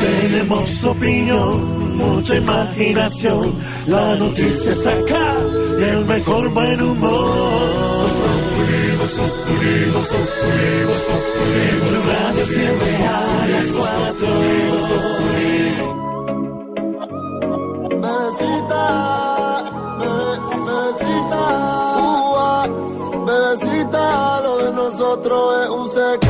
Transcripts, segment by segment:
Tenemos opinión, mucha imaginación. La noticia está acá y el mejor buen humor. En tu radio siempre a las cuatro. Bebecita, nosotros es un secreto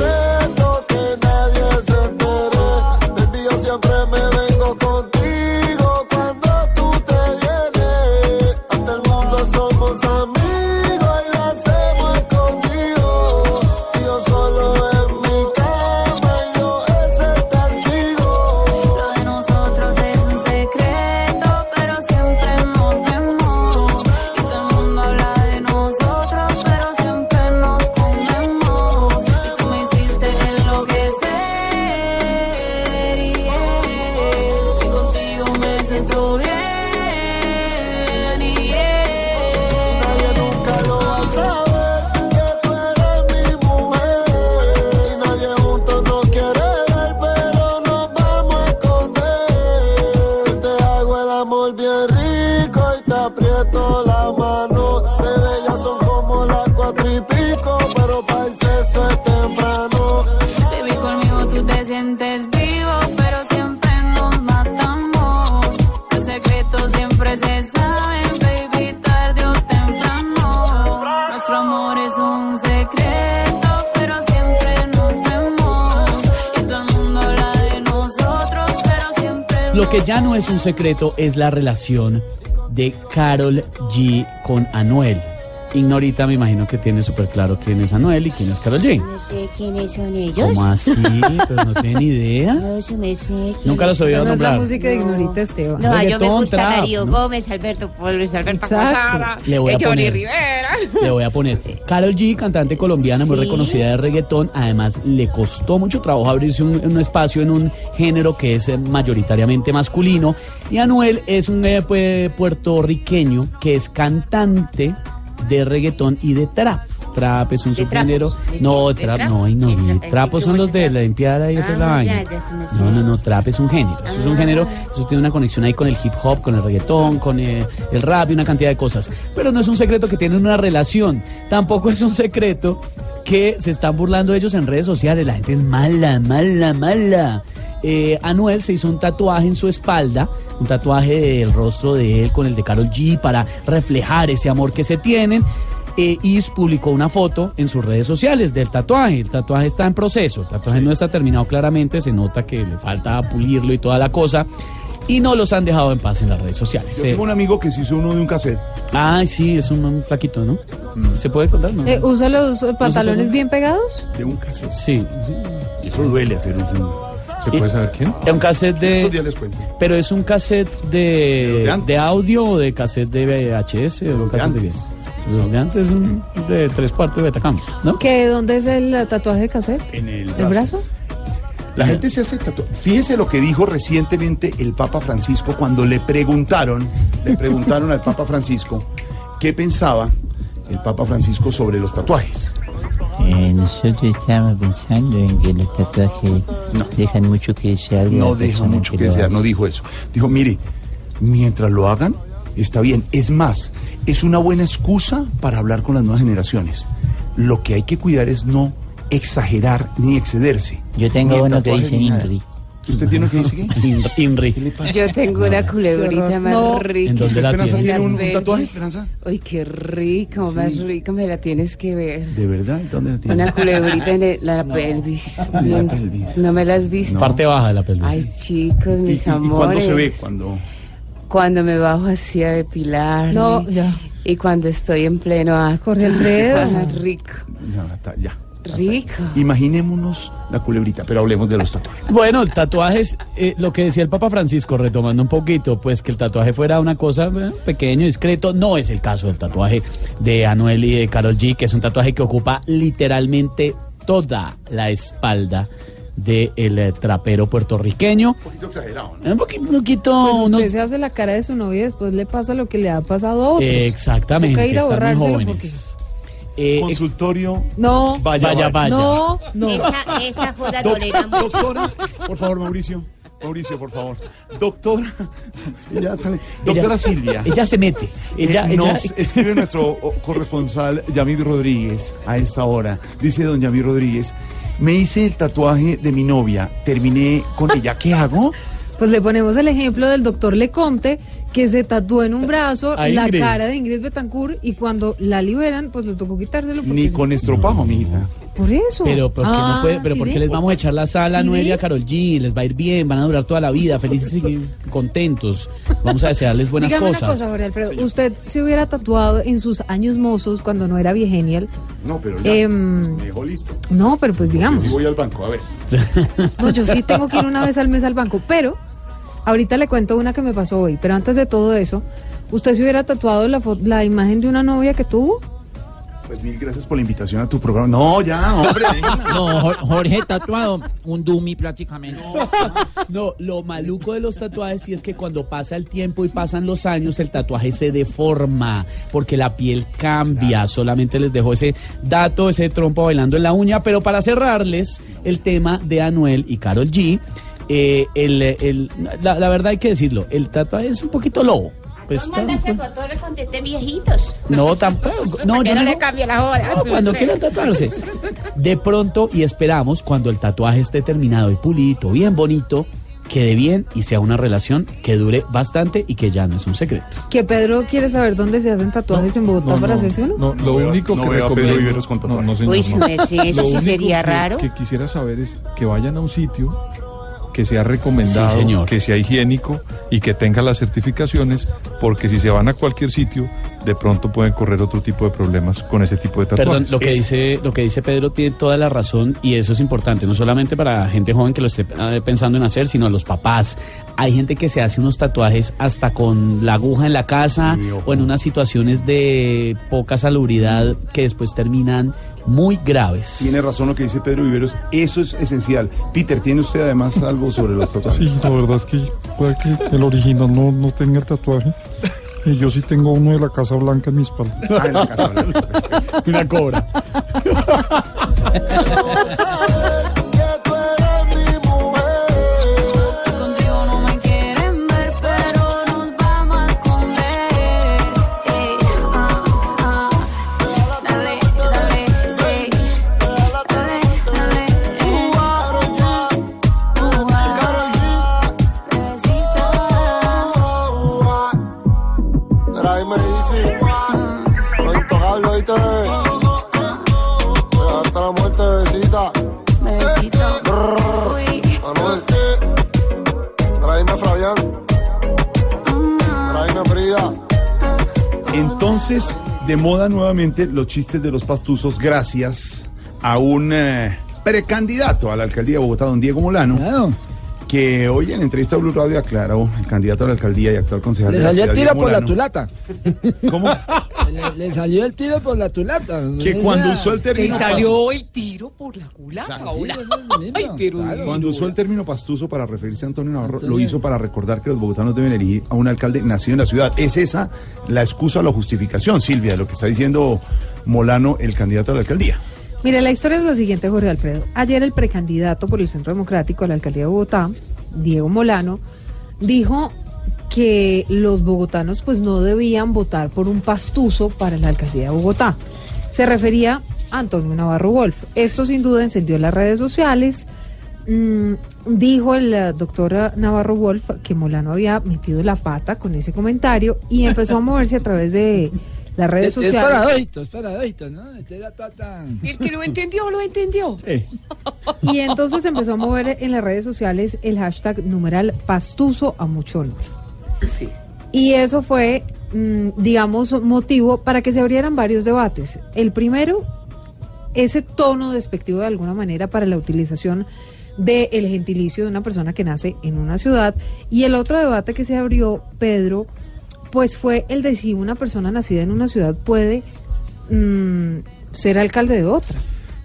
Lo que ya no es un secreto es la relación de Carol G con Anuel. Ignorita me imagino que tiene súper claro quién es Anuel y quién es Carol G. No sé quiénes son ellos. ¿Cómo así? Pero no tiene ni idea. No sé, me sé Nunca los he oído Esa no es la nombrar. música de Ignorita Esteban. No, yo me Reggaetón, gusta trap, Darío ¿no? Gómez, Alberto Luis Alberto Exacto. Posada, Le voy a Johnny poner. Rivera. Le voy a poner. Carol G, cantante colombiana muy Sí. reconocida de reggaetón. Además, le costó mucho trabajo abrirse un, un espacio en un género que es eh, mayoritariamente masculino. Y Anuel es un eh, pues, puertorriqueño que es cantante de reggaetón y de trap. Trap es un ¿De subgénero. No, trap, no, no. ¿Qué y tra- Trapos son los de la limpiada y esa es la Ah, vaina. No, no, no, trap es un género. Eso es un Ah. género, eso tiene una conexión ahí con el hip hop, con el reggaetón, con eh, el rap y una cantidad de cosas. Pero no es un secreto que tienen una relación. Tampoco es un secreto que se están burlando ellos en redes sociales. La gente es mala, mala, mala. Eh, Anuel se hizo un tatuaje en su espalda, un tatuaje del rostro de él con el de Carol G para reflejar ese amor que se tienen. Eh, y publicó una foto en sus redes sociales del tatuaje. El tatuaje está en proceso, el tatuaje no está terminado claramente, se nota que le falta pulirlo y toda la cosa. Y no los han dejado en paz en las redes sociales. Yo tengo un amigo que se hizo uno de un cassette. Ay, sí, es un, un flaquito, ¿no? Mm. ¿Se puede contar? No? Eh, ¿Usa los eh, pantalones bien pegados? De un cassette. Sí, sí. Y eso duele hacer un. ¿Se puede saber quién? Es un cassette Estos días de... les cuento. Pero es un cassette De de, audio o de cassette de VHS o un cassette de antes. qué? Los de antes un de tres cuartos de Betacam, ¿no? ¿Qué, ¿Dónde es el tatuaje de cassette? En el ¿El brazo? La gente se hace tatuaje. Fíjese lo que dijo recientemente el Papa Francisco cuando le preguntaron, le preguntaron al Papa Francisco qué pensaba el Papa Francisco sobre los tatuajes. Eh, nosotros estábamos pensando en que los tatuajes dejan mucho que desear. de No la deja persona mucho que lo desear, no dijo eso. Dijo, mire, mientras lo hagan, está bien. Es más, es una buena excusa para hablar con las nuevas generaciones. Lo que hay que cuidar es no exagerar ni excederse. Yo tengo uno que dice. Inri. ¿Usted tiene que dice qué? Inri-. ¿Qué le pasa? Yo tengo una culebrita más No. rica. ¿En dónde la Esperanza tienes? tiene un, un tatuaje, Esperanza? Uy, qué rico, Sí. más rico, me la tienes que ver. ¿De verdad? ¿Dónde la tiene? Una culebrita en el- la pelvis. La Bien. pelvis. ¿No me la has visto? Parte baja de la pelvis. Ay, chicos, ¿Y, mis y- y amores. cuándo se ve? Cuando... Cuando me bajo así a depilar. No, ya. Y cuando estoy en pleno acto. Jorge Alfredo. Rico. No, ya. Rico. Imaginémonos la culebrita, pero hablemos de los tatuajes. Bueno, el tatuaje es eh, lo que decía el Papa Francisco, retomando un poquito, pues que el tatuaje fuera una cosa eh, pequeño, discreto. No es el caso del tatuaje de Anuel y de Carol G, que es un tatuaje que ocupa literalmente toda la espalda del trapero puertorriqueño. Un poquito exagerado, Un poqui- un poquito... Pues usted unos- se hace la cara de su novia y después le pasa lo que le ha pasado a otros. Exactamente, Toca ir a borrárselo porque... Eh, Consultorio. No, Vaya, Vaya, vaya. no, no. Esa, esa joda mucho. doctora, por favor, Mauricio. Mauricio, por favor. Doctora. Ya sale. ella- Doctora Silvia. Ella se mete. Ella, Eh, ella- nos escribe nuestro oh, corresponsal Yamid Rodríguez a esta hora. Dice don Yamid Rodríguez, me hice el tatuaje de mi novia, terminé con ella, ¿qué hago? Pues le ponemos el ejemplo del doctor Lecomte, que se tatuó en un brazo la cara de Ingrid Betancourt y cuando la liberan, pues le tocó quitárselo. Ni se- con estropajo, mijita. Por eso. Pero porque Ah, no puede, pero ¿sí porque ve? les vamos a echar la sala ¿Sí ve? a Carol G, les va a ir bien, van a durar toda la vida, felices y contentos. Vamos a desearles buenas Dígame cosas. una cosa, Jorge Alfredo. Usted se hubiera tatuado en sus años mozos cuando no era viegenial. No, pero ya. Me dejó listo. No, pero pues digamos. Si voy al banco, a ver. No, yo sí tengo que ir una vez al mes al banco, pero ahorita le cuento una que me pasó hoy. Pero antes de todo eso, ¿usted se hubiera tatuado la, imagen de una novia que tuvo? Pues mil gracias por la invitación a tu programa. No, ya, hombre. No, Jor- Jorge tatuado, un dummy prácticamente. No, lo maluco de los tatuajes sí es que cuando pasa el tiempo y pasan los años, el tatuaje se deforma porque la piel cambia. Solamente les dejo ese dato, ese trompo bailando en la uña. Pero para cerrarles el tema de Anuel y Carol G, eh, el, el- la, la verdad hay que decirlo, el tatuaje es un poquito lobo. Pues, ¿Cómo andas a autor con viejitos? no, tampoco. No, ¿Para qué yo no no- le cambia la joda? No, cuando quieran tatuarse. De pronto, y esperamos, cuando el tatuaje esté terminado y pulido, bien bonito, quede bien y sea una relación que dure bastante y que ya no es un secreto. Que Pedro quiere saber dónde se hacen tatuajes en Bogotá para hacerse uno. No, lo único no que veo a Pedro recomiendo. Con tatuaje. no, señor, Uy, no. eso sí sería que- raro. Que quisiera saber es que vayan a un sitio que sea recomendado, Sí, señor. que sea higiénico y que tenga las certificaciones, porque si se van a cualquier sitio, de pronto pueden correr otro tipo de problemas con ese tipo de tatuajes. Perdón, lo que Es- dice lo que dice Pedro tiene toda la razón y eso es importante, no solamente para gente joven que lo esté eh, pensando en hacer, sino a los papás. Hay gente que se hace unos tatuajes hasta con la aguja en la casa Sí, o en unas situaciones de poca salubridad que después terminan muy graves. Tiene razón lo que dice Pedro Viveros. Eso es esencial. Peter, ¿tiene usted además algo sobre los tatuajes? Sí, la verdad es que puede que el original no, no tenga el tatuaje. Y yo sí tengo uno de la Casa Blanca en mi espalda. Ah, en la Casa Blanca. Una cobra. de moda nuevamente los chistes de los pastuzos gracias a un eh, precandidato a la alcaldía de Bogotá, don Diego Molano, que hoy en entrevista a Blue Radio aclaró, el candidato a la alcaldía y actual concejal Le de la salió el ciudad, tiro Diego por la tulata. ¿Cómo? Le, le salió el tiro por la tulata. Que cuando usó el Le término salió el tiro por la culata. Es Ay, pero claro. Cuando usó el término pastuso para referirse a Antonio Navarro, lo hizo para recordar que los bogotanos deben elegir a un alcalde nacido en la ciudad. ¿Es esa la excusa o la justificación, Silvia, de lo que está diciendo Molano, el candidato a la alcaldía? Mire, la historia es la siguiente, Jorge Alfredo. Ayer el precandidato por el Centro Democrático a la alcaldía de Bogotá, Diego Molano, dijo que los bogotanos pues no debían votar por un pastuso para la alcaldía de Bogotá. Se refería a Antonio Navarro Wolf. Esto sin duda encendió las redes sociales. Mm, dijo el eh, doctor eh, Navarro Wolf que Molano había metido la pata con ese comentario y empezó a moverse a través de las redes Es, es sociales. paradójito, es paradójito, ¿no? Este era ta- tan- El que lo entendió, lo entendió. Y entonces empezó a mover en las redes sociales el hashtag numeral pastuso a mucho honor. Sí. Y eso fue mm, digamos, motivo para que se abrieran varios debates. El primero, ese tono despectivo de alguna manera para la utilización del gentilicio de una persona que nace en una ciudad. Y el otro debate que se abrió, Pedro, pues fue el de si una persona nacida en una ciudad puede mm, ser alcalde de otra.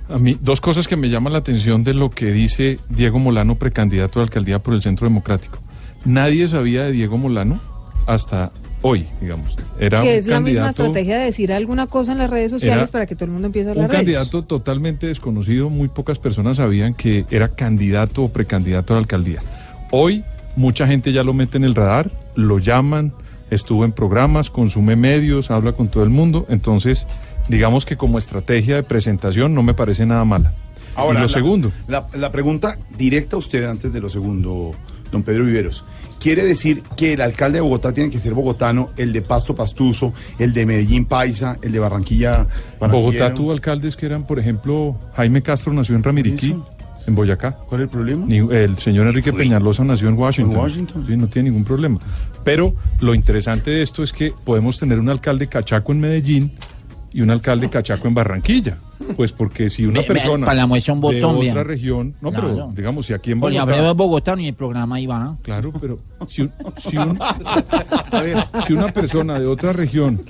A mí, dos cosas que me llaman la atención de lo que dice Diego Molano, precandidato a la alcaldía por el Centro Democrático. Nadie sabía de Diego Molano hasta hoy, digamos. Era que un es la misma estrategia de decir alguna cosa en las redes sociales para que todo el mundo empiece a Un hablar de ellos. candidato totalmente desconocido, muy pocas personas sabían que era candidato o precandidato a la alcaldía. Hoy mucha gente ya lo mete en el radar, lo llaman, estuvo en programas, consume medios, habla con todo el mundo, entonces digamos que como estrategia de presentación no me parece nada mala. Ahora, y lo la- segundo, La, la pregunta directa a usted antes de lo segundo, don Pedro Viveros. ¿Quiere decir que el alcalde de Bogotá tiene que ser bogotano, el de Pasto Pastuso, el de Medellín Paisa, el de Barranquilla Bogotá tuvo alcaldes que eran, por ejemplo, Jaime Castro nació en Ramiriquí, en Boyacá. ¿Cuál es el problema? Ni- el señor Enrique Peñalosa nació en Washington. En Washington. Sí, no tiene ningún problema. Pero lo interesante de esto es que podemos tener un alcalde cachaco en Medellín y un alcalde cachaco en Barranquilla. Pues porque si una persona para la muestra un de botón, otra bien. región, no, pero digamos, si aquí en Bogotá... Alfredo es Bogotá y el programa ahí va. Claro, pero si, un- si un- a ver, si una persona de otra región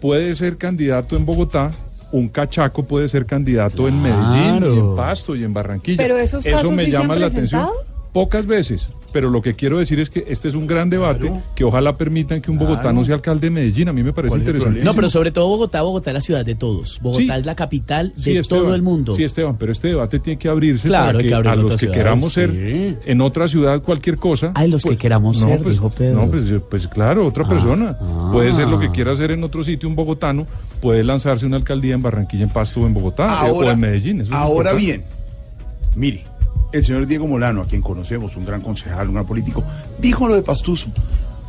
puede ser candidato en Bogotá, un cachaco puede ser candidato en Medellín, y en Pasto y en Barranquilla. Pero esos Eso casos me sí se han llama la atención. Pocas veces, pero lo que quiero decir es que este es un gran debate que ojalá permitan que un bogotano sea alcalde de Medellín. A mí me parece interesante. No, pero sobre todo Bogotá, Bogotá es la ciudad de todos. Bogotá Sí. es la capital de Sí, Esteban, todo el mundo. Sí, Esteban, pero este debate tiene que abrirse Claro, para hay que, que abrirlo a los que ciudades, queramos ser sí. en otra ciudad cualquier cosa. Ay, los que queramos ser, pues, dijo Pedro. No, pues, pues claro, otra Ah, persona. ah. Puede ser lo que quiera hacer en otro sitio, un bogotano, puede lanzarse una alcaldía en Barranquilla, en Pasto o en Bogotá eh, o en Medellín. eso ahora bien, mire, el señor Diego Molano, a quien conocemos, un gran concejal, un gran político, dijo lo de Pastuso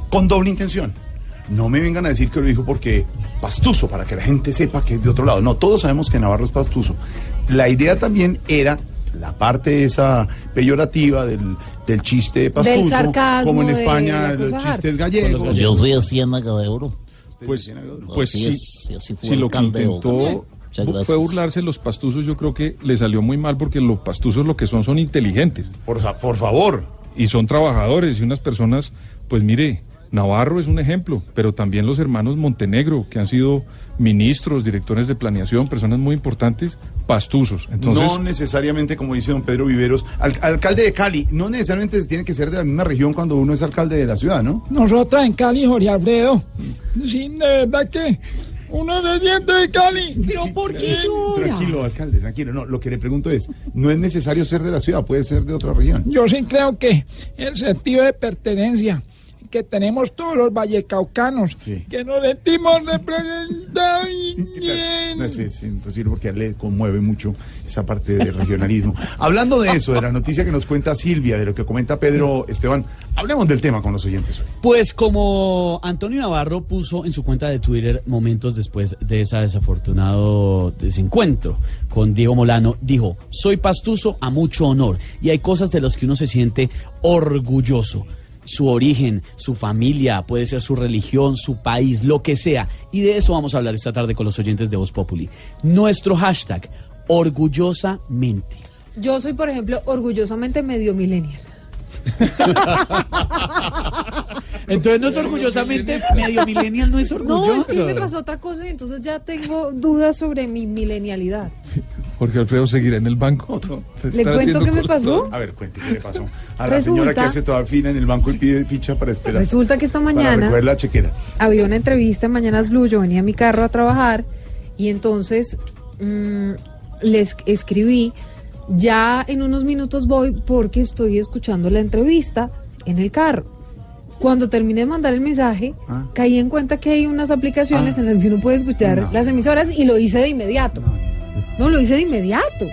con doble intención. No me vengan a decir que lo dijo porque Pastuso, para que la gente sepa que es de otro lado. No, todos sabemos que Navarro es Pastuso. La idea también era la parte esa peyorativa del, del chiste de Pastuso, Del sarcasmo, como en de España la los chistes harta. gallegos. Yo fui a Ciénaga de Oro. Pues, pues sí, fue si el lo que de intentó Fue burlarse los pastuzos, yo creo que le salió muy mal porque los pastuzos lo que son son inteligentes. Por, por favor. Y son trabajadores y unas personas, pues mire, Navarro es un ejemplo, pero también los hermanos Montenegro, que han sido ministros, directores de planeación, personas muy importantes, pastuzos. Entonces, no necesariamente, como dice don Pedro Viveros, al- alcalde de Cali, no necesariamente tiene que ser de la misma región cuando uno es alcalde de la ciudad, ¿no? Nosotras en Cali, Jorge Alfredo. Sí, de verdad que uno se siente de Cali. Pero ¿por qué llora? Tranquilo, alcalde, tranquilo. No, lo que le pregunto es, no es necesario ser de la ciudad, puede ser de otra región. Yo sí creo que el sentido de pertenencia que tenemos todos los vallecaucanos, que nos sentimos representados. No, es, es imposible porque le conmueve mucho esa parte de regionalismo. Hablando de eso, de la noticia que nos cuenta Silvia, de lo que comenta Pedro Esteban, hablemos del tema con los oyentes hoy. Pues como Antonio Navarro puso en su cuenta de Twitter momentos después de ese desafortunado desencuentro con Diego Molano, dijo, soy pastuso a mucho honor y hay cosas de las que uno se siente orgulloso. Su origen, su familia, puede ser su religión, su país, lo que sea. Y de eso vamos a hablar esta tarde con los oyentes de Voz Populi. Nuestro hashtag, orgullosamente. Yo soy, por ejemplo, orgullosamente medio millennial. Entonces no es orgullosamente medio millennial, no es orgulloso. No, es que me pasó otra cosa y entonces ya tengo dudas sobre mi milenialidad. Jorge Alfredo seguirá en el banco. ¿Le cuento qué me pasó? A ver, cuente qué le pasó. A la Resulta- señora que hace toda fila en el banco y pide ficha para esperar. Resulta que esta mañana recoger la chequera. había una entrevista en Mañanas Blue, yo venía a mi carro a trabajar y entonces mm, les escribí, ya en unos minutos voy porque estoy escuchando la entrevista en el carro. Cuando terminé de mandar el mensaje, caí en cuenta que hay unas aplicaciones en las que uno puede escuchar No. las emisoras y lo hice de inmediato. No, lo hice de inmediato.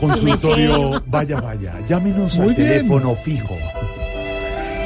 Consultorio, vaya, vaya. Llámenos Muy al bien. teléfono fijo.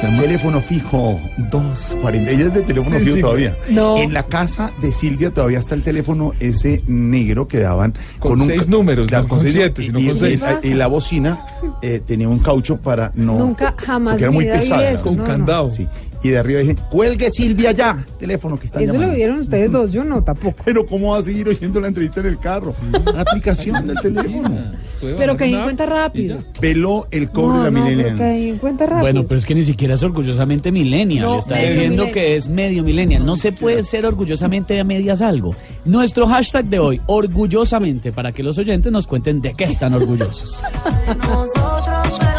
Teléfono fijo 240. Ella es de teléfono fijo sí. todavía. No. En la casa de Silvia todavía está el teléfono ese negro que daban Con un seis ca- números, claro, no con seis siete, sino y, con seis. y- y la bocina eh, tenía un caucho para no. Nunca, jamás porque era muy pesada. eso, no, no. candado. Sí. Y de arriba dije, cuelgue Silvia ya, teléfono que está Eso llamando. lo vieron ustedes dos, yo no tampoco. Pero ¿cómo va a seguir oyendo la entrevista en el carro? La aplicación del teléfono. Pero que en cuenta rápido. Peló el cobre No, de la no, millennial. que en cuenta rápido. Bueno, pero es que ni siquiera es orgullosamente millennial. No, Está diciendo millennial. que es medio millennial. No se puede ser orgullosamente a medias algo. Nuestro hashtag de hoy, orgullosamente, para que los oyentes nos cuenten de qué están orgullosos.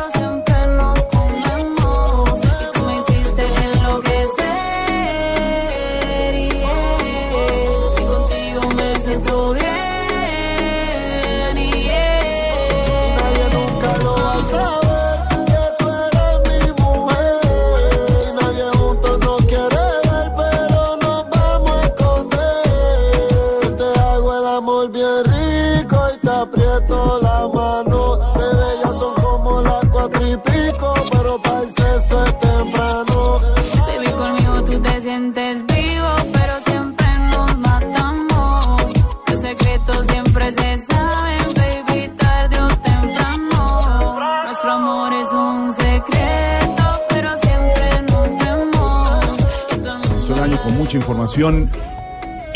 rico y te aprieto la mano. Bebé, ya son como las cuatro y pico, pero para el sexo es temprano. Baby, conmigo tú te sientes vivo, pero siempre nos matamos. Los secretos siempre se saben, baby, tarde o temprano. Nuestro amor es un secreto, pero siempre nos vemos. Es un año con mucha información.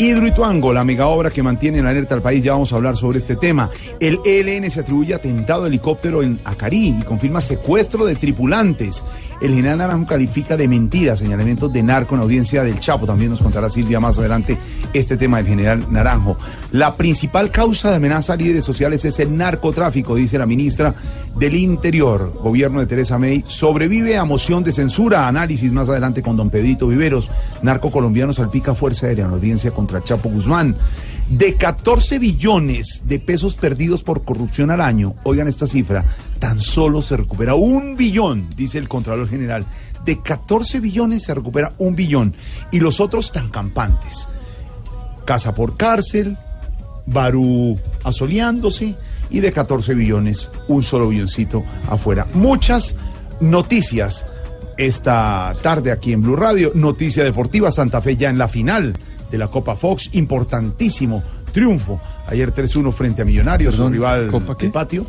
Hidroituango, la mega obra que mantiene en alerta al país, ya vamos a hablar sobre este tema. El ELN se atribuye atentado helicóptero en Acarí y confirma secuestro de tripulantes. El general Naranjo califica de mentira señalamientos de narco en audiencia del Chapo. También nos contará Silvia más adelante este tema del general Naranjo. La principal causa de amenaza a líderes sociales es el narcotráfico, dice la ministra del Interior. Gobierno de Teresa May sobrevive a moción de censura. Análisis más adelante con don Pedrito Viveros. Narco colombiano salpica Fuerza Aérea en audiencia contra Chapo Guzmán. De 14 billones de pesos perdidos por corrupción al año, oigan esta cifra, tan solo se recupera un billón, dice el Contralor General. De 14 billones se recupera un billón. Y los otros tan campantes. Casa por cárcel, Barú asoleándose y de 14 billones, un solo billoncito afuera. Muchas noticias esta tarde aquí en Blue Radio. Noticia deportiva, Santa Fe ya en la final de la Copa Fox, importantísimo triunfo. Ayer 3-1 frente a Millonarios, su rival ¿Copa de patio.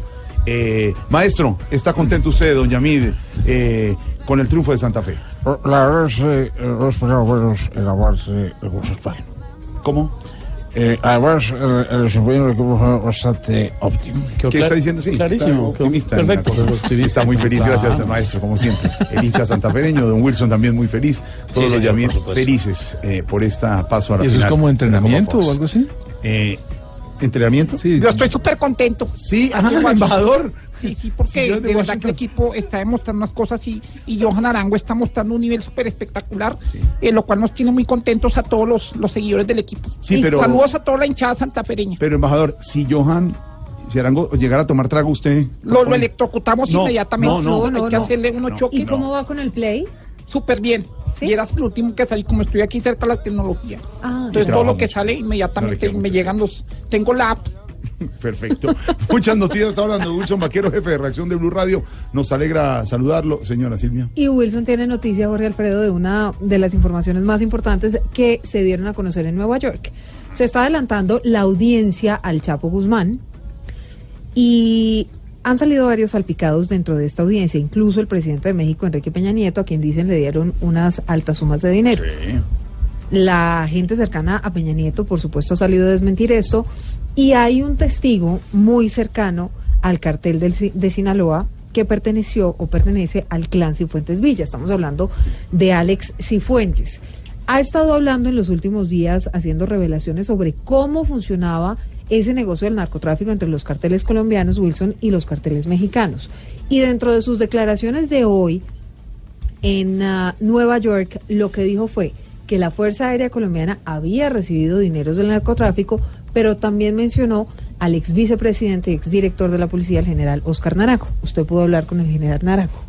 Eh, maestro, ¿está contento usted, don Yamid, eh, con el triunfo de Santa Fe? La verdad es que los primeros buenos en la base de conceptual. ¿Cómo? Eh, además, el, el desempeño del equipo fue bastante óptimo. ¿Qué está diciendo? Sí, clarísimo, está optimista. perfecto. cosa. Está muy feliz, gracias al maestro, como siempre. El hincha santafereño, don Wilson también muy feliz. Todos los señor, felices eh, por esta paso a la ¿Y eso es como entrenamiento o algo así? Eh, ¿Entrenamiento? Sí. Yo estoy súper contento. Sí, embajador. Sí, sí, porque de de, verdad que el equipo está demostrando unas cosas y, y Johan Arango está mostrando un nivel súper espectacular, eh, lo cual nos tiene muy contentos a todos los, los seguidores del equipo. Sí, Y pero- Saludos a toda la hinchada santafereña. Pero, embajador, si Johan, si Arango llegara a tomar trago usted... Lo, lo electrocutamos No, inmediatamente. no, no, Hay que no. hacerle unos choques. ¿Y cómo va con el play? Súper bien. ¿Sí? Y eras el último que salí, como estoy aquí cerca de la tecnología. Ah, Entonces todo lo que sale No inmediatamente mucho. me llegan los... Tengo la app. Perfecto. Muchas noticias. Está hablando Wilson Vaquero, jefe de reacción de Blue Radio. Nos alegra saludarlo, señora Silvia. Y Wilson tiene noticia, Jorge Alfredo, de una de las informaciones más importantes que se dieron a conocer en Nueva York. Se está adelantando la audiencia al Chapo Guzmán y han salido varios salpicados dentro de esta audiencia, incluso el presidente de México, Enrique Peña Nieto, a quien dicen le dieron unas altas sumas de dinero. La gente cercana a Peña Nieto, por supuesto, ha salido a desmentir esto y hay un testigo muy cercano al cartel del, de Sinaloa que perteneció o pertenece al clan Cifuentes Villa. Estamos hablando de Alex Cifuentes. Ha estado hablando en los últimos días, haciendo revelaciones sobre cómo funcionaba ese negocio del narcotráfico entre los carteles colombianos, Wilson, y los carteles mexicanos. Y dentro de sus declaraciones de hoy, en ah, Nueva York, lo que dijo fue que la Fuerza Aérea Colombiana había recibido dineros del narcotráfico, pero también mencionó al ex vicepresidente y ex director de la policía, el general Oscar Naranjo. Usted pudo hablar con el general Naranjo.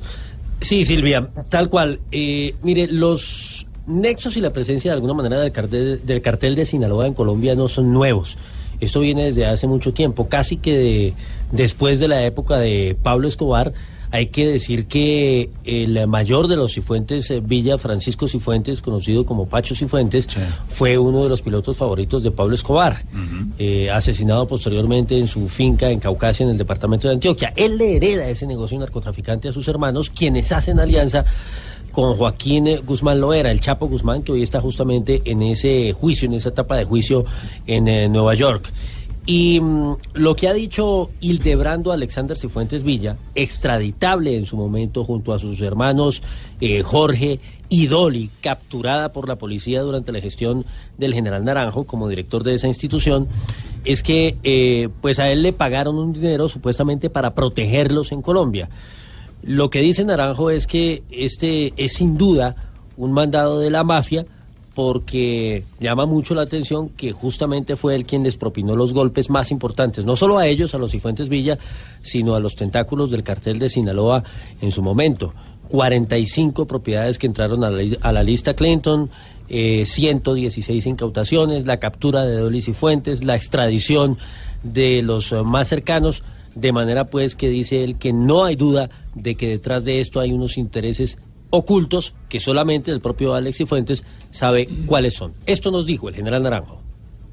Sí, Silvia, tal cual. Eh, mire, los nexos y la presencia de alguna manera del cartel, del cartel de Sinaloa en Colombia no son nuevos. Esto viene desde hace mucho tiempo, casi que de- después de la época de Pablo Escobar. Hay que decir que el mayor de los Cifuentes, eh, Villa Francisco Cifuentes, conocido como Pacho Cifuentes, fue uno de los pilotos favoritos de Pablo Escobar, eh, asesinado posteriormente en su finca en Caucasia, en el departamento de Antioquia. Él le hereda ese negocio narcotraficante a sus hermanos, quienes hacen alianza con Joaquín Guzmán Loera, el Chapo Guzmán, que hoy está justamente en ese juicio, en esa etapa de juicio en eh, Nueva York. Y mm, lo que ha dicho Hildebrando Alexander Cifuentes Villa, extraditable en su momento junto a sus hermanos eh, Jorge y Dolly, capturada por la policía durante la gestión del general Naranjo como director de esa institución, es que eh, pues a él le pagaron un dinero supuestamente para protegerlos en Colombia. Lo que dice Naranjo es que este es sin duda un mandado de la mafia porque llama mucho la atención que justamente fue él quien les propinó los golpes más importantes, no solo a ellos, a los Cifuentes Villa, sino a los tentáculos del cartel de Sinaloa en su momento. 45 propiedades que entraron a la, a la lista Clinton, eh, 116 incautaciones, la captura de Dolly Cifuentes, la extradición de los eh, más cercanos, de manera pues que dice él que no hay duda de que detrás de esto hay unos intereses ocultos que solamente el propio Alex Cifuentes sabe cuáles son. Esto nos dijo el general Naranjo.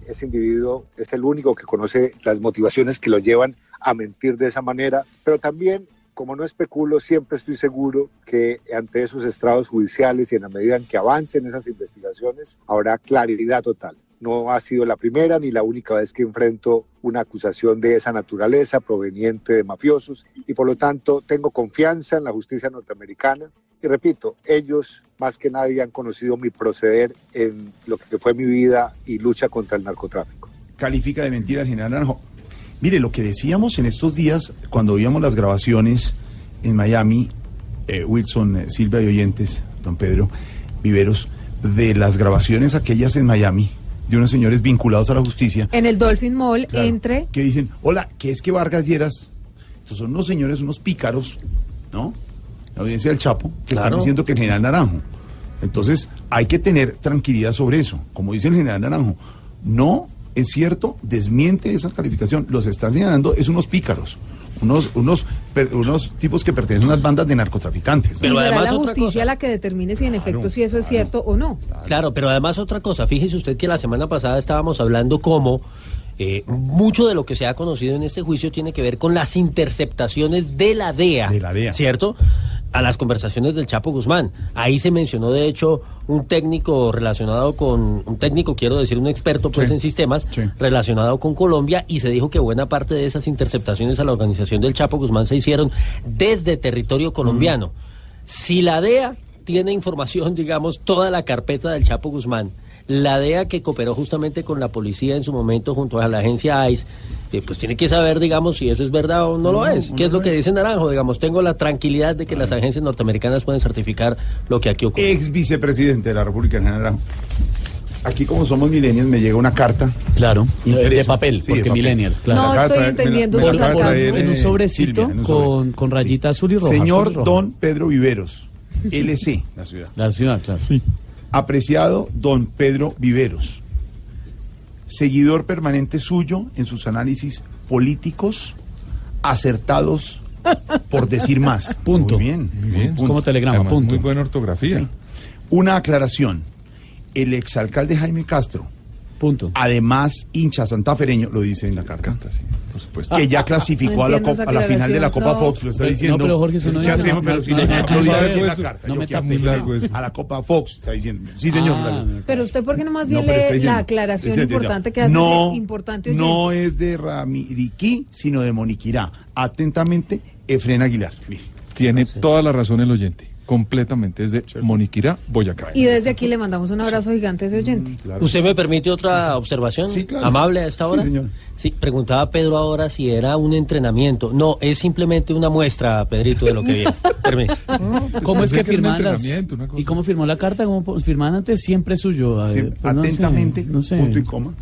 ese individuo es el único que conoce las motivaciones que lo llevan a mentir de esa manera, pero también, como no especulo, siempre estoy seguro que ante esos estrados judiciales y en la medida en que avancen esas investigaciones, habrá claridad total. No ha sido la primera ni la única vez que enfrento una acusación de esa naturaleza proveniente de mafiosos y por lo tanto tengo confianza en la justicia norteamericana y repito, ellos más que nadie han conocido mi proceder en lo que fue mi vida y lucha contra el narcotráfico. Califica de mentira al general Naranjo. Mire, lo que decíamos en estos días, cuando veíamos las grabaciones en Miami, eh, Wilson, eh, Silvia y oyentes, don Pedro Viveros, de las grabaciones aquellas en Miami, de unos señores vinculados a la justicia, En el Dolphin Mall, Claro. entre que dicen, hola, ¿qué es que Vargas Lleras? Estos son unos señores, unos pícaros, ¿no? La audiencia del Chapo, que están diciendo que el general Naranjo. Entonces, hay que tener tranquilidad sobre eso. Como dice el general Naranjo, no es cierto, desmiente esa calificación. Los están señalando, es unos pícaros, unos, unos, per- unos tipos que pertenecen a unas bandas de narcotraficantes. y será la justicia la que determine si en efecto si eso es cierto o no. Claro, pero además otra cosa, fíjese usted que la semana pasada estábamos hablando cómo eh, mucho de lo que se ha conocido en este juicio tiene que ver con las interceptaciones de la DEA, De la DEA. ¿cierto? A las conversaciones del Chapo Guzmán. Ahí se mencionó, de hecho, un técnico relacionado con, un técnico, quiero decir, un experto pues Sí. en sistemas, relacionado con Colombia, y se dijo que buena parte de esas interceptaciones a la organización del Chapo Guzmán se hicieron desde territorio colombiano. Si la DEA tiene información, digamos, toda la carpeta del Chapo Guzmán, la DEA que cooperó justamente con la policía en su momento junto a la agencia ICE, eh, pues tiene que saber, digamos, si eso es verdad o no, lo es. no ¿Qué es lo que dice Naranjo? Digamos, tengo la tranquilidad de que las agencias norteamericanas pueden certificar lo que aquí ocurre. Ex vicepresidente de la República, el general Naranjo. Aquí, como somos millennials, me llega una carta. Claro, impresa. de papel, Sí, porque papel. millennials, claro. No estoy entendiendo me su traer, en un eh, sobrecito Silvia, en un sobre. con, con rayita azul y roja. Señor azul y roja. Don Pedro Viveros, LC, la ciudad. La ciudad, claro. Sí. Apreciado Don Pedro Viveros, seguidor permanente suyo en sus análisis políticos acertados por decir más. Punto. Muy bien. Muy bien. Punto. Como telegrama, Además, punto. Muy buena ortografía. Una aclaración. El exalcalde Jaime Castro, Punto. además hincha santafereño, lo dice en la carta, Por supuesto. que ya clasificó a, la, Copa- a la final de la Copa. Fox, lo está diciendo. no, pero Jorge, eso no ¿Qué hacemos? Pero sí, lo dice aquí en la carta. eso. A la Copa Fox, está diciendo. Sí, señor. Ah. Pero usted, ¿por qué no más bien lee diciendo- la aclaración importante que hace no, importante? No es de Ramiriquí, sino de Moniquirá. Atentamente, Efren Aguilar. Mire. Tiene toda la razón el oyente. Completamente. Es de Moniquirá, Boyacá. Y desde aquí le mandamos un abrazo gigante a ese oyente. ¿Usted me permite otra observación Sí, claro. amable a esta Sí, hora? señor. Sí, preguntaba Pedro ahora si era un entrenamiento. No, es simplemente una muestra, Pedrito, de lo que viene. Permiso. ¿Cómo es que que firman las... ¿Y cómo firmó la carta? ¿Cómo po- firman antes? Siempre es suyo. Ver, Siempre- pues no sé, atentamente, no sé. punto y coma.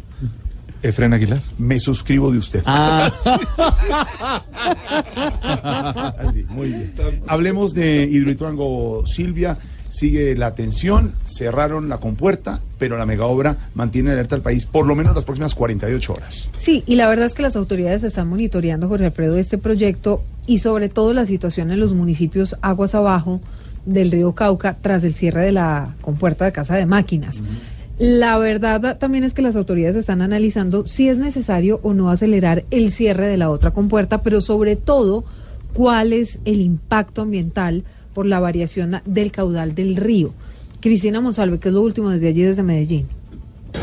Efren Aguilar. Me suscribo de usted. Ah, Así, muy bien. Hablemos de Hidroituango, Silvia. Sigue la atención, cerraron la compuerta, pero la mega obra mantiene alerta al país por lo menos las próximas 48 horas. Sí, y la verdad es que las autoridades están monitoreando, Jorge Alfredo, este proyecto y sobre todo la situación en los municipios aguas abajo del río Cauca tras el cierre de la compuerta de Casa de Máquinas. La verdad también es que las autoridades están analizando si es necesario o no acelerar el cierre de la otra compuerta, pero sobre todo cuál es el impacto ambiental por la variación del caudal del río. Cristina Monsalve, que es lo último desde allí, desde Medellín.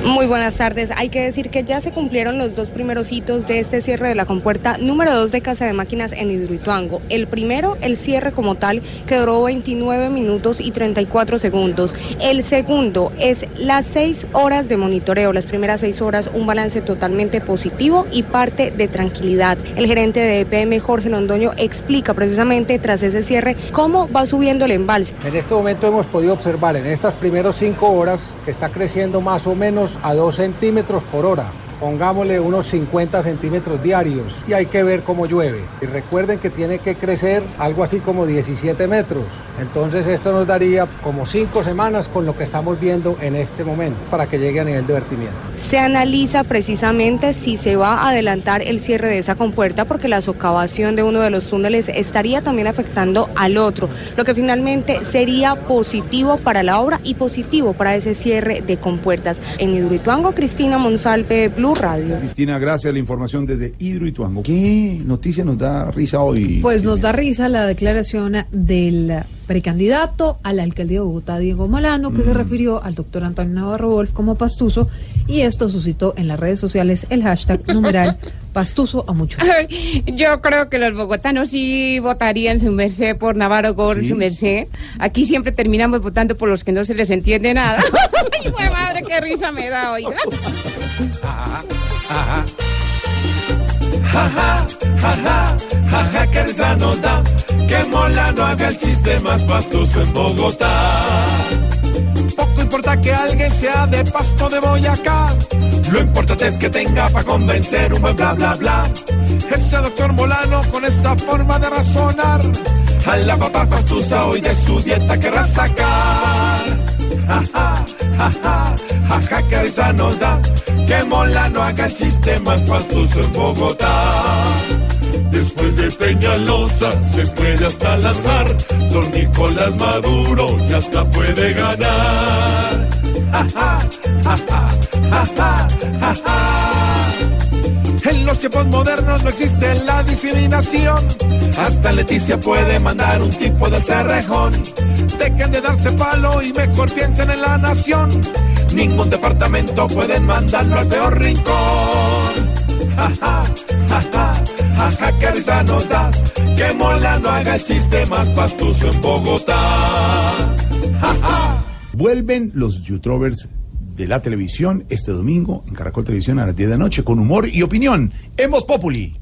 Muy buenas tardes. Hay que decir que ya se cumplieron los dos primeros hitos de este cierre de la compuerta número 2 de Casa de Máquinas en Hidroituango. El primero, el cierre como tal, que duró 29 minutos y 34 segundos. El segundo es las seis horas de monitoreo. Las primeras seis horas, un balance totalmente positivo y parte de tranquilidad. El gerente de EPM, Jorge Londoño, explica precisamente tras ese cierre cómo va subiendo el embalse. En este momento hemos podido observar en estas primeras cinco horas que está creciendo más o menos a 2 centímetros por hora. Pongámosle unos 50 centímetros diarios y hay que ver cómo llueve. Y recuerden que tiene que crecer algo así como 17 metros. Entonces esto nos daría como 5 semanas con lo que estamos viendo en este momento para que llegue a nivel de vertimiento. Se analiza precisamente si se va a adelantar el cierre de esa compuerta porque la socavación de uno de los túneles estaría también afectando al otro, lo que finalmente sería positivo para la obra y positivo para ese cierre de compuertas. En Hidroituango, Cristina Monsalve, Blue Radio. Cristina, gracias. La información desde Hidroituango. ¿Qué noticia nos da risa hoy? Pues nos da risa la declaración del precandidato a la alcaldía de Bogotá, Diego Molano, que Mm. se refirió al doctor Antonio Navarro Wolf como pastuso, y esto suscitó en las redes sociales el hashtag numeral pastuso a muchos. Ay, Yo creo que los bogotanos sí votarían su merced por Navarro por Sí. su merced. Aquí siempre terminamos votando por los que no se les entiende nada. Ay, güey, madre, qué risa me da, oiga. Ajá. Jaja, jaja, jaja, que risa nos da que Mola no haga el chiste más pastoso en Bogotá. Poco importa que alguien sea de Pasto de Boyacá, lo importante es que tenga para convencer un buen bla bla bla. Ese doctor Molano con esa forma de razonar, a la papá pastusa hoy de su dieta querrá sacar. Jaja, jaja, jaja, que risa nos da que Mola no haga el chiste más pastoso en Bogotá. Después de Peñalosa se puede hasta lanzar. Don Nicolás Maduro ya hasta puede ganar. Ja, ja, ja, ja, ja, ja, ja, ja. Los tiempos modernos no existe la discriminación. Hasta Leticia puede mandar un tipo del cerrejón. Dejen de darse palo y mejor piensen en la nación. Ningún departamento pueden mandarlo al peor rincón. Ja, ja, ja, ja, ja, ja, que risa nos da. Que mola no haga el chiste más pastuso en Bogotá. Ja. Vuelven los youtubers de la televisión este domingo en Caracol Televisión a las 10 de la noche con humor y opinión. Hemos Populi.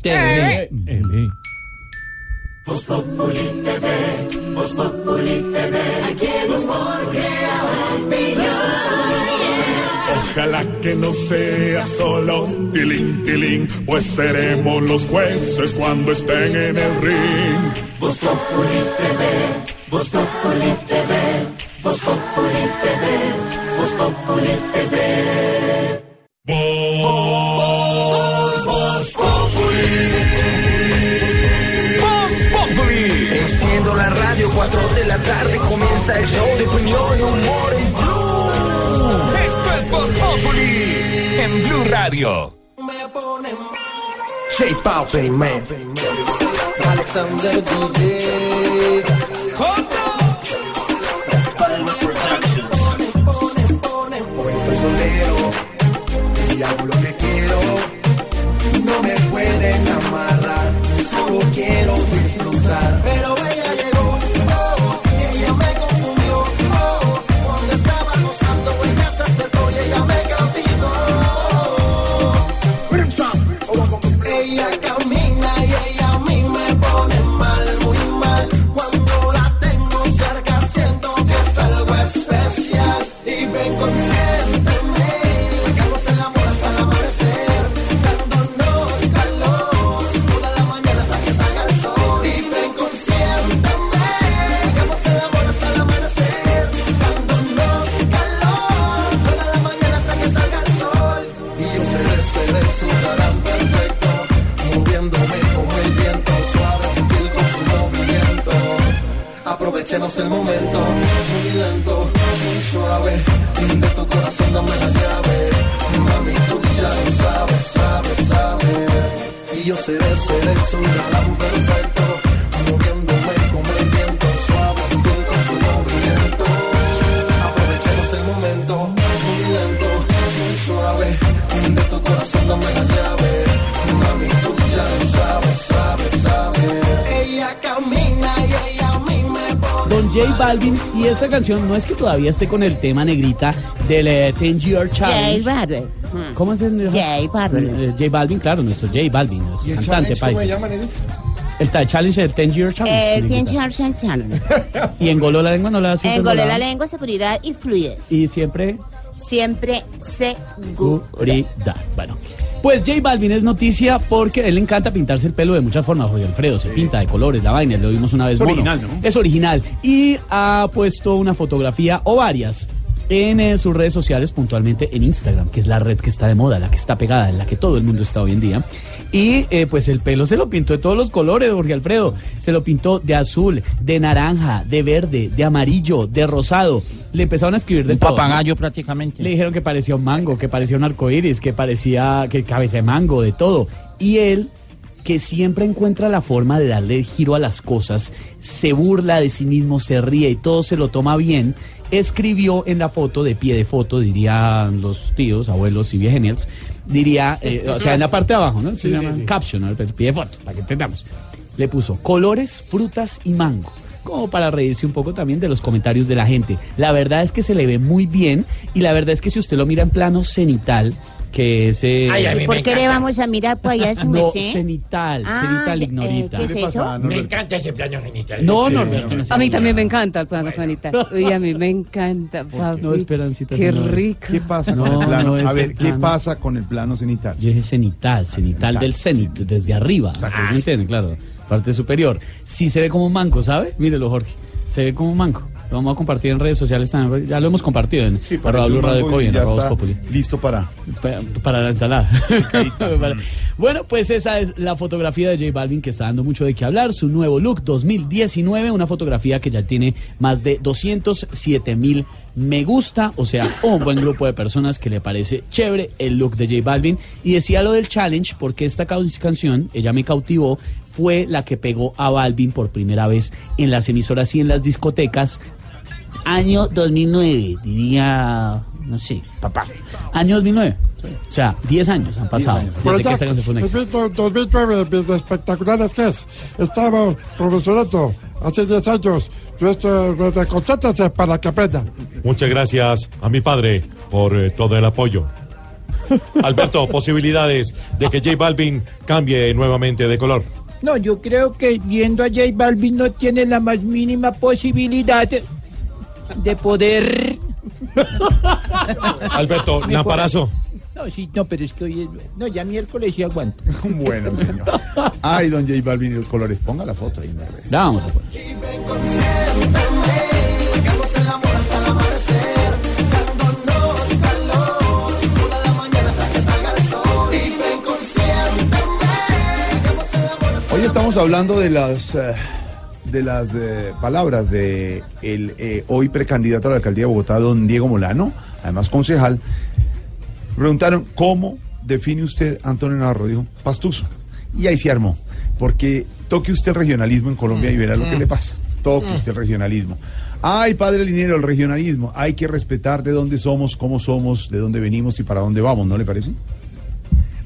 Voz Populi TV, Voz Populi TV, aquí el humor crea Ojalá que no sea solo tilín, tilín, pues seremos los jueces cuando estén en el ring. Voz Populi TV, Voz Populi TV, Voz Populi TV, Voz Populi TV. Voz, Voz Populi. Voz Populi. Enciendo la radio, 4 de la tarde comienza el show de opinión y humor en Blue. Esto es Voz Populi en Blue Radio. J Balvin, man. Alexander DJ. Soltero y hago lo que quiero. No me pueden amarrar, solo quiero disfrutar. aprovechemos el momento. Muy lento, muy suave, de tu corazón dame la llave. Mami, tú ya lo sabes, sabes, sabes. Y yo seré, seré su galán perfecto, moviéndome con el viento, suave, sutil con su movimiento. Aprovechemos el momento, muy lento, muy suave, de tu corazón dame la llave. J Balvin y esta canción no es que todavía esté con el tema negrita del eh, 10 Year Challenge. J Balvin. ¿Cómo es el J Balvin. J Balvin, claro, nuestro J Balvin, nuestro ¿Y el cantante challenge cómo se llama, Negrita? El challenge del 10 Year Challenge. Eh, negrita. tiene Charles Challenge. Y engoló la lengua, no la hace Engolé la lengua, seguridad y fluidez. Y siempre Siempre seguridad. Bueno, pues J Balvin es noticia porque a él le encanta pintarse el pelo de muchas formas, Jorge Alfredo. Se pinta de colores, la vaina, lo vimos una vez. Es mono. original, ¿no? Es original. Y ha puesto una fotografía o varias en sus redes sociales, puntualmente en Instagram, que es la red que está de moda, la que está pegada, en la que todo el mundo está hoy en día. Y eh, pues el pelo se lo pintó de todos los colores, Jorge Alfredo. Se lo pintó de azul, de naranja, de verde, de amarillo, de rosado. Le empezaron a escribir de Un todo, ¿no? papagayo prácticamente. Le dijeron que parecía un mango, que parecía un arcoíris, que parecía que cabeza de mango, de todo. Y él, que siempre encuentra la forma de darle giro a las cosas, se burla de sí mismo, se ríe y todo se lo toma bien, escribió en la foto, de pie de foto, dirían los tíos, abuelos y viejenials, diría, eh, o sea, en la parte de abajo, ¿no? Se Sí, sí, llama sí. caption, ¿no? pie de foto, para que entendamos. Le puso colores, frutas y mango como para reírse un poco también de los comentarios de la gente. La verdad es que se le ve muy bien y la verdad es que si usted lo mira en plano cenital, que es... eh, ¿Y por qué le vamos a mirar para allá su no, merced? cenital, Ah, cenital eh, ignorita. ¿qué es eso? Me encanta ese plano genital. No, Sí, Norberto, no A mí también me encanta el plano genital. Uy, a mí me encanta, papi. No, Esperancita. Qué no rico. ¿Qué pasa No, con el plano? no es a ver, el ¿qué plano. pasa con el plano cenital? Yo dije cenital, cenital del cenit, desde arriba. ¿Me entienden? Claro, parte superior. Sí se ve como un manco, ¿sabe? Mírelo, Jorge. Se ve como un manco. Lo vamos a compartir en redes sociales también. Ya lo hemos compartido en Sí, arroba Blue Radio mango Co y y en arroba Populi. listo para... Pa- para la ensalada. Para- bueno, pues esa es la fotografía de J Balvin que está dando mucho de qué hablar. Su nuevo look 2019, una fotografía que ya tiene más de 207 mil me gusta, o sea, un buen grupo de personas que le parece chévere el look de J Balvin. Y decía lo del challenge porque esta ca- canción, ella me cautivó, fue la que pegó a Balvin por primera vez en las emisoras y en las discotecas año 2009, diría, no sé, papá. Año 2009. O sea, 10 años han pasado Pero desde que ya, esta canción fue un éxito. 2009, de espectaculares que es. Estaba profesorando hace 10 años. Yo estoy, concéntrese para que aprenda. Muchas gracias a mi padre por eh, todo el apoyo. Alberto, posibilidades de que J Balvin cambie nuevamente de color. No, yo creo que viendo a J Balvin no tiene la más mínima posibilidad de, de poder. Alberto, Me Naparazo. No, sí, no, pero es que hoy es. No, ya miércoles sí aguanto. Bueno, señor. Ay, don J Balvin y los colores. Ponga la foto ahí en la red. La vamos a poner. Hoy estamos hablando de las eh, de las eh, palabras de el eh, hoy precandidato a la alcaldía de Bogotá, don Diego Molano, además concejal. Preguntaron cómo define usted Antonio Navarro, dijo pastuso. Y ahí se armó, porque toque usted el regionalismo en Colombia y verá lo que le pasa. Toque usted el regionalismo. Ay, padre Linero, el regionalismo. Hay que respetar de dónde somos, cómo somos, de dónde venimos y para dónde vamos, ¿no le parece?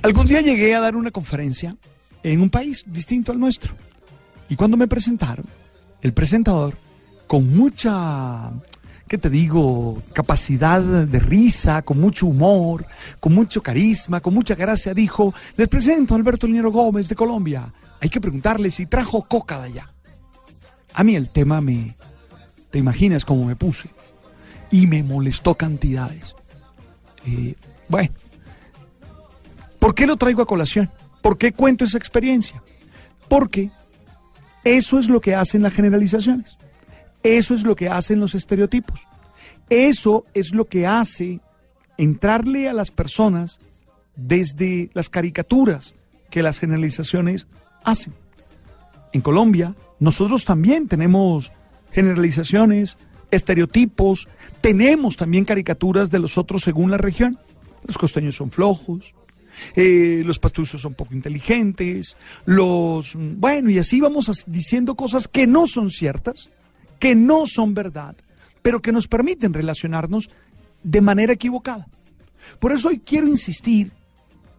Algún día llegué a dar una conferencia en un país distinto al nuestro. Y cuando me presentaron, el presentador, con mucha, ¿qué te digo?, capacidad de risa, con mucho humor, con mucho carisma, con mucha gracia, dijo, les presento a Alberto Linero Gómez de Colombia. Hay que preguntarle si trajo coca de allá. A mí el tema me, te imaginas cómo me puse. Y me molestó cantidades. Eh, bueno, ¿Por qué lo traigo a colación? ¿Por qué cuento esa experiencia? Porque eso es lo que hacen las generalizaciones. Eso es lo que hacen los estereotipos. Eso es lo que hace entrarle a las personas desde las caricaturas que las generalizaciones hacen. En Colombia, nosotros también tenemos generalizaciones, estereotipos, tenemos también caricaturas de los otros según la región. Los costeños son flojos, eh, los pastuzos son poco inteligentes, los... Bueno, y así vamos diciendo cosas que no son ciertas, que no son verdad, pero que nos permiten relacionarnos de manera equivocada. Por eso hoy quiero insistir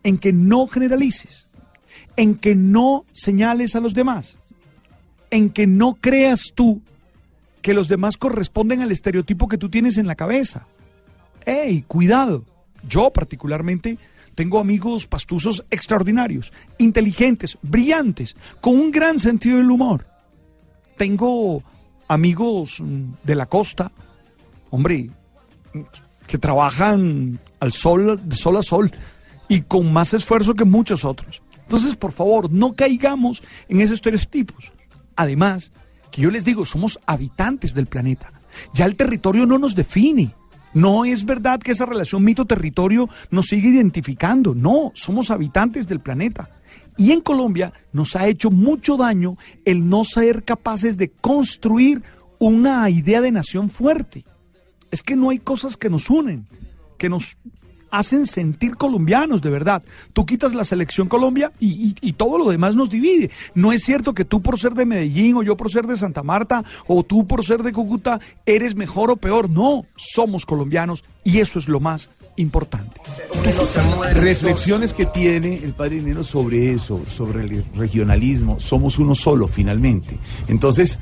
en que no generalices, en que no señales a los demás, en que no creas tú que los demás corresponden al estereotipo que tú tienes en la cabeza. ¡Ey, cuidado! Yo particularmente tengo amigos pastuzos extraordinarios, inteligentes, brillantes, con un gran sentido del humor. Tengo amigos mm, de la costa, hombre, que trabajan al sol, de sol a sol, y con más esfuerzo que muchos otros. Entonces, por favor, no caigamos en esos estereotipos. Además, que yo les digo, somos habitantes del planeta. Ya el territorio no nos define. No es verdad que esa relación mito-territorio nos sigue identificando. No, somos habitantes del planeta. Y en Colombia nos ha hecho mucho daño el no ser capaces de construir una idea de nación fuerte. Es que no hay cosas que nos unen, que nos hacen sentir colombianos, de verdad. Tú quitas la selección Colombia y, y- y todo lo demás nos divide. No es cierto que tú por ser de Medellín o yo por ser de Santa Marta o tú por ser de Cúcuta eres mejor o peor. No, somos colombianos y eso es lo más importante. Reflexiones que tiene el padre Dinero sobre eso, sobre el regionalismo. Somos uno solo, finalmente. Entonces,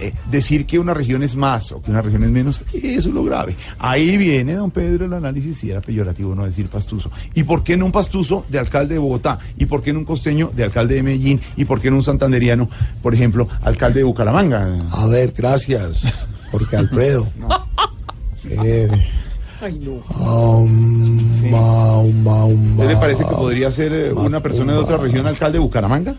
eh, decir que una región es más o que una región es menos, eso es lo grave. Ahí viene, don Pedro, el análisis, si era peyorativo no decir pastuso. ¿Y por qué no un pastuso de alcalde de Bogotá? ¿Y por qué no un costeño de alcalde de Medellín? ¿Y por qué no un santanderiano, por ejemplo, alcalde de Bucaramanga? A ver, gracias, porque Alfredo. Eh, um, ma- ma- ¿Qué le parece que podría ser eh, una persona de otra región alcalde de Bucaramanga?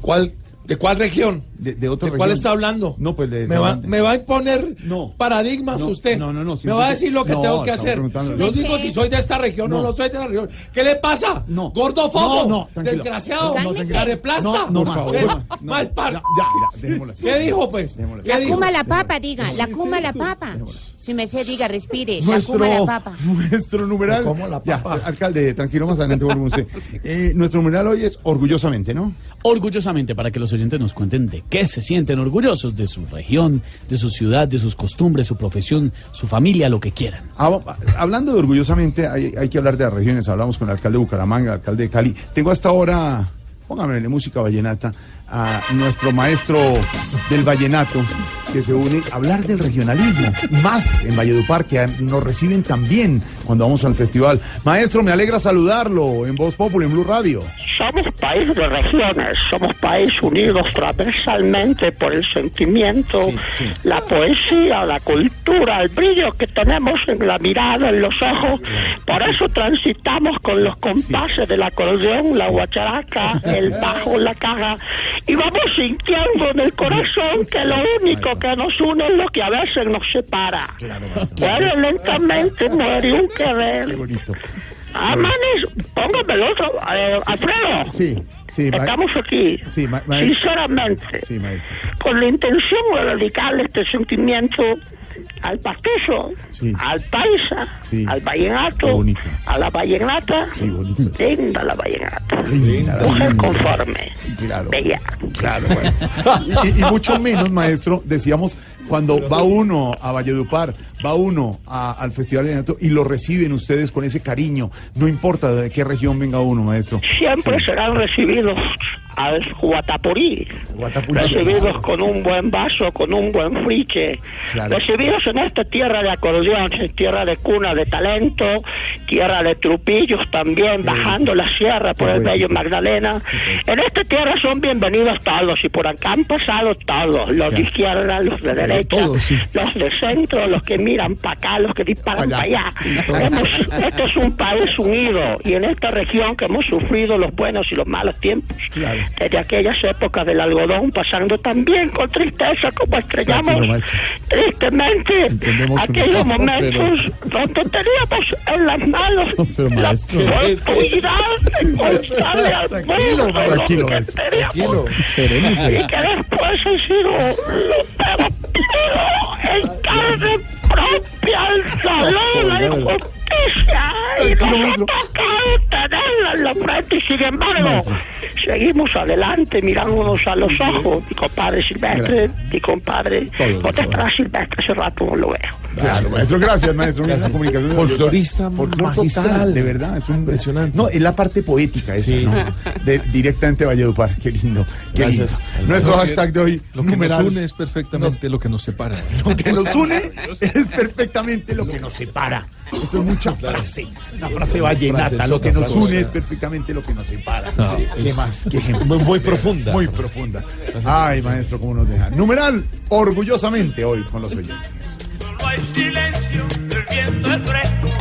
¿Cuál? ¿De cuál región? De, de otra ¿De cuál región. está hablando? No, pues de... Me va, me va a imponer No. paradigmas No, usted. no, no, no, Me va a decir lo que No, tengo que hacer. Yo digo si soy de esta región o No. no soy de la región. ¿Qué le pasa? No. Gordófobo. No, no, tranquilo. Desgraciado. No, no, tranquilo. Careplasta. No, no. ¿Qué? Mal par. Ya, ya. ¿Qué dijo, pues? ¿Qué La dijo? cuma la papa, diga. La cuma la papa. Si me se diga, respire. La Nuestro, cuma la papa. nuestro numeral. ¿Cómo la Ya, papa? alcalde, tranquilo, más adelante volvemos a usted. Eh, nuestro numeral hoy es orgullosamente, ¿no? Orgullosamente, para que los oyentes nos cuenten de qué se sienten orgullosos de su región, de su ciudad, de sus costumbres, su profesión, su familia, lo que quieran. Ah, hablando de orgullosamente, hay, que hablar de las regiones. Hablamos con el alcalde de Bucaramanga, el alcalde de Cali. Tengo hasta ahora, póngame en música vallenata, a nuestro maestro del vallenato que se une a hablar del regionalismo, más en Valledupar, que nos reciben también cuando vamos al festival. Maestro, me alegra saludarlo en Voz Popular, en Blue Radio. Somos país de regiones, somos país unidos transversalmente por el sentimiento, la poesía, la cultura, el brillo que tenemos en la mirada, en los ojos. Por eso transitamos con los compases del acordeón, la guacharaca, el bajo, la caja, y vamos sintiendo en el corazón que lo único que nos une es lo que a veces nos separa. Muere lentamente, muere un querer. Amanes, póngame el otro, eh, Alfredo. Sí, sí, Estamos aquí, Sí, ma- sinceramente, Sí, maestro. con la intención de dedicarle este sentimiento al pastuso, Sí. al paisa, Sí. al vallenato, a la vallenata. Sí. Linda la vallenata. Linda Mujer conforme. Claro. Bella. Claro, bueno. y, y- y mucho menos, maestro, decíamos, cuando va uno a Valledupar, va uno a- al Festival de Vallenato y lo reciben ustedes con ese cariño, no importa de qué región venga uno, maestro. Siempre Sí. serán recibidos al Guatapurí, Guatapurí. recibidos con un buen vaso, con un buen friche, Claro. recibidos en esta tierra de acordeón, tierra de cuna de talento, tierra de trupillos también, bajando la sierra por el bello Magdalena. En esta tierra son bienvenidos todos y por acá han pasado todos, los de izquierda, los de derecha, todos, sí. los de centro, los que miran para acá, los que disparan Allá. para allá. Sí, todos. Hemos- este es un país unido y en esta región que hemos sufrido los buenos y los malos tiempos, Claro. desde aquellas épocas del algodón, pasando también con tristeza como estrellamos tristemente Entendemos aquellos No, momentos donde teníamos en las manos la oportunidad de al Tranquilo, y que después he sido pero en carne propia el salón la injusticia. Y nos ha tocado tenerla en la frente y sin embargo seguimos adelante mirándonos a los ojos. Mi compadre Silvestre mi compadre Todos, ¿dónde todos. estará Silvestre? hace rato no lo veo Claro, maestro, gracias, maestro. Gracias. Comunicación Folclorista Folclor magistral. total, de verdad. Es un Impresionante. No, es la parte poética esa, Sí, ¿no? sí. De, directamente Valledupar. Qué lindo. Qué Gracias. lindo. Nuestro Lo que- hashtag de hoy, Lo que numeral, nos une es perfectamente lo que nos separa. Lo que nos une es perfectamente lo que nos separa. Eso es mucha frase. Una frase vallenata. Lo que nos une es perfectamente lo que nos separa. No, Sí, ¿Qué es más? ¿Qué muy- muy profunda. Muy profunda. Ay, maestro, cómo nos deja. Numeral, orgullosamente hoy con los oyentes. Hay silencio, el viento es fresco.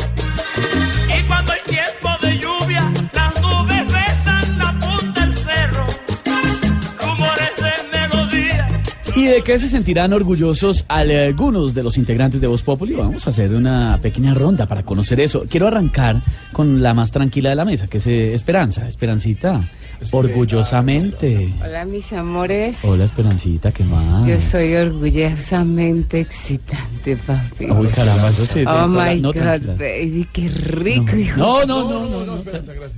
¿Y de qué se sentirán orgullosos algunos de los integrantes de Voz Populi? Vamos a hacer una pequeña ronda para conocer eso. Quiero arrancar con la más tranquila de la mesa, que es eh, Esperanza. Esperancita, orgullosamente. Hola, mis amores. Hola, Esperancita, ¿qué más? Yo soy orgullosamente excitante, papi. Uy, caramba, eso sí. Oh my no, God, tranquila. baby, qué rico, hijo. No, no, no, no, no,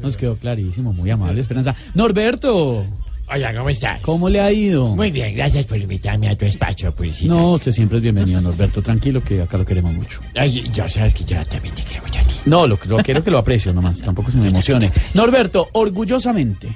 Nos quedó clarísimo, muy amable, Esperanza. Norberto. Hola, ¿cómo estás? ¿Cómo le ha ido? Muy bien, gracias por invitarme a tu espacio publicitario. No, usted siempre es bienvenido, Norberto. Tranquilo, que acá lo queremos mucho. Ay, yo sabes que yo también te quiero mucho a ti. No, lo, lo quiero que lo aprecio nomás. Tampoco se me emocione. Norberto, orgullosamente.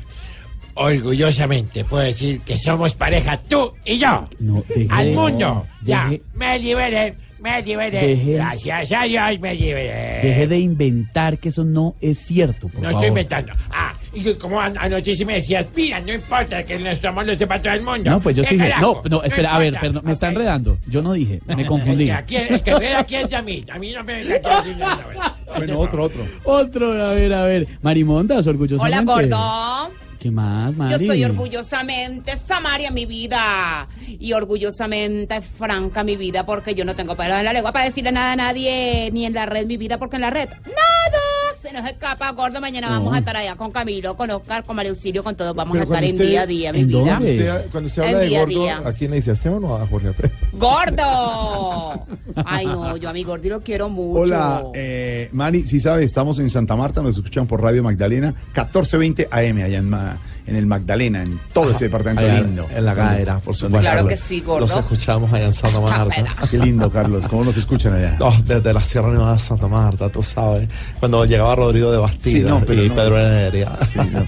Orgullosamente puedo decir que somos pareja tú y yo. No, deje Al mundo. Ya, deje- me liberé, me liberé. Deje- Gracias a Dios me liberé. Deje de inventar que eso no es cierto, por No favor. estoy inventando. Ah, y que como an- anoche sí me decías, mira, no importa que nuestro amor lo sepa todo el mundo. No, pues yo ¿Qué sí dije. No, no, espera, a ver, perdón, me está enredando. Yo no dije, me confundí. El que, el que enreda aquí es a mí. A mí no me venga aquí a decir nada. Bueno, otro, otro. Otro, a ver, a ver. Marimondas, orgullosamente. Hola, gordo. ¿Qué más, Yo Mari? soy orgullosamente Samaria, mi vida. Y orgullosamente franca, mi vida, porque yo no tengo pelo en la lengua para decirle nada a nadie, ni en la red, mi vida, porque en la red, nada se nos escapa, gordo. Mañana No. vamos a estar allá con Camilo, con Oscar, con María Auxilio, con todos. Vamos Pero a estar en usted- día a día, mi ¿En vida. Usted, cuando usted En habla de día a gordo, día. ¿a quién le dice? ¿A Esteban o a Jorge Alfredo? ¡Gordo! Ay, no, yo a mi gordo lo quiero mucho. Hola, eh, Mari, si sabe, estamos en Santa Marta, nos escuchan por Radio Magdalena, 1420 AM, allá en, Ma- en el Magdalena, en todo ese departamento allá lindo. en la Gaera, por supuesto. Claro que sí, gordo. Los escuchamos allá en Santa Marta. Qué lindo, Carlos, ¿cómo nos escuchan allá? No, desde la Sierra Nevada de Santa Marta, tú sabes. Cuando llegaba Rodrigo de Bastida Sí, no, pero y no. Pedro Heredia,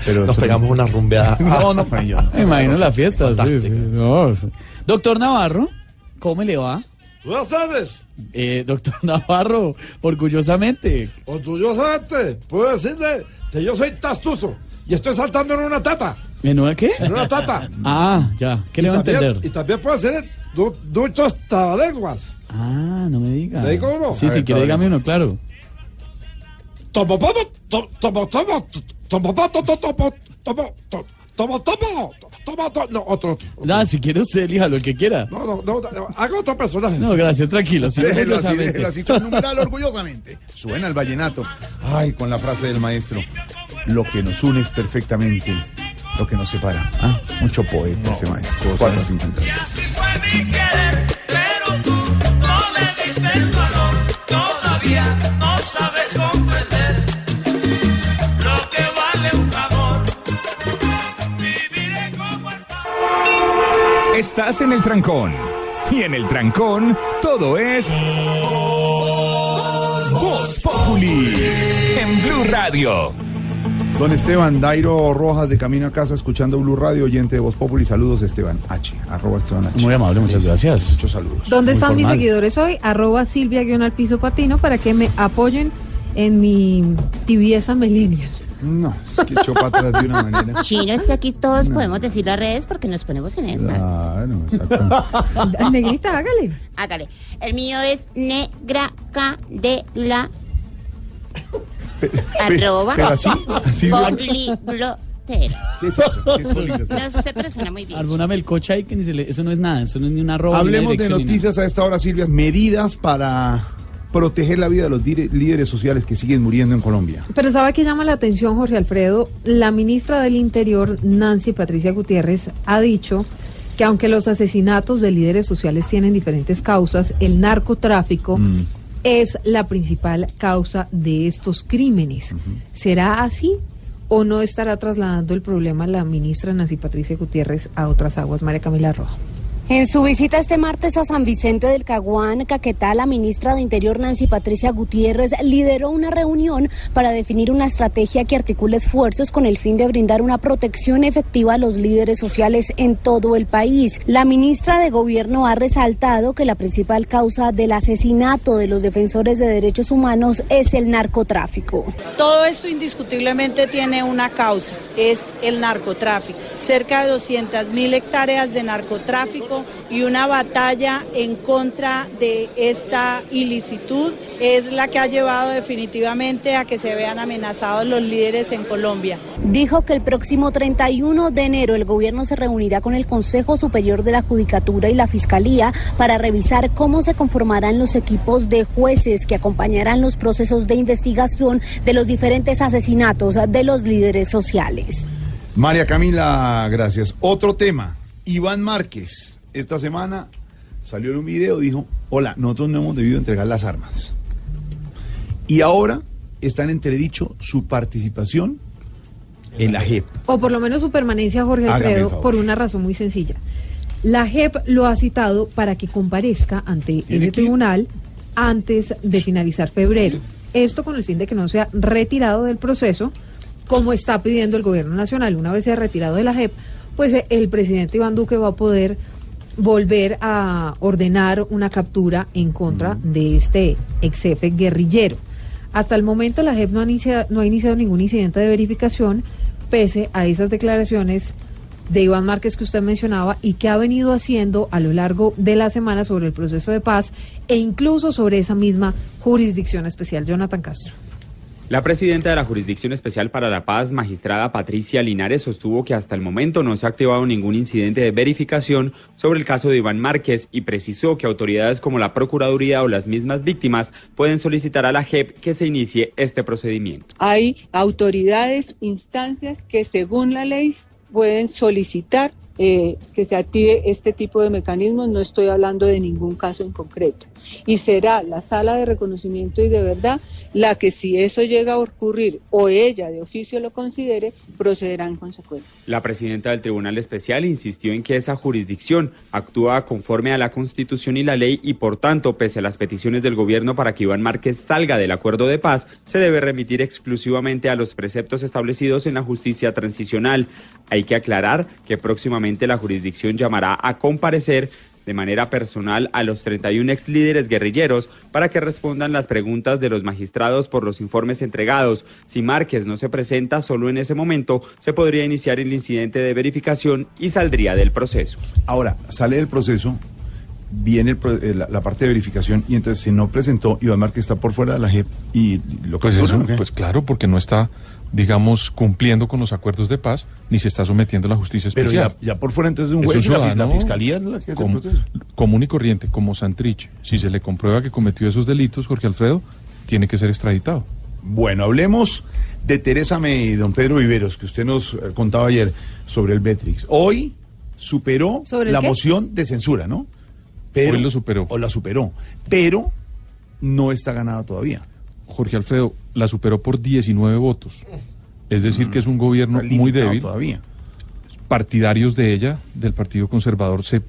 pero nos pegamos no. una rumbeada. No, no, pues, yo no. Me imagino la fiesta, sí, sí, sí. Doctor Navarro, ¿cómo le va? Buenas tardes. Eh, doctor Navarro, orgullosamente. Orgullosamente, puedo decirle que yo soy tastuzo y estoy saltando en una tata. ¿En una qué? En una tata. Ah, ya. ¿Qué Y le va a también- entender? Y también puedo decir du duchos talenguas. Ah, no me diga. ¿Le digo uno? Sí, A si ver, quiere, dígame uno, claro. Tomo, tomo, tomo, tomo, tomo, tomo, tomo, tomo, tomo, tomo, tomo, tomo, no, otro, otro. Nada, si quiere usted, elíjalo, el que quiera. No, no, no, no, haga otro personaje. No, gracias, tranquilo. sí, Déjelo así, déjelo así, numeral orgullosamente. Suena el vallenato. Ay, con la frase del maestro. Lo que nos une es perfectamente lo que nos separa. Ah, mucho poeta ese maestro. 450. Pero tú no le diste el valor, todavía no sabes comprender lo que vale un amor. Viviré como el Estás en el trancón. Y en el trancón, todo es. Voz Populi. En Blue Radio. Don Esteban Dairo Rojas de Camino a Casa, escuchando Blue Radio, oyente de Voz Populi. Saludos, Esteban H. Arroba Esteban H. Muy amable, muchas gracias. Muchos saludos. ¿Dónde Muy están mis seguidores hoy? Arroba Silvia guion al piso patino para que me apoyen en mi tibieza millennial. No, es que echó para atrás de una manera. Chino, es que aquí todos podemos decir las redes porque nos ponemos en esa. Claro, exacto. Negrita, hágale. Hágale. El mío es negra Candela. Arroba. pero así. ¿Qué es eso? ¿Qué es? No sé, pero suena muy bien. Alguna melcocha ahí que ni se le... Eso no es nada, eso no es ni una arroba. Hablemos de noticias a esta hora, Silvia. Medidas para proteger la vida de los dire- líderes sociales que siguen muriendo en Colombia. Pero ¿sabe qué llama la atención, Jorge Alfredo? La ministra del Interior, Nancy Patricia Gutiérrez, ha dicho que aunque los asesinatos de líderes sociales tienen diferentes causas, el narcotráfico es la principal causa de estos crímenes. ¿Será así o no estará trasladando el problema la ministra Nancy Patricia Gutiérrez a otras aguas? María Camila Roja. En su visita este martes a San Vicente del Caguán, Caquetá, la ministra de Interior Nancy Patricia Gutiérrez lideró una reunión para definir una estrategia que articule esfuerzos con el fin de brindar una protección efectiva a los líderes sociales en todo el país. La ministra de Gobierno ha resaltado que la principal causa del asesinato de los defensores de derechos humanos es el narcotráfico. Todo esto indiscutiblemente tiene una causa, es el narcotráfico. Cerca de 200 mil hectáreas de narcotráfico y una batalla en contra de esta ilicitud es la que ha llevado definitivamente a que se vean amenazados los líderes en Colombia. Dijo que el próximo 31 de enero el gobierno se reunirá con el Consejo Superior de la Judicatura y la Fiscalía para revisar cómo se conformarán los equipos de jueces que acompañarán los procesos de investigación de los diferentes asesinatos de los líderes sociales. María Camila, gracias. Otro tema, Iván Márquez. Esta semana salió en un video, dijo, hola, nosotros no hemos debido entregar las armas. Y ahora está en entredicho su participación en la JEP. O por lo menos su permanencia, Jorge Alfredo, por una razón muy sencilla. La JEP lo ha citado para que comparezca ante el tribunal antes de finalizar febrero. Esto con el fin de que no sea retirado del proceso, como está pidiendo el gobierno nacional. Una vez sea retirado de la JEP, pues eh, el presidente Iván Duque va a poder volver a ordenar una captura en contra de este ex jefe guerrillero. Hasta el momento la JEP no ha, inicia- no ha iniciado ningún incidente de verificación, pese a esas declaraciones de Iván Márquez que usted mencionaba y que ha venido haciendo a lo largo de la semana sobre el proceso de paz e incluso sobre esa misma jurisdicción especial. Jonathan Castro. La presidenta de la Jurisdicción Especial para la Paz, magistrada Patricia Linares, sostuvo que hasta el momento no se ha activado ningún incidente de verificación sobre el caso de Iván Márquez y precisó que autoridades como la Procuraduría o las mismas víctimas pueden solicitar a la JEP que se inicie este procedimiento. Hay autoridades, instancias que según la ley pueden solicitar eh, que se active este tipo de mecanismos. No estoy hablando de ningún caso en concreto. Y será la sala de reconocimiento y de verdad la que si eso llega a ocurrir o ella de oficio lo considere, procederá en consecuencia. La presidenta del Tribunal Especial insistió en que esa jurisdicción actúa conforme a la Constitución y la ley y por tanto, pese a las peticiones del gobierno para que Iván Márquez salga del acuerdo de paz, se debe remitir exclusivamente a los preceptos establecidos en la justicia transicional. Hay que aclarar que próximamente la jurisdicción llamará a comparecer de manera personal a los 31 ex líderes guerrilleros para que respondan las preguntas de los magistrados por los informes entregados. Si Márquez no se presenta, solo en ese momento se podría iniciar el incidente de verificación y saldría del proceso. Ahora, sale del proceso, viene el pro- eh, la, la parte de verificación y entonces si no presentó, Iván Márquez está por fuera de la JEP y lo Pues, capturan, eso, pues claro, porque no está, digamos, cumpliendo con los acuerdos de paz, ni se está sometiendo a la justicia Pero especial. ya, ya por fuera entonces un Es juez y la, fi- la fiscalía es la que hace el común y corriente, como Santrich. Si se le comprueba que cometió esos delitos, Jorge Alfredo, tiene que ser extraditado. Bueno, hablemos de Teresa May y don Pedro Viveros, que usted nos eh, contaba ayer sobre el Betrix. Hoy superó ¿Sobre el la qué? moción de censura, ¿no? Hoy lo superó. O la superó. Pero no está ganada todavía. Jorge Alfredo la superó por 19 votos. Es decir, que es un gobierno Está muy débil. todavía. Partidarios de ella, del Partido Conservador, se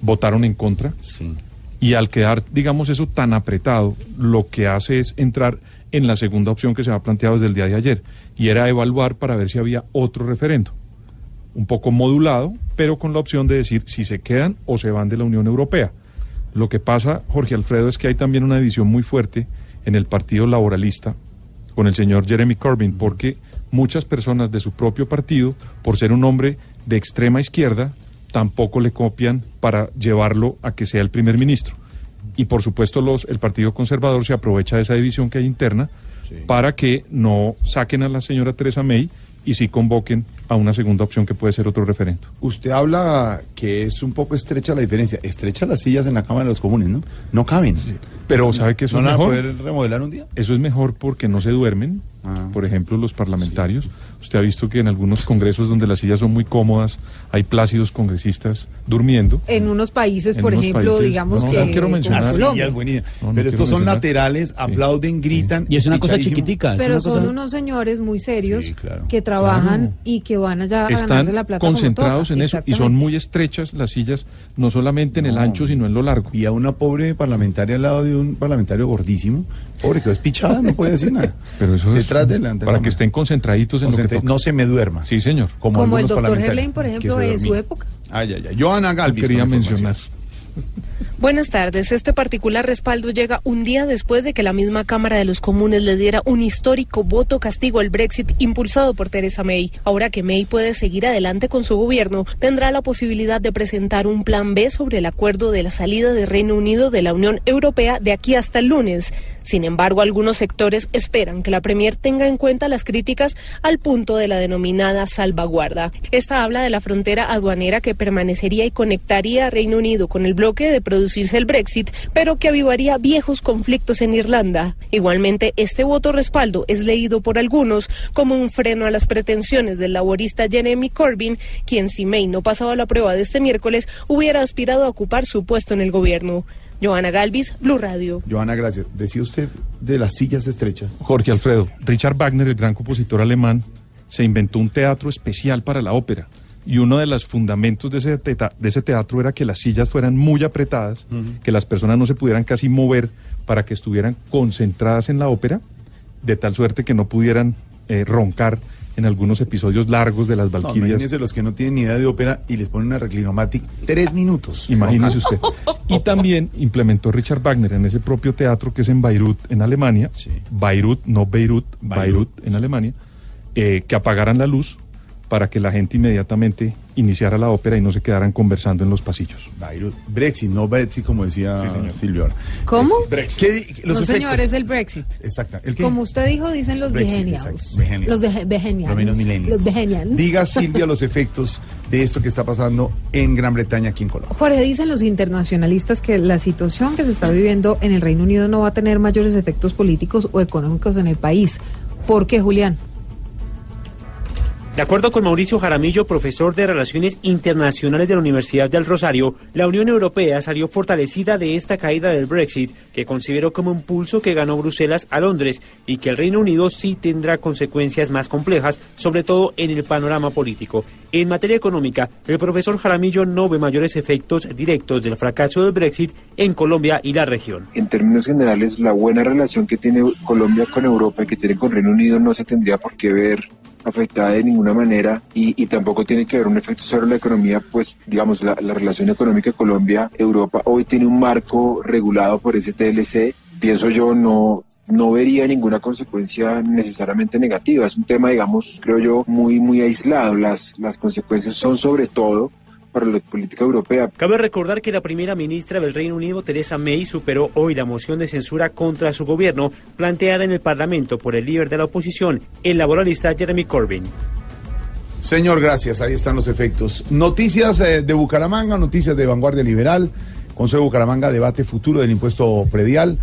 votaron en contra. Y al quedar, digamos, eso tan apretado, lo que hace es entrar en la segunda opción que se ha planteado desde el día de ayer, y era evaluar para ver si había otro referendo. Un poco modulado, pero con la opción de decir si se quedan o se van de la Unión Europea. Lo que pasa, Jorge Alfredo, es que hay también una división muy fuerte en el Partido Laboralista con el señor Jeremy Corbyn, porque muchas personas de su propio partido, por ser un hombre de extrema izquierda, tampoco le copian para llevarlo a que sea el primer ministro. Y por supuesto los, el Partido Conservador se aprovecha de esa división que hay interna para que no saquen a la señora Teresa May y sí convoquen a una segunda opción que puede ser otro referendo. Usted habla que es un poco estrecha la diferencia. Estrecha las sillas en la Cámara de los Comunes, ¿no? No caben. Pero ¿sabe que eso ¿No es van a mejor? poder remodelar un día? Eso es mejor porque no se duermen, por ejemplo, los parlamentarios. Usted ha visto que en algunos congresos donde las sillas son muy cómodas, hay plácidos congresistas durmiendo. En unos países, En por unos ejemplo, países- digamos no, no, que no quiero mencionar. Las sillas buenísimas. No, no Pero estos son mencionar. laterales, aplauden, gritan. Y es una cosa chiquitica. Pero una son cosa- unos señores muy serios que trabajan y que van allá a ganarse Están la plata como concentrados en eso y son muy estrechas las sillas, no solamente en el ancho, sino en lo largo. Y a una pobre parlamentaria al lado de un parlamentario gordísimo, pobre que es pichada, no puede decir nada. Pero eso es Detrás de la- de para que estén concentraditos en lo que toca. no se me duerma. Sí, señor. Como, Como el doctor Helene, por ejemplo, en su época. Ay, ay, ay. Joana Galvis. quería mencionar. Buenas tardes. Este particular respaldo llega un día después de que la misma Cámara de los Comunes le diera un histórico voto castigo al Brexit impulsado por Theresa May. Ahora que May puede seguir adelante con su gobierno, tendrá la posibilidad de presentar un plan B sobre el acuerdo de la salida de Reino Unido de la Unión Europea de aquí hasta el lunes. Sin embargo, algunos sectores esperan que la Premier tenga en cuenta las críticas al punto de la denominada salvaguarda. Esta habla de la frontera aduanera que permanecería y conectaría a Reino Unido con el bloque de producirse el Brexit, pero que avivaría viejos conflictos en Irlanda. Igualmente, este voto respaldo es leído por algunos como un freno a las pretensiones del laborista Jeremy Corbyn, quien si May no pasaba la prueba de este miércoles, hubiera aspirado a ocupar su puesto en el gobierno. Joana Galvis, Blue Radio. Joana, gracias. Decía usted de las sillas estrechas. Jorge Alfredo, Richard Wagner, el gran compositor alemán, se inventó un teatro especial para la ópera. Y uno de los fundamentos de ese, teta- de ese teatro era que las sillas fueran muy apretadas, que las personas no se pudieran casi mover para que estuvieran concentradas en la ópera, de tal suerte que no pudieran eh, roncar en algunos episodios largos de las No, Valquirias. imagínese los que no tienen ni idea de ópera y les ponen una reclinomatic tres minutos. Imagínese usted. Y también implementó Richard Wagner en ese propio teatro que es en Beirut, en Alemania. Beirut, no Beirut, Beirut, en Alemania. eh, que apagaran la luz para que la gente inmediatamente iniciara la ópera y no se quedaran conversando en los pasillos. Brexit, no Betsy, como decía Silvio. ahora. ¿Cómo? ¿Qué- los no, señor, es el Brexit. Exacto. ¿El qué? Como usted dijo, dicen los Brexit, Behenials. exacto. Behenials. Los millennials. Los Behenials. Diga, Silvia, los efectos de esto que está pasando en Gran Bretaña, aquí en Colombia. Jorge, dicen los internacionalistas que la situación que se está viviendo en el Reino Unido no va a tener mayores efectos políticos o económicos en el país. ¿Por qué, Julián? De acuerdo con Mauricio Jaramillo, profesor de Relaciones Internacionales de la Universidad del Rosario, la Unión Europea salió fortalecida de esta caída del Brexit, que consideró como un pulso que ganó Bruselas a Londres y que el Reino Unido sí tendrá consecuencias más complejas, sobre todo en el panorama político. En materia económica, el profesor Jaramillo no ve mayores efectos directos del fracaso del Brexit en Colombia y la región. En términos generales, la buena relación que tiene Colombia con Europa y que tiene con Reino Unido no se tendría por qué ver afectada de ninguna manera y, y tampoco tiene que haber un efecto sobre la economía, pues digamos, la, la relación económica Colombia-Europa hoy tiene un marco regulado por ese TLC, pienso yo, no, no vería ninguna consecuencia necesariamente negativa. Es un tema, digamos, creo yo, muy, muy aislado. Las, las consecuencias son sobre todo para la política europea. Cabe recordar que la primera ministra del Reino Unido, Theresa May, superó hoy la moción de censura contra su gobierno planteada en el Parlamento por el líder de la oposición, el laboralista Jeremy Corbyn. Señor, gracias. Ahí están los efectos. Noticias eh, de Bucaramanga, noticias de Vanguardia Liberal. Consejo de Bucaramanga debate futuro del impuesto predial.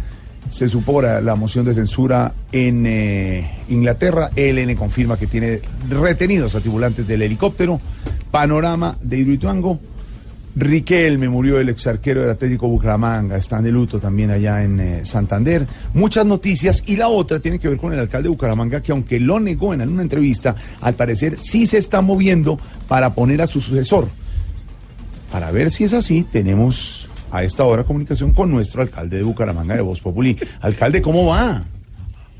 Se supora la moción de censura en eh, Inglaterra. ELN confirma que tiene retenidos a tripulantes del helicóptero. Panorama de Hidroituango. Riquelme murió el exarquero del Atlético Bucaramanga, están de luto también allá en eh, Santander. Muchas noticias y la otra tiene que ver con el alcalde de Bucaramanga que aunque lo negó en una entrevista, al parecer sí se está moviendo para poner a su sucesor. Para ver si es así, tenemos a esta hora comunicación con nuestro alcalde de Bucaramanga de Voz Populi. Alcalde, ¿cómo va?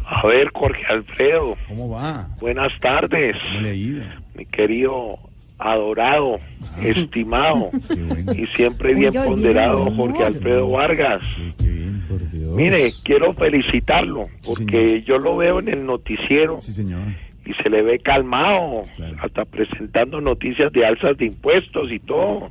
A ver, Jorge Alfredo. ¿Cómo va? Buenas tardes. ¿Cómo le ha ido? Mi querido, adorado, estimado y siempre bien ponderado. Jorge Alfredo Vargas. Mire, quiero felicitarlo porque yo lo veo en el noticiero y se le ve calmado, hasta presentando noticias de alzas de impuestos y todo.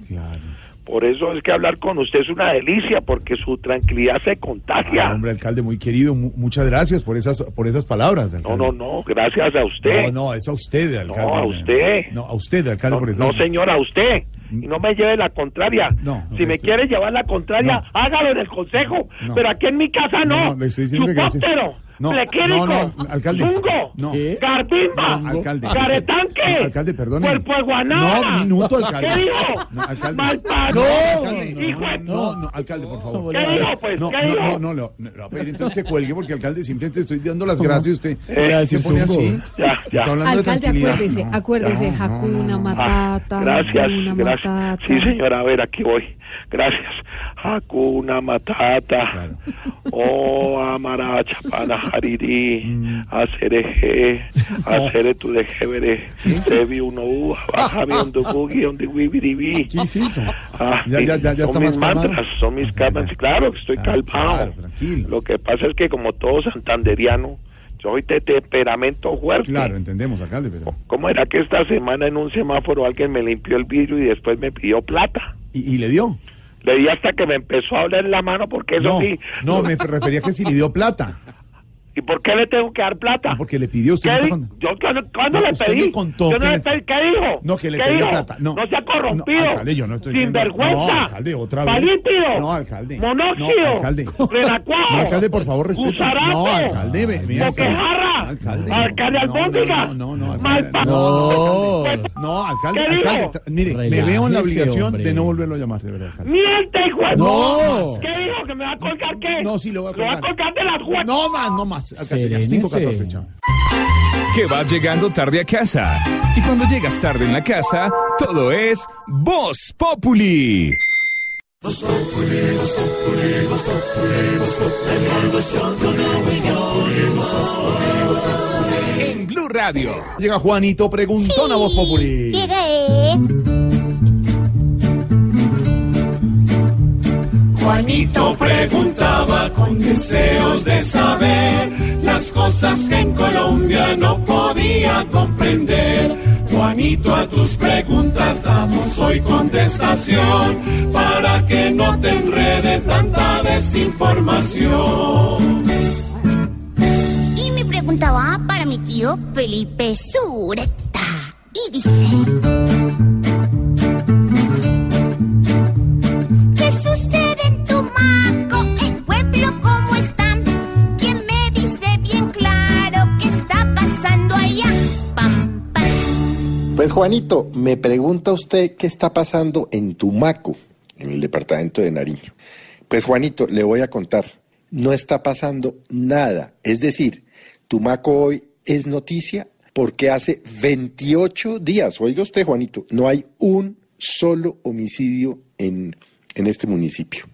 Por eso es que hablar con usted es una delicia porque su tranquilidad se contagia. Ah, hombre, alcalde muy querido, mu- muchas gracias por esas por esas palabras. No, alcalde. no, no, gracias a usted. No, no, es a usted, alcalde. a usted. No, a usted, alcalde, No, por eso. no, señor, a usted. Y no me lleve la contraria. No, si me quiere llevar la contraria, hágalo en el consejo. No. Pero aquí en mi casa no. No, no, le estoy diciendo que gracias. No, Plequírico. no, no, alcalde. Zungo. No. Cartimba. No, alcalde. Caretanque. No, alcalde, perdone. Cuerpo de guanábana. No, minuto, alcalde. ¿Qué dijo? No, alcalde. No, alcalde. Hijo de- No, no, alcalde, por favor. ¿Qué dijo, pues? No, ¿Qué no, dijo? no, no, no, no, le voy a pedir entonces que cuelgue porque alcalde simplemente estoy dando las gracias a usted. Gracias, se pone así. Ya, ya. Está hablando de Alcalde, tranquilidad. acuérdese, No, acuérdese, ya, no, Hakuna Matata, Gracias, Hakuna gracias. Matata. Sí, señora, a ver, aquí voy. Gracias. Hakuna Matata. Oh, Amaracha para Hariri. Mm. Acereje. Acere tu de jebere. Sebi uno u. Un dugugi, un digwibiribi. ¿Qué es eso? Ah, Ya, ya, ya, ya son está mis más calmado. mantras, son mis calmas. Claro que estoy calmado. Lo que pasa es que como todo santanderiano, yo soy de temperamento fuerte. Claro, entendemos, alcalde, pero... ¿Cómo era que esta semana en un semáforo alguien me limpió el vidrio y después me pidió plata? ¿Y, y le dio? Le di hasta que me empezó a hablar en la mano porque eso No, sí. no, me refería que si le dio plata. ¿Y por qué le tengo que dar plata? Porque le pidió usted. ¿Qué no Yo cuando, cuándo No, le usted pedí? me contó Yo no le pedí, ¿qué dijo? No, que le ¿Qué pedía dijo? plata. No. se ha corrompido. No, alcalde, yo no estoy Sinvergüenza. No, alcalde, otra vez. Palípido. No, alcalde. Monóxido. No, alcalde. Renacuajo. No, alcalde, por favor, respete. No, alcalde, ve- mira, Boquejarra. Alcalde. Alcalde No, no, albóndiga. No, no, no, alcalde. No, alcalde. No, alcalde, alcalde. Mire, me veo en la obligación hombre. de no volverlo a llamar, de verdad, alcalde. ¡Miente, hijo de- No. ¿Qué dijo? ¿Que me va a colgar qué? No, sí, lo voy a Lo voy a colgar. colgar de las juegas. No más, no más. Alcalde, ya, Serénese. 5-14, chao. Que vas llegando tarde a casa. Y cuando llegas tarde en la casa, todo es Voz Populi. En Blue Radio. Llega Juanito Preguntón a Voz Populi. Juanito preguntaba con deseos de saber las cosas que en Colombia no podía comprender. Juanito, a tus preguntas damos hoy contestación para que no te enredes tanta desinformación. Y mi pregunta va para mi tío Felipe Sureta. Y dice... Pues Juanito, me pregunta usted qué está pasando en Tumaco, en el departamento de Nariño. Pues Juanito, le voy a contar, no está pasando nada. Es decir, Tumaco hoy es noticia porque hace 28 días, oiga usted Juanito, no hay un solo homicidio en, en este municipio.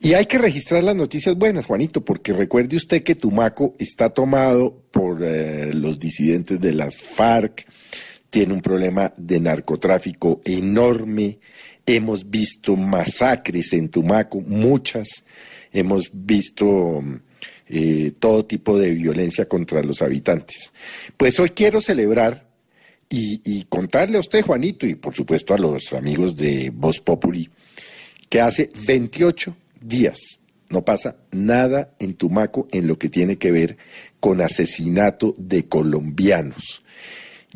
Y hay que registrar las noticias buenas, Juanito, porque recuerde usted que Tumaco está tomado por eh, los disidentes de las FARC, tiene un problema de narcotráfico enorme, hemos visto masacres en Tumaco, muchas, hemos visto eh, todo tipo de violencia contra los habitantes. Pues hoy quiero celebrar y, y contarle a usted, Juanito, y por supuesto a los amigos de Voz Populi, que hace 28 días no pasa nada en Tumaco en lo que tiene que ver con asesinato de colombianos.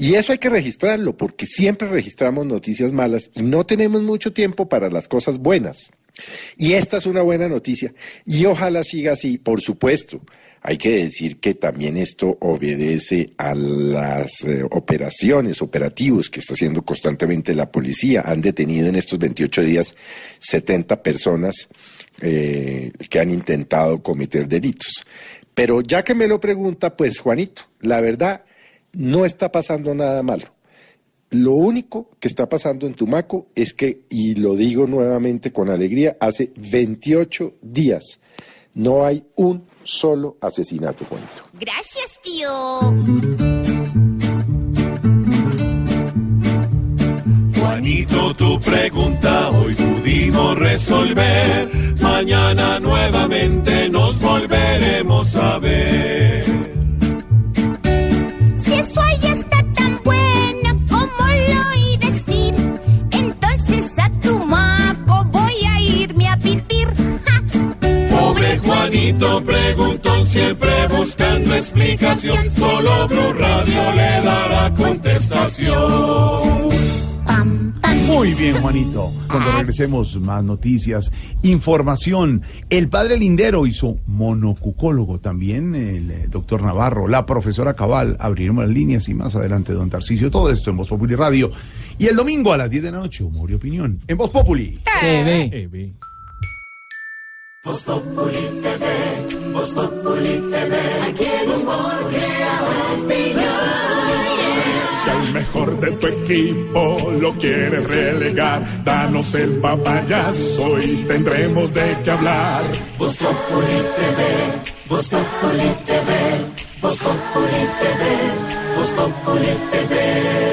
Y eso hay que registrarlo, porque siempre registramos noticias malas y no tenemos mucho tiempo para las cosas buenas. Y esta es una buena noticia. Y ojalá siga así, por supuesto. Hay que decir que también esto obedece a las eh, operaciones, operativos que está haciendo constantemente la policía. Han detenido en estos 28 días 70 personas eh, que han intentado cometer delitos. Pero ya que me lo pregunta, pues Juanito, la verdad, no está pasando nada malo. Lo único que está pasando en Tumaco es que, y lo digo nuevamente con alegría, hace 28 días no hay un solo asesinato, Juanito. Gracias, tío. Juanito, tu pregunta hoy pudimos resolver. Mañana nuevamente nos volveremos a ver. Juanito preguntó siempre buscando explicación. Solo Blue Radio le dará contestación. Pam, pam. Muy bien, Juanito. Cuando regresemos, más noticias, información. El padre Lindero hizo monocucólogo también, el eh, doctor Navarro, la profesora Cabal, abriremos las líneas y más adelante don Tarcicio. Todo esto en Voz Populi Radio. Y el domingo a las 10 de la noche, humor y opinión, en Voz Populi. TV. Voz Populi TV, Voz Populi TV, aquí el humor crea opinión. Si al mejor de tu equipo lo quieres relegar, danos el papayazo y tendremos de qué hablar. Voz Populi TV, Voz Populi TV, Voz Populi TV, Voz Populi TV.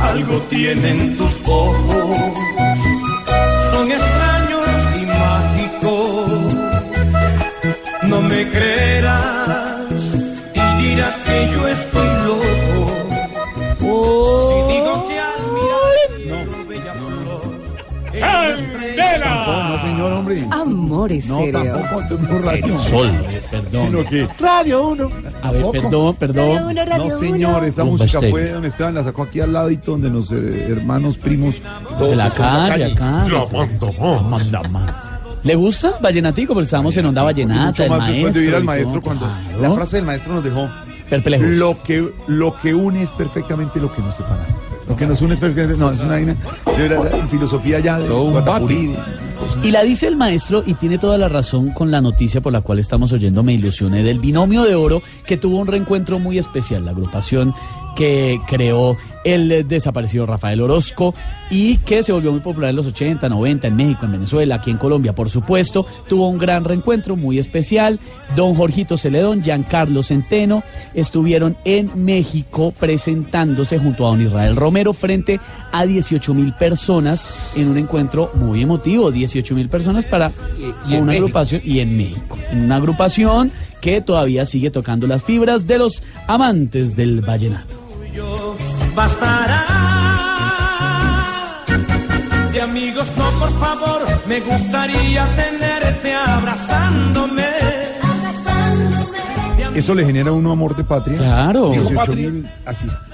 Algo tienen tus ojos, son extraños y mágicos. No me creerás y dirás que yo estoy hombre. Amores, No, serio. tampoco, no, radio. Sol, perdón. Sino que Radio 1. A ver, perdón, perdón. No, señor, esta Rumba música estéreo. fue de donde estaban, la sacó aquí al ladito, donde los eh, hermanos, primos, todos De la calle, acá. Manda más. ¿Le gusta Vallenatico? Porque estábamos en Onda Vallenata, el después de ir al maestro cuando Claro. la frase del maestro nos dejó Perplejos. lo que lo que une es perfectamente lo que nos separa. Lo que nos une es perfectamente, no, es una verdad, en filosofía ya de Todo Y la dice el maestro y tiene toda la razón con la noticia por la cual estamos oyendo Me Ilusioné del binomio de oro que tuvo un reencuentro muy especial, la agrupación que creó el desaparecido Rafael Orozco y que se volvió muy popular en los 80, 90 en México, en Venezuela, aquí en Colombia, por supuesto. Tuvo un gran reencuentro muy especial. Don Jorgito Celedón, Giancarlo Centeno estuvieron en México presentándose junto a Don Israel Romero frente a 18 mil personas en un encuentro muy emotivo. 18 mil personas para y una México. agrupación y en México. En una agrupación que todavía sigue tocando las fibras de los amantes del vallenato. Bastará. De amigos no, por favor, me gustaría tenerte abrazándome. Eso le genera uno amor de patria. Claro. 18 Dijo Patria.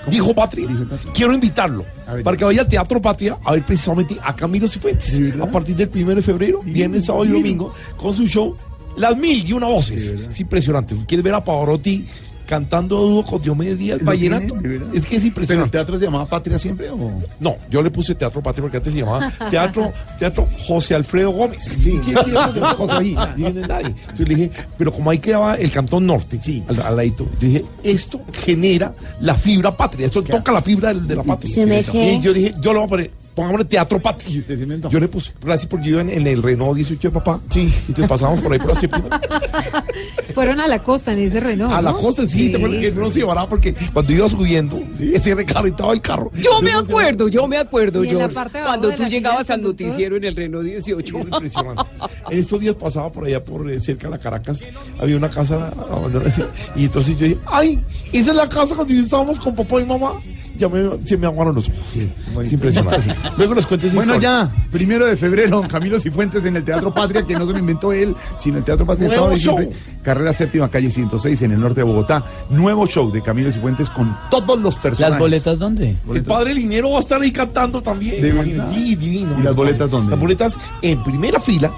Dijo Patria, quiero invitarlo para que vaya al Teatro Patria a ver precisamente a Camilo Cifuentes a partir del primero de febrero, viernes, sábado y domingo, con su show Las Mil y Una Voces. Es impresionante. ¿Quieres ver a Pavarotti cantando dúo con Diomedes Díaz, ¿Lo vallenato? ¿De? Es que es ¿Pero el impresionante. teatro se llamaba Patria siempre o...? No, yo le puse Teatro Patria porque antes se llamaba Teatro, teatro José Alfredo Gómez. ¿Quién quiere otra cosa ahí? Dije, "No hay nadie". Entonces le dije, pero como ahí quedaba el Cantón Norte, al, al ladito, yo dije, esto genera la fibra patria, esto toca la fibra del- de, la patria. Sí, y yo dije, yo lo voy a poner, pongámosle Teatro Patria. Yo le puse, gracias porque yo iba en, en el Renault 18 de papá. Sí. Entonces pasábamos por ahí por la séptima. Fueron a la costa en ese Renault. A la ¿no? costa, sí, te acuerdas que eso no se llevará porque cuando iba subiendo, ese recarretaba el carro. Yo me acuerdo, yo me acuerdo, Y la George, cuando tú la llegabas al noticiero en el Renault 18. Es impresionante. En estos días pasaba por allá, por eh, cerca de la Caracas, había una casa abandonada. Y entonces yo dije, ¡ay! Esa es la casa cuando estábamos con papá y mamá. Ya me, se me aguaron los ojos. es impresionante. Luego les cuento esa Bueno, historia. ya, primero de febrero, don Camilo Cifuentes en el Teatro Patria, que no se lo inventó él, sino el Teatro Patria Nuevo Estado de carrera séptima, calle 106, en el norte de Bogotá. Nuevo show de Camilo Cifuentes con todos los personajes. ¿Las boletas dónde? El padre Linero va a estar ahí cantando también. ¿De Imagínate. verdad? Sí, divino. ¿Y las boletas dónde? Las boletas en primera fila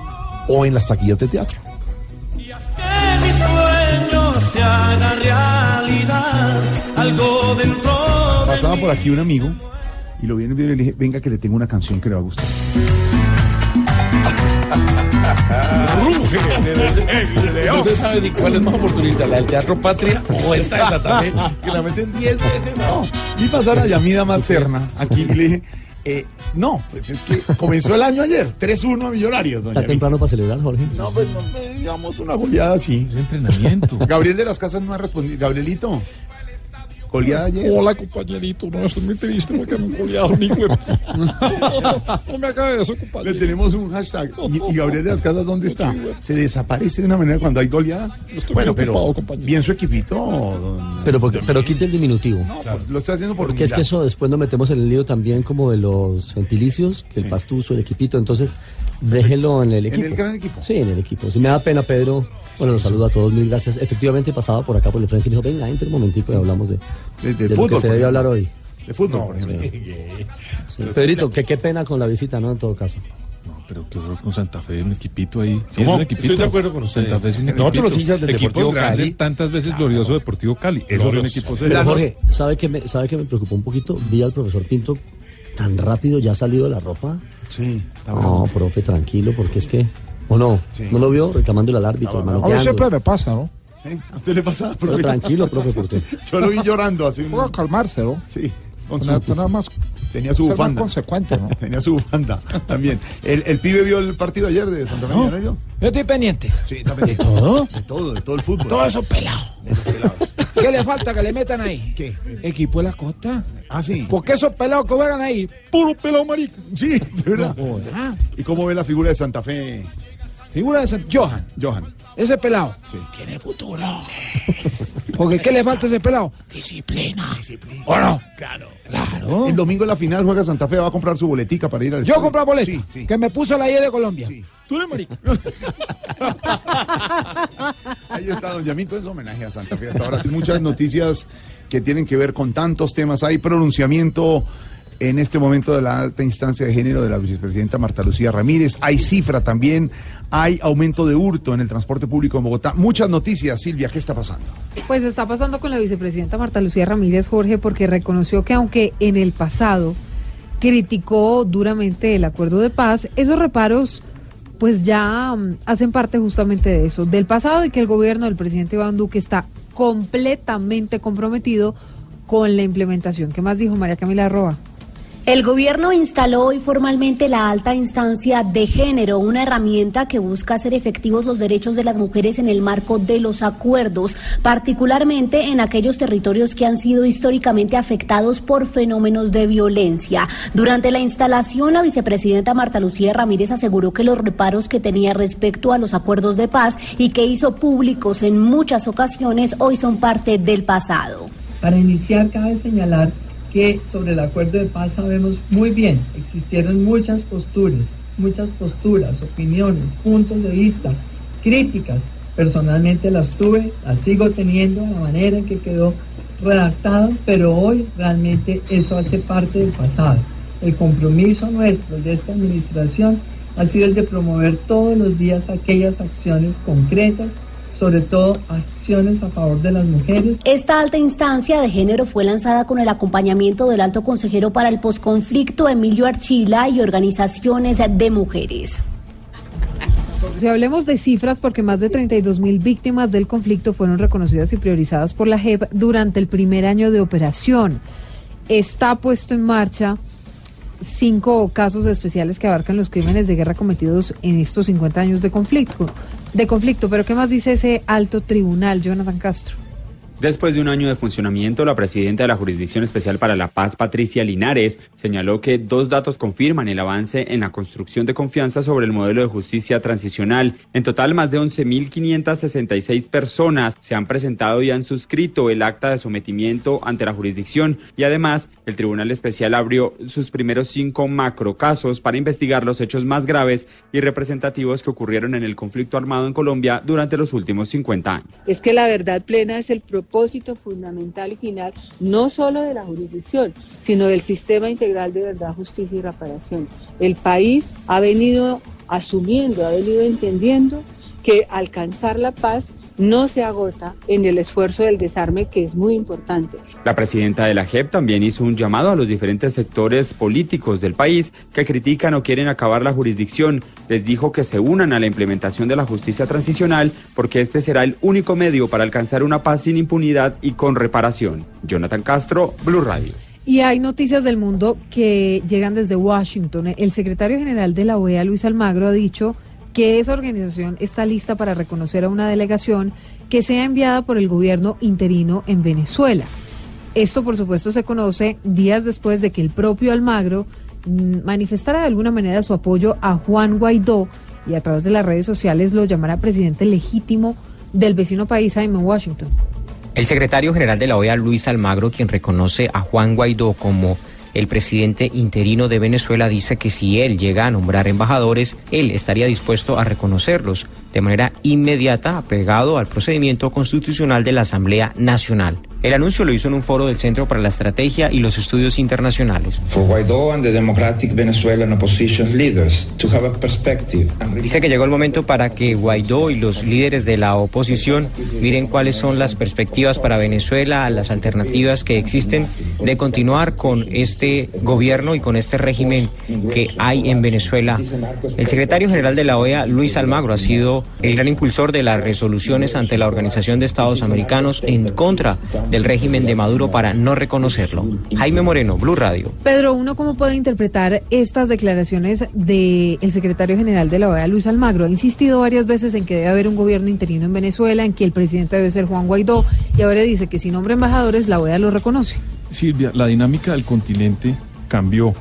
o en las taquillas de teatro. Que mi sueño se haga realidad. Algo dentro de Pasaba por aquí un amigo y lo vi en el video y le dije, venga que le tengo una canción que le va a gustar. Ruge el león. ¿Usted sabe de cuál es más oportunista? ¿La del Teatro Patria o esta de Santa Fe? Que la meten 10 veces. No, vi pasar a Yamida Marcerna aquí y le dije, Eh, no, pues es que comenzó el año ayer, 3-1 a Millonarios, doña Está temprano para celebrar, Jorge. No, pues no, digamos una goleada así. Es entrenamiento. Gabriel de las Casas no ha respondido. Gabrielito, goleada ayer. Hola, compañerito. No, estoy muy triste porque me goleado, mi güey. No me haga eso, Le compañero. tenemos un hashtag. ¿Y, y Gabriel de las Casas dónde está? Se desaparece de una manera cuando hay goleada. Estoy Bueno, muy pero compañero. bien su equipito. don- Pero, porque, pero quite el diminutivo. No, pues, lo estoy haciendo por Porque es que eso después nos metemos en el lío también como de los gentilicios, que el pastuso, el equipito. Entonces, déjelo en el En equipo. el gran equipo. Sí, en el equipo. Si me da pena, Pedro. Bueno, los saludo a todos, mil gracias. Efectivamente, pasaba por acá por el frente y dijo, venga, entre un momentico y hablamos de, De- de de lo fútbol, que se debe hablar hoy. De fútbol, No, por ejemplo. Sí, Pedrito, que qué pena con la visita, ¿no? En todo caso. Pero qué horror con Santa Fe, un equipito ahí. Sí, es no, un equipito. estoy de acuerdo con usted. Santa Fe es un Nosotros los hinchas del Equipo Deportivo grande, Cali. tantas veces glorioso Deportivo Cali. Eso es un equipo Pero serio. Jorge, ¿sabe que, me, ¿sabe que me preocupó un poquito? Vi al profesor Pinto tan rápido, ya ha salido de la ropa. Sí, está No, profe, tranquilo, porque es que... ¿O no? Sí. ¿No lo vio? Reclamándole al árbitro, A mí siempre me pasa, ¿no? ¿Sí? ¿A usted le pasa? Pero tranquilo, profe, porque... Yo lo vi llorando así. Puedo calmarse, ¿no? Sí. Con Nada- su, nada más tenía su bufanda. consecuente, ¿no? Tenía su bufanda también. ¿El, el pibe vio el partido ayer de Santa Fe No. Yo estoy pendiente. Sí, está pendiente. ¿De todo? De todo, de todo el fútbol. Todo eso pelado. ¿Qué le falta que le metan ahí? ¿Qué? Equipo de la costa. Ah, sí. ¿Por qué esos pelados que juegan ahí? Puro pelado marica. Sí, de verdad. No. ¿Y cómo ve la figura de Santa Fe, Figura de San... Johan. Johan? Ese pelado. Sí. Tiene futuro. Porque ¿qué le falta a ese pelado? Disciplina. ¿O no? Claro. Claro. El domingo en la final juega Santa Fe, va a comprar su boletica para ir al Yo estadio. compré boleto. Sí, sí. Que me puso la I de Colombia. Sí. Tú eres marica. Ahí está Don Yamito, es homenaje a Santa Fe hasta ahora. Sí, muchas noticias que tienen que ver con tantos temas. Hay pronunciamiento en este momento de la alta instancia de género de la vicepresidenta Marta Lucía Ramírez. Hay cifra también. Hay aumento de hurto en el transporte público en Bogotá. Muchas noticias, Silvia, ¿qué está pasando? Pues está pasando con la vicepresidenta Marta Lucía Ramírez Jorge porque reconoció que aunque en el pasado criticó duramente el acuerdo de paz, esos reparos pues ya mm, hacen parte justamente de eso, del pasado y que el gobierno del presidente Iván Duque está completamente comprometido con la implementación. ¿Qué más dijo María Camila Roa? El gobierno instaló hoy formalmente la alta instancia de género, una herramienta que busca hacer efectivos los derechos de las mujeres en el marco de los acuerdos, particularmente en aquellos territorios que han sido históricamente afectados por fenómenos de violencia. Durante la instalación, la vicepresidenta Marta Lucía Ramírez aseguró que los reparos que tenía respecto a los acuerdos de paz y que hizo públicos en muchas ocasiones hoy son parte del pasado. Para iniciar, cabe señalar sobre el acuerdo de paz sabemos muy bien, existieron muchas posturas, muchas posturas, opiniones, puntos de vista, críticas. Personalmente las tuve, las sigo teniendo a la manera en que quedó redactado, pero hoy realmente eso hace parte del pasado. El compromiso nuestro de esta administración ha sido el de promover todos los días aquellas acciones concretas sobre todo acciones a favor de las mujeres. Esta alta instancia de género fue lanzada con el acompañamiento del alto consejero para el posconflicto Emilio Archila y organizaciones de mujeres. Si hablemos de cifras, porque más de 32 mil víctimas del conflicto fueron reconocidas y priorizadas por la JEP durante el primer año de operación. Está puesto en marcha cinco casos especiales que abarcan los crímenes de guerra cometidos en estos 50 años de conflicto. De conflicto, pero ¿qué más dice ese alto tribunal, Jonathan Castro? Después de un año de funcionamiento, la presidenta de la Jurisdicción Especial para la Paz, Patricia Linares, señaló que dos datos confirman el avance en la construcción de confianza sobre el modelo de justicia transicional. En total, más de 11.566 personas se han presentado y han suscrito el acta de sometimiento ante la jurisdicción y además el Tribunal Especial abrió sus primeros cinco macrocasos para investigar los hechos más graves y representativos que ocurrieron en el conflicto armado en Colombia durante los últimos 50 años. Es que la verdad plena es el fundamental y final no solo de la jurisdicción, sino del sistema integral de verdad, justicia y reparación. El país ha venido asumiendo, ha venido entendiendo que alcanzar la paz no se agota en el esfuerzo del desarme, que es muy importante. La presidenta de la JEP también hizo un llamado a los diferentes sectores políticos del país que critican o quieren acabar la jurisdicción. Les dijo que se unan a la implementación de la justicia transicional porque este será el único medio para alcanzar una paz sin impunidad y con reparación. Jonathan Castro, Blue Radio. Y hay noticias del mundo que llegan desde Washington. El secretario general de la OEA, Luis Almagro, ha dicho que esa organización está lista para reconocer a una delegación que sea enviada por el gobierno interino en Venezuela. Esto, por supuesto, se conoce días después de que el propio Almagro mm, manifestara de alguna manera su apoyo a Juan Guaidó y a través de las redes sociales lo llamara presidente legítimo del vecino país, Jaime Washington. El secretario general de la OEA, Luis Almagro, quien reconoce a Juan Guaidó como el presidente interino de Venezuela, dice que si él llega a nombrar embajadores, él estaría dispuesto a reconocerlos de manera inmediata, apegado al procedimiento constitucional de la Asamblea Nacional. El anuncio lo hizo en un foro del Centro para la Estrategia y los Estudios Internacionales. Dice que llegó el momento para que Guaidó y los líderes de la oposición miren cuáles son las perspectivas para Venezuela, las alternativas que existen de continuar con este gobierno y con este régimen que hay en Venezuela. El secretario general de la OEA, Luis Almagro, ha sido el gran impulsor de las resoluciones ante la Organización de Estados Americanos en contra del régimen de Maduro para no reconocerlo. Jaime Moreno, Blue Radio. Pedro, ¿uno cómo puede interpretar estas declaraciones del secretario general de la OEA, Luis Almagro? Ha insistido varias veces en que debe haber un gobierno interino en Venezuela, en que el presidente debe ser Juan Guaidó, y ahora dice que si nombra embajadores, la OEA lo reconoce. Silvia, la dinámica del continente cambió.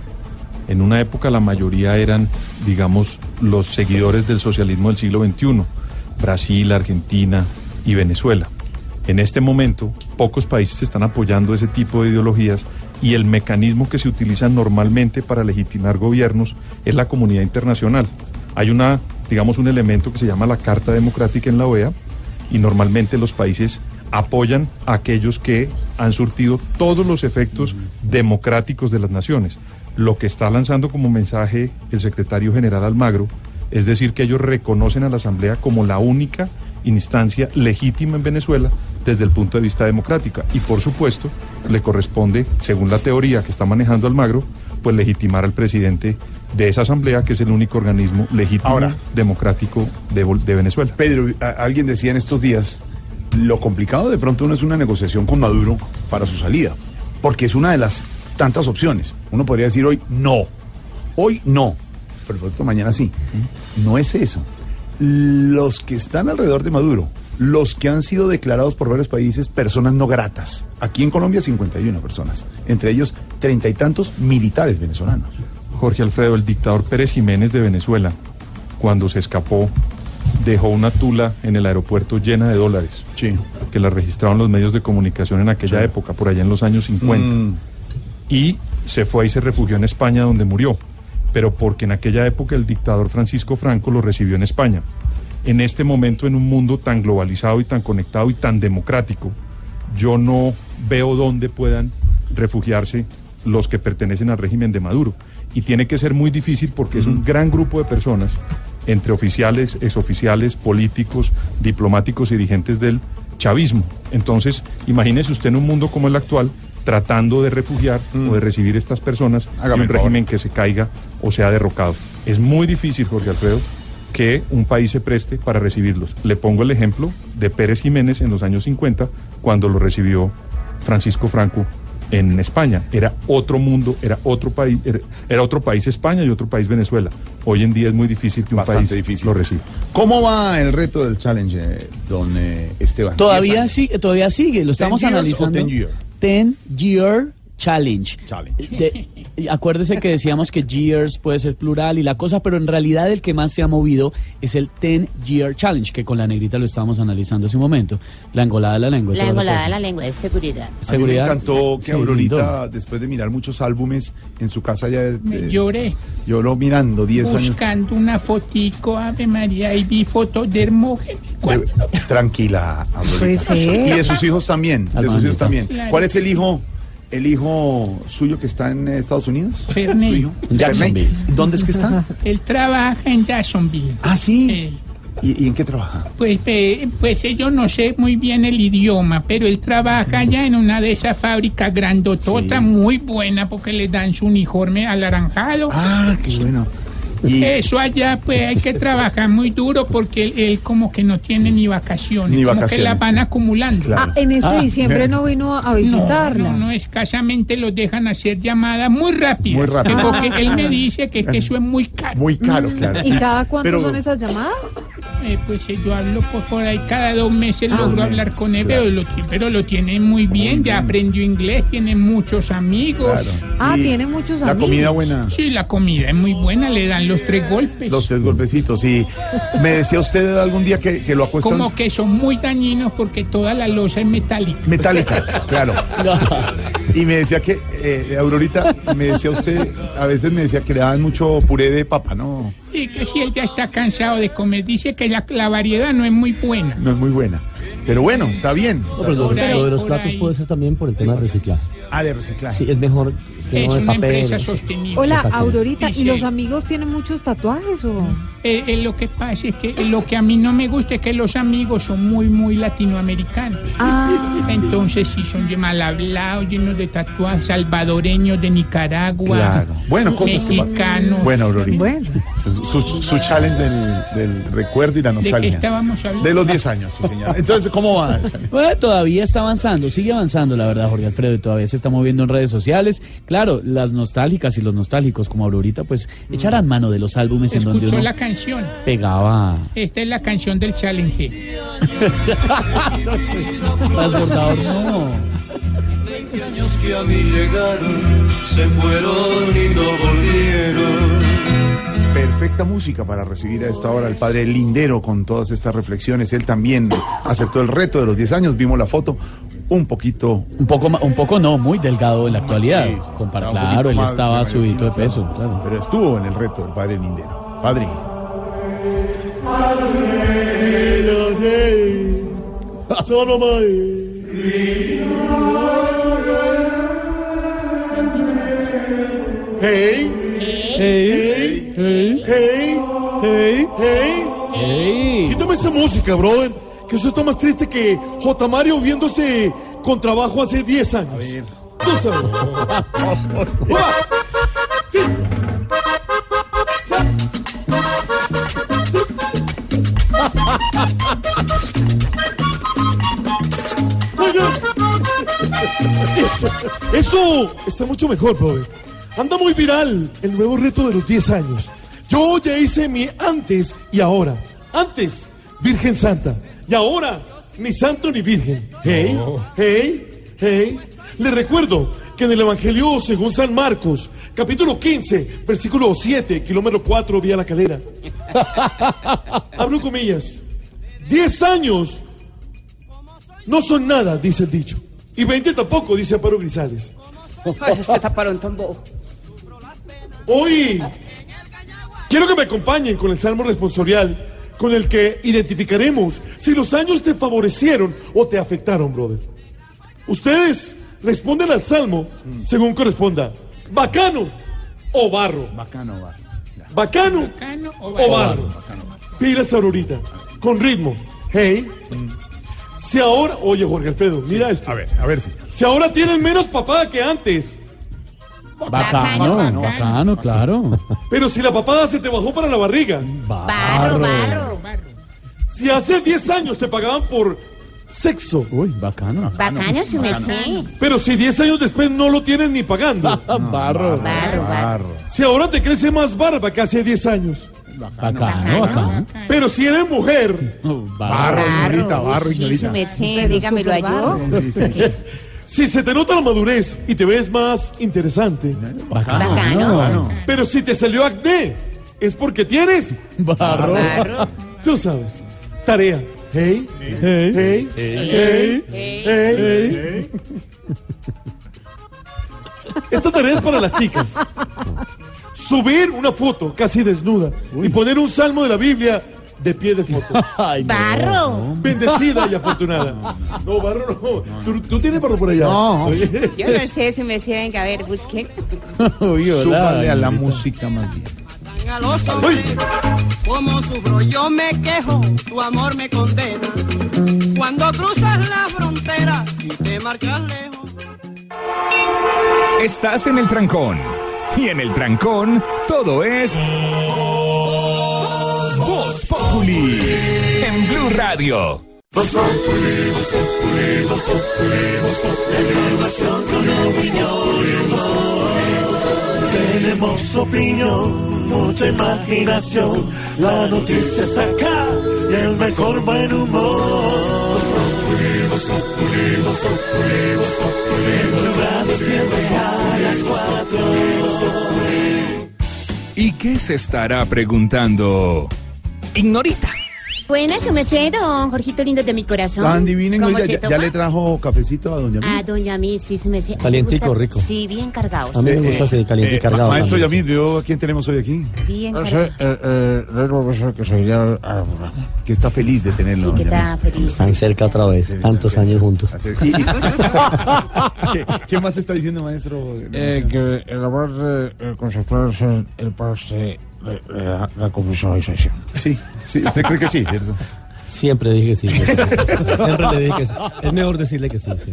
En una época la mayoría eran, digamos, los seguidores del socialismo del siglo XXI, Brasil, Argentina y Venezuela. En este momento, pocos países están apoyando ese tipo de ideologías y el mecanismo que se utiliza normalmente para legitimar gobiernos es la comunidad internacional. Hay una, digamos, un elemento que se llama la Carta Democrática en la OEA y normalmente los países apoyan a aquellos que han surtido todos los efectos democráticos de las naciones. Lo que está lanzando como mensaje el secretario general Almagro es decir que ellos reconocen a la Asamblea como la única instancia legítima en Venezuela desde el punto de vista democrático. Y por supuesto, le corresponde, según la teoría que está manejando Almagro, pues legitimar al presidente de esa asamblea, que es el único organismo legítimo Ahora. democrático de, de Venezuela. Pedro, alguien decía en estos días, lo complicado de pronto no es una negociación con Maduro para su salida, porque es una de las tantas opciones. Uno podría decir hoy no, hoy no, pronto mañana sí. No es eso. Los que están alrededor de Maduro, los que han sido declarados por varios países personas no gratas. Aquí en Colombia 51 personas, entre ellos treinta y tantos militares venezolanos. Jorge Alfredo, el dictador Pérez Jiménez de Venezuela, cuando se escapó, dejó una tula en el aeropuerto llena de dólares, que la registraron los medios de comunicación en aquella época, por allá en los años 50. Mm. Y se fue y se refugió en España, donde murió, pero porque en aquella época el dictador Francisco Franco lo recibió en España. En este momento, en un mundo tan globalizado y tan conectado y tan democrático, yo no veo dónde puedan refugiarse los que pertenecen al régimen de Maduro. Y tiene que ser muy difícil porque es un gran grupo de personas, entre oficiales, exoficiales, políticos, diplomáticos y dirigentes del chavismo. Entonces, imagínese usted en un mundo como el actual, tratando de refugiar o de recibir estas personas Hágame y un régimen que se caiga o sea derrocado. Es muy difícil, Jorge Alfredo, que un país se preste para recibirlos. Le pongo el ejemplo de Pérez Jiménez en los años 50, cuando lo recibió Francisco Franco en España. Era otro mundo, era otro país, era, era otro país España y otro país Venezuela. Hoy en día es muy difícil que un Bastante país difícil. lo reciba. ¿Cómo va el reto del challenge, eh, don eh, Esteban? ¿Diez Todavía sigue, todavía sigue, lo estamos analizando. 10 years? 10 Year Challenge. De- acuérdese que decíamos que years puede ser plural y la cosa, pero en realidad el que más se ha movido es el 10 Year Challenge, que con la negrita lo estábamos analizando hace un momento. La engolada de la lengua. La engolada de la lengua es seguridad. A mí me Seguridad. encantó que Sí, Aurorita, después de mirar muchos álbumes en su casa ya... eh, Me lloré. Lloró mirando 10 años. Buscando una fotico, Ave María, y vi fotos de Hermógenes. De- tranquila, Aurorita. Y de sus hijos también, de sus hijos también. Claro. ¿Cuál es el hijo, el hijo suyo que está en Estados Unidos? Ferney. ¿Su hijo? Jacksonville. ¿Dónde es que está? Él trabaja en Jacksonville. Ah, sí. Eh, ¿Y, y en qué trabaja? pues, eh, pues yo no sé muy bien el idioma, pero él trabaja allá en una de esas fábricas grandototas, muy buena, porque le dan su uniforme alaranjado. Ah, qué bueno. Eso allá, pues hay que trabajar muy duro porque él, él como que no tiene ni vacaciones. Ni como que vacaciones. las van acumulando. Ah, en este Ah. diciembre no vino a visitarla. No, no, no, escasamente los dejan hacer llamadas muy rápidas. Muy rápidas. Porque él me dice que, que eso es muy caro. Muy caro, claro. ¿Y cada cuánto Pero- son esas llamadas? Eh, pues eh, yo hablo por, por ahí cada dos meses Ah. logro hablar con él, pero, lo, pero lo tiene muy bien, ya aprendió inglés, tiene muchos amigos. Ah, tiene muchos La amigos. comida buena. Sí, la comida es muy buena, le dan los tres golpes. Los tres golpecitos. Y me decía usted algún día que, que lo acuestan Como que son muy dañinos porque toda la losa es metálica. metálica, claro. Y me decía que, eh, Aurorita, me decía usted, a veces me decía que le daban mucho puré de papa, ¿no? Y que si él ya está cansado de comer, dice que la, la variedad no es muy buena. No es muy buena. Pero bueno, está bien. No, pero lo, lo de los platos ahí. puede ser también por el tema de reciclaje. Ah, de reciclaje. Sí, es mejor que Es no de una papel. empresa sostenible. Hola. Aurorita, ¿y los amigos tienen muchos tatuajes o...? Eh, eh, lo que pasa es que lo que a mí no me gusta es que los amigos son muy, muy latinoamericanos. Ah. Entonces sí son mal hablados, llenos de tatuajes, salvadoreños de Nicaragua, Claro. Bueno, cosas que pasan. mexicanos. Bueno, Aurorita. Bueno. Su, su- su challenge del, del recuerdo y la ¿De qué nostalgia. estábamos hablando? De los 10 años, sí, señor. Entonces, ¿cómo va? Bueno, todavía está avanzando, sigue avanzando, la verdad, Jorge Alfredo, y todavía se está moviendo en redes sociales. Claro, las nostálgicas y los nostálgicos como Aurorita, pues echarán mano de los álbumes en donde Escuchó uno la canción. pegaba. Esta es la canción del challenge. Transbordador, no. 20 años que a mí llegaron, se fueron y no volvieron. Perfecta música para recibir a esta hora al padre Lindero con todas estas reflexiones. Él también aceptó el reto de los 10 años, vimos la foto, un poquito... Un poco, un poco no, muy delgado en la actualidad. Sí, Compara- un claro, él estaba de- subidito de peso, claro. Pero estuvo en el reto el padre Lindero. Padre. Hey, hey, hey, hey, hey, hey. Quítame esa música, brother. Que eso está más triste que J. Mario viéndose con trabajo hace 10 años. Tú sabes. ¡Uva! Sí. Oiga. Eso, eso está mucho mejor, brother. Anda muy viral el nuevo reto de los 10 años. Yo ya hice mi antes y ahora. Antes, Virgen Santa. Y ahora, ni santo ni virgen. Hey, hey, hey. Le recuerdo que en el Evangelio según San Marcos, capítulo 15, versículo 7, kilómetro 4, vía la calera. Abro comillas. 10 años no son nada, dice el dicho. Y 20 tampoco, dice Amparo Grisales. Ay, este taparón tan bobo. Hoy quiero que me acompañen con el salmo responsorial con el que identificaremos si los años te favorecieron o te afectaron, brother. Ustedes responden al salmo según corresponda. Bacano o barro. Bacano, barro. Bacano Bacano o o barro. Pilas ahorita, con ritmo. Hey. Si ahora, oye Jorge Alfredo, mira esto. A ver, a ver si. Si ahora tienen menos papada que antes, Bacano, Bacano. bacano, claro. pero si la papada se te bajó para la barriga, Barro, barro. si hace 10 años te pagaban por sexo, Uy, bacano. Bacano su merced. pero si 10 años después no lo tienes ni pagando, Barro. Barro, barro. si ahora te crece más barba que hace 10 años, Bacano, bacano. pero si eres mujer, Barro. Ignorita, barro, Sí, su ignorita. merced, dígamelo a yo. Sí, sí. si se te nota la madurez y te ves más interesante, Bacano. pero si te salió acné, es porque tienes Barro. Barro. Tú sabes. Tarea. Hey, hey, hey, hey, hey, Esta tarea es para las chicas. Subir una foto casi desnuda y poner un salmo de la Biblia de pie de foto. Ay, no. Barro. Bendecida y afortunada. No, barro no. ¿Tú, tú tienes barro por allá? No. Oye. Yo no sé su merced, venga, a ver, busque. Uy, hola, Súbale a la Ignorita. música más bien. Ay. Como sufro yo me quejo, tu amor me condena. Cuando cruzas la frontera y te marchas lejos. Estás en el trancón. Y en el trancón, todo es. Populi en Blue Radio. Voz Populi, Voz Populi, Voz Populi, Voz Populi. La información con opinión. Tenemos opinión, mucha imaginación. La noticia está acá y el mejor buen humor. Voz Populi, Voz Populi, Voz Populi, Voz Populi. Blue Radio siempre a las cuatro. ¿Y qué se estará preguntando? Ignorita. Buenas, su merced, don Jorgito lindo de mi corazón. Tan divina, ¿Cómo Ignorita, se ya, le trajo cafecito a doña A Mí. doña Miss, sí, su merced. A mí me Calientico, gusta- rico. Sí, bien cargados. A mí me gusta así, caliente y Eh, cargado. Maestro también, Yamid, ¿vio a quién tenemos hoy aquí? Bien No sé, cargados. eh, eh, luego a que sería ah, Que está feliz de tenerlo. Sí, que doña está feliz. Están cerca otra vez, tantos años juntos. Mí. ¿Qué, qué más está diciendo, maestro? eh, que elaborar eh, eh, conceptuarse el parte de, de la, la convisualización. Sí, sí, usted cree que sí, ¿cierto? Siempre dije que sí. Siempre le dije que sí. Es mejor decirle que sí. Sí,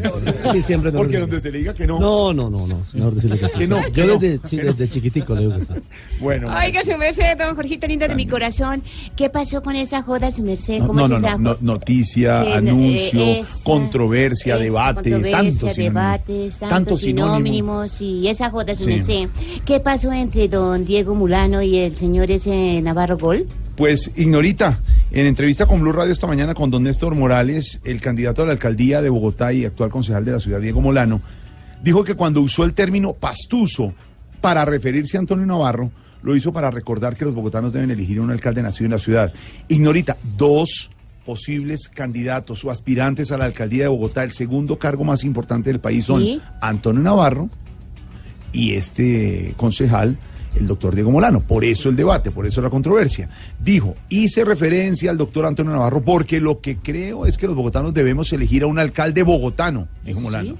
Sí, siempre es Porque donde se le diga que no. No, no, no, no. Es mejor decirle que sí. Que no, sí. que Yo no, desde, sí, que no. desde chiquitico le digo que sí. Bueno. Oiga, su merced, don Jorgito lindo de mi corazón. ¿Qué pasó con esa joda, su merced? No, ¿Cómo no, no, esa no, no, noticia, Eh, anuncio, eh, esa- controversia, esa debate, controversia, tantos sinónimos. debates, tantos, Tantos sinónimos, sinónimos. y esa joda, su Sí. merced. ¿Qué pasó entre don Diego Mulano y el señor ese Navarro Gol? Pues, Ignorita, en entrevista con Blue Radio esta mañana con don Néstor Morales, el candidato a la alcaldía de Bogotá y actual concejal de la ciudad, Diego Molano, dijo que cuando usó el término pastuso para referirse a Antonio Navarro, lo hizo para recordar que los bogotanos deben elegir un alcalde nacido en la ciudad. Ignorita, dos posibles candidatos o aspirantes a la alcaldía de Bogotá, el segundo cargo más importante del país, son Sí. Antonio Navarro y este concejal, el doctor Diego Molano. Por eso el debate, por eso la controversia. Dijo, hice referencia al doctor Antonio Navarro porque lo que creo es que los bogotanos debemos elegir a un alcalde bogotano, dijo Molano.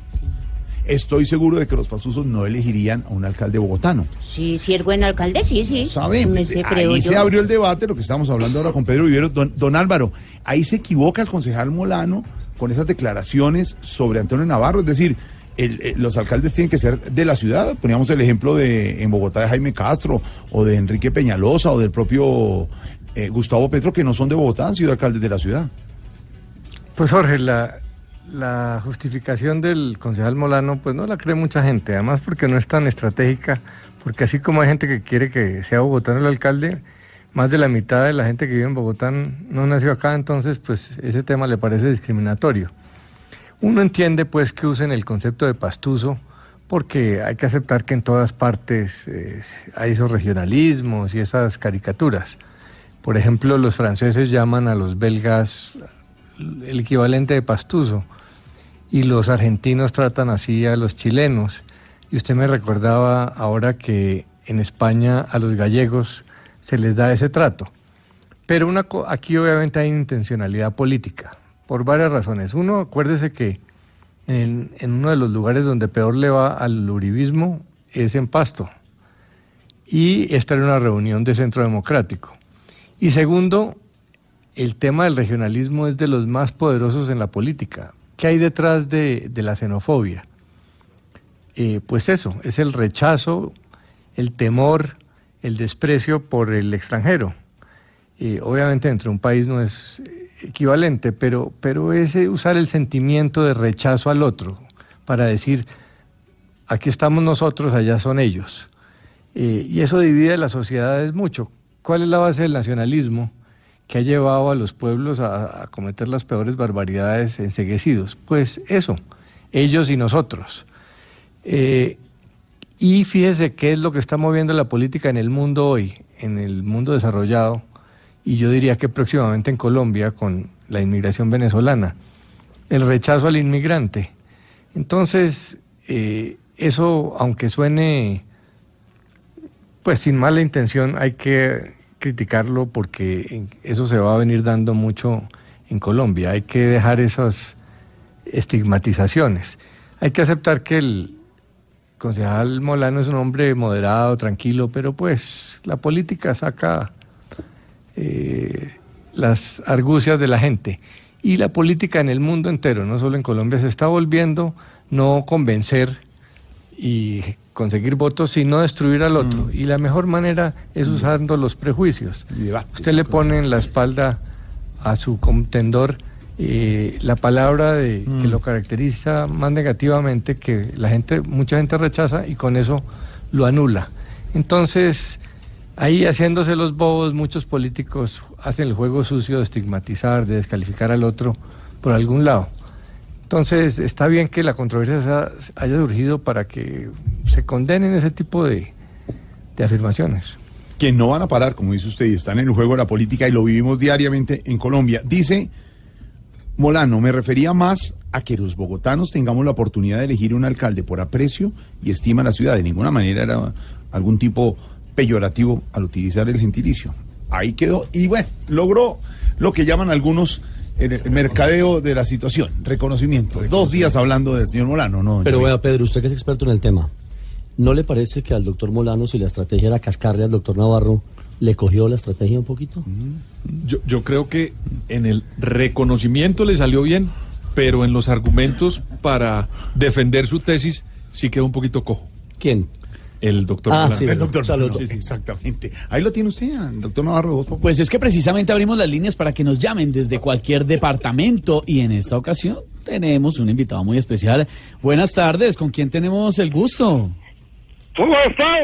Estoy seguro de que los pastusos no elegirían a un alcalde bogotano. Sí, sí, es buen alcalde, sí, sí. ¿Sabe? Su merced, creo Ahí yo. se abrió el debate, lo que estamos hablando ahora con Pedro Vivero. Don, don Álvaro, ahí se equivoca el concejal Molano con esas declaraciones sobre Antonio Navarro. Es decir, el- eh, los alcaldes tienen que ser de la ciudad. Poníamos el ejemplo de en Bogotá de Jaime Castro, o de Enrique Peñalosa, o del propio eh, Gustavo Petro, que no son de Bogotá, han sido alcaldes de la ciudad. Pues Jorge, la, la justificación del concejal Molano, pues no la cree mucha gente, además porque no es tan estratégica, porque así como hay gente que quiere que sea bogotano el alcalde, más de la mitad de la gente que vive en Bogotá no nació acá, entonces pues ese tema le parece discriminatorio. Uno entiende pues que usen el concepto de pastuso, porque hay que aceptar que en todas partes eh, hay esos regionalismos y esas caricaturas. Por ejemplo, los franceses llaman a los belgas el equivalente de pastuso y los argentinos tratan así a los chilenos. Y usted me recordaba ahora que en España a los gallegos se les da ese trato. Pero aquí obviamente hay intencionalidad política, por varias razones. Uno, acuérdese que en, en uno de los lugares donde peor le va al uribismo es en Pasto. Y esta era una reunión de Centro Democrático. Y segundo, el tema del regionalismo es de los más poderosos en la política. ¿Qué hay detrás de, la xenofobia? Eh, pues eso, es el rechazo, el temor, el desprecio por el extranjero. Eh, obviamente dentro de un país no es equivalente, pero, pero es eh, usar el sentimiento de rechazo al otro para decir, aquí estamos nosotros, allá son ellos. Eh, y eso divide a las sociedades mucho. ¿Cuál es la base del nacionalismo que ha llevado a los pueblos a, cometer las peores barbaridades enseguecidos? Pues eso, ellos y nosotros. Eh, y fíjese qué es lo que está moviendo la política en el mundo hoy, en el mundo desarrollado, y yo diría que próximamente en Colombia con la inmigración venezolana, el rechazo al inmigrante. Entonces, eh, eso, aunque suene pues sin mala intención, hay que criticarlo porque eso se va a venir dando mucho en Colombia. Hay que dejar esas estigmatizaciones. Hay que aceptar que el concejal Molano es un hombre moderado, tranquilo, pero pues la política saca eh, las argucias de la gente. Y la política en el mundo entero, no solo en Colombia, se está volviendo no convencer y conseguir votos, sino destruir al otro. Y la mejor manera es usando los prejuicios. Usted le pone en la espalda a su contendor eh, la palabra de, que lo caracteriza más negativamente, que la gente, mucha gente rechaza y con eso lo anula. Entonces, ahí haciéndose los bobos, muchos políticos hacen el juego sucio de estigmatizar, de descalificar al otro por algún lado. Entonces, está bien que la controversia haya surgido para que se condenen ese tipo de, de afirmaciones. que no van a parar, como dice usted, y están en el juego de la política y lo vivimos diariamente en Colombia. Dice Molano, me refería más a que los bogotanos tengamos la oportunidad de elegir un alcalde por aprecio y estima a la ciudad. De ninguna manera era algún tipo peyorativo al utilizar el gentilicio. Ahí quedó. Y bueno, logró lo que llaman algunos el, el mercadeo de la situación, reconocimiento. Dos días hablando del señor Molano, ¿no? Pero vea, Pedro, usted que es experto en el tema, ¿no le parece que al doctor Molano, si la estrategia era cascarle al doctor Navarro, le cogió la estrategia un poquito? Yo, yo creo que en el reconocimiento le salió bien, pero en los argumentos para defender su tesis sí quedó un poquito cojo. ¿Quién? El doctor Ah, sí, el doctor Saludo. Exactamente. Ahí lo tiene usted, doctor Navarro. Pues es que precisamente abrimos las líneas para que nos llamen desde cualquier departamento y en esta ocasión tenemos un invitado muy especial. Buenas tardes, ¿con quién tenemos el gusto? ¿Cómo estás?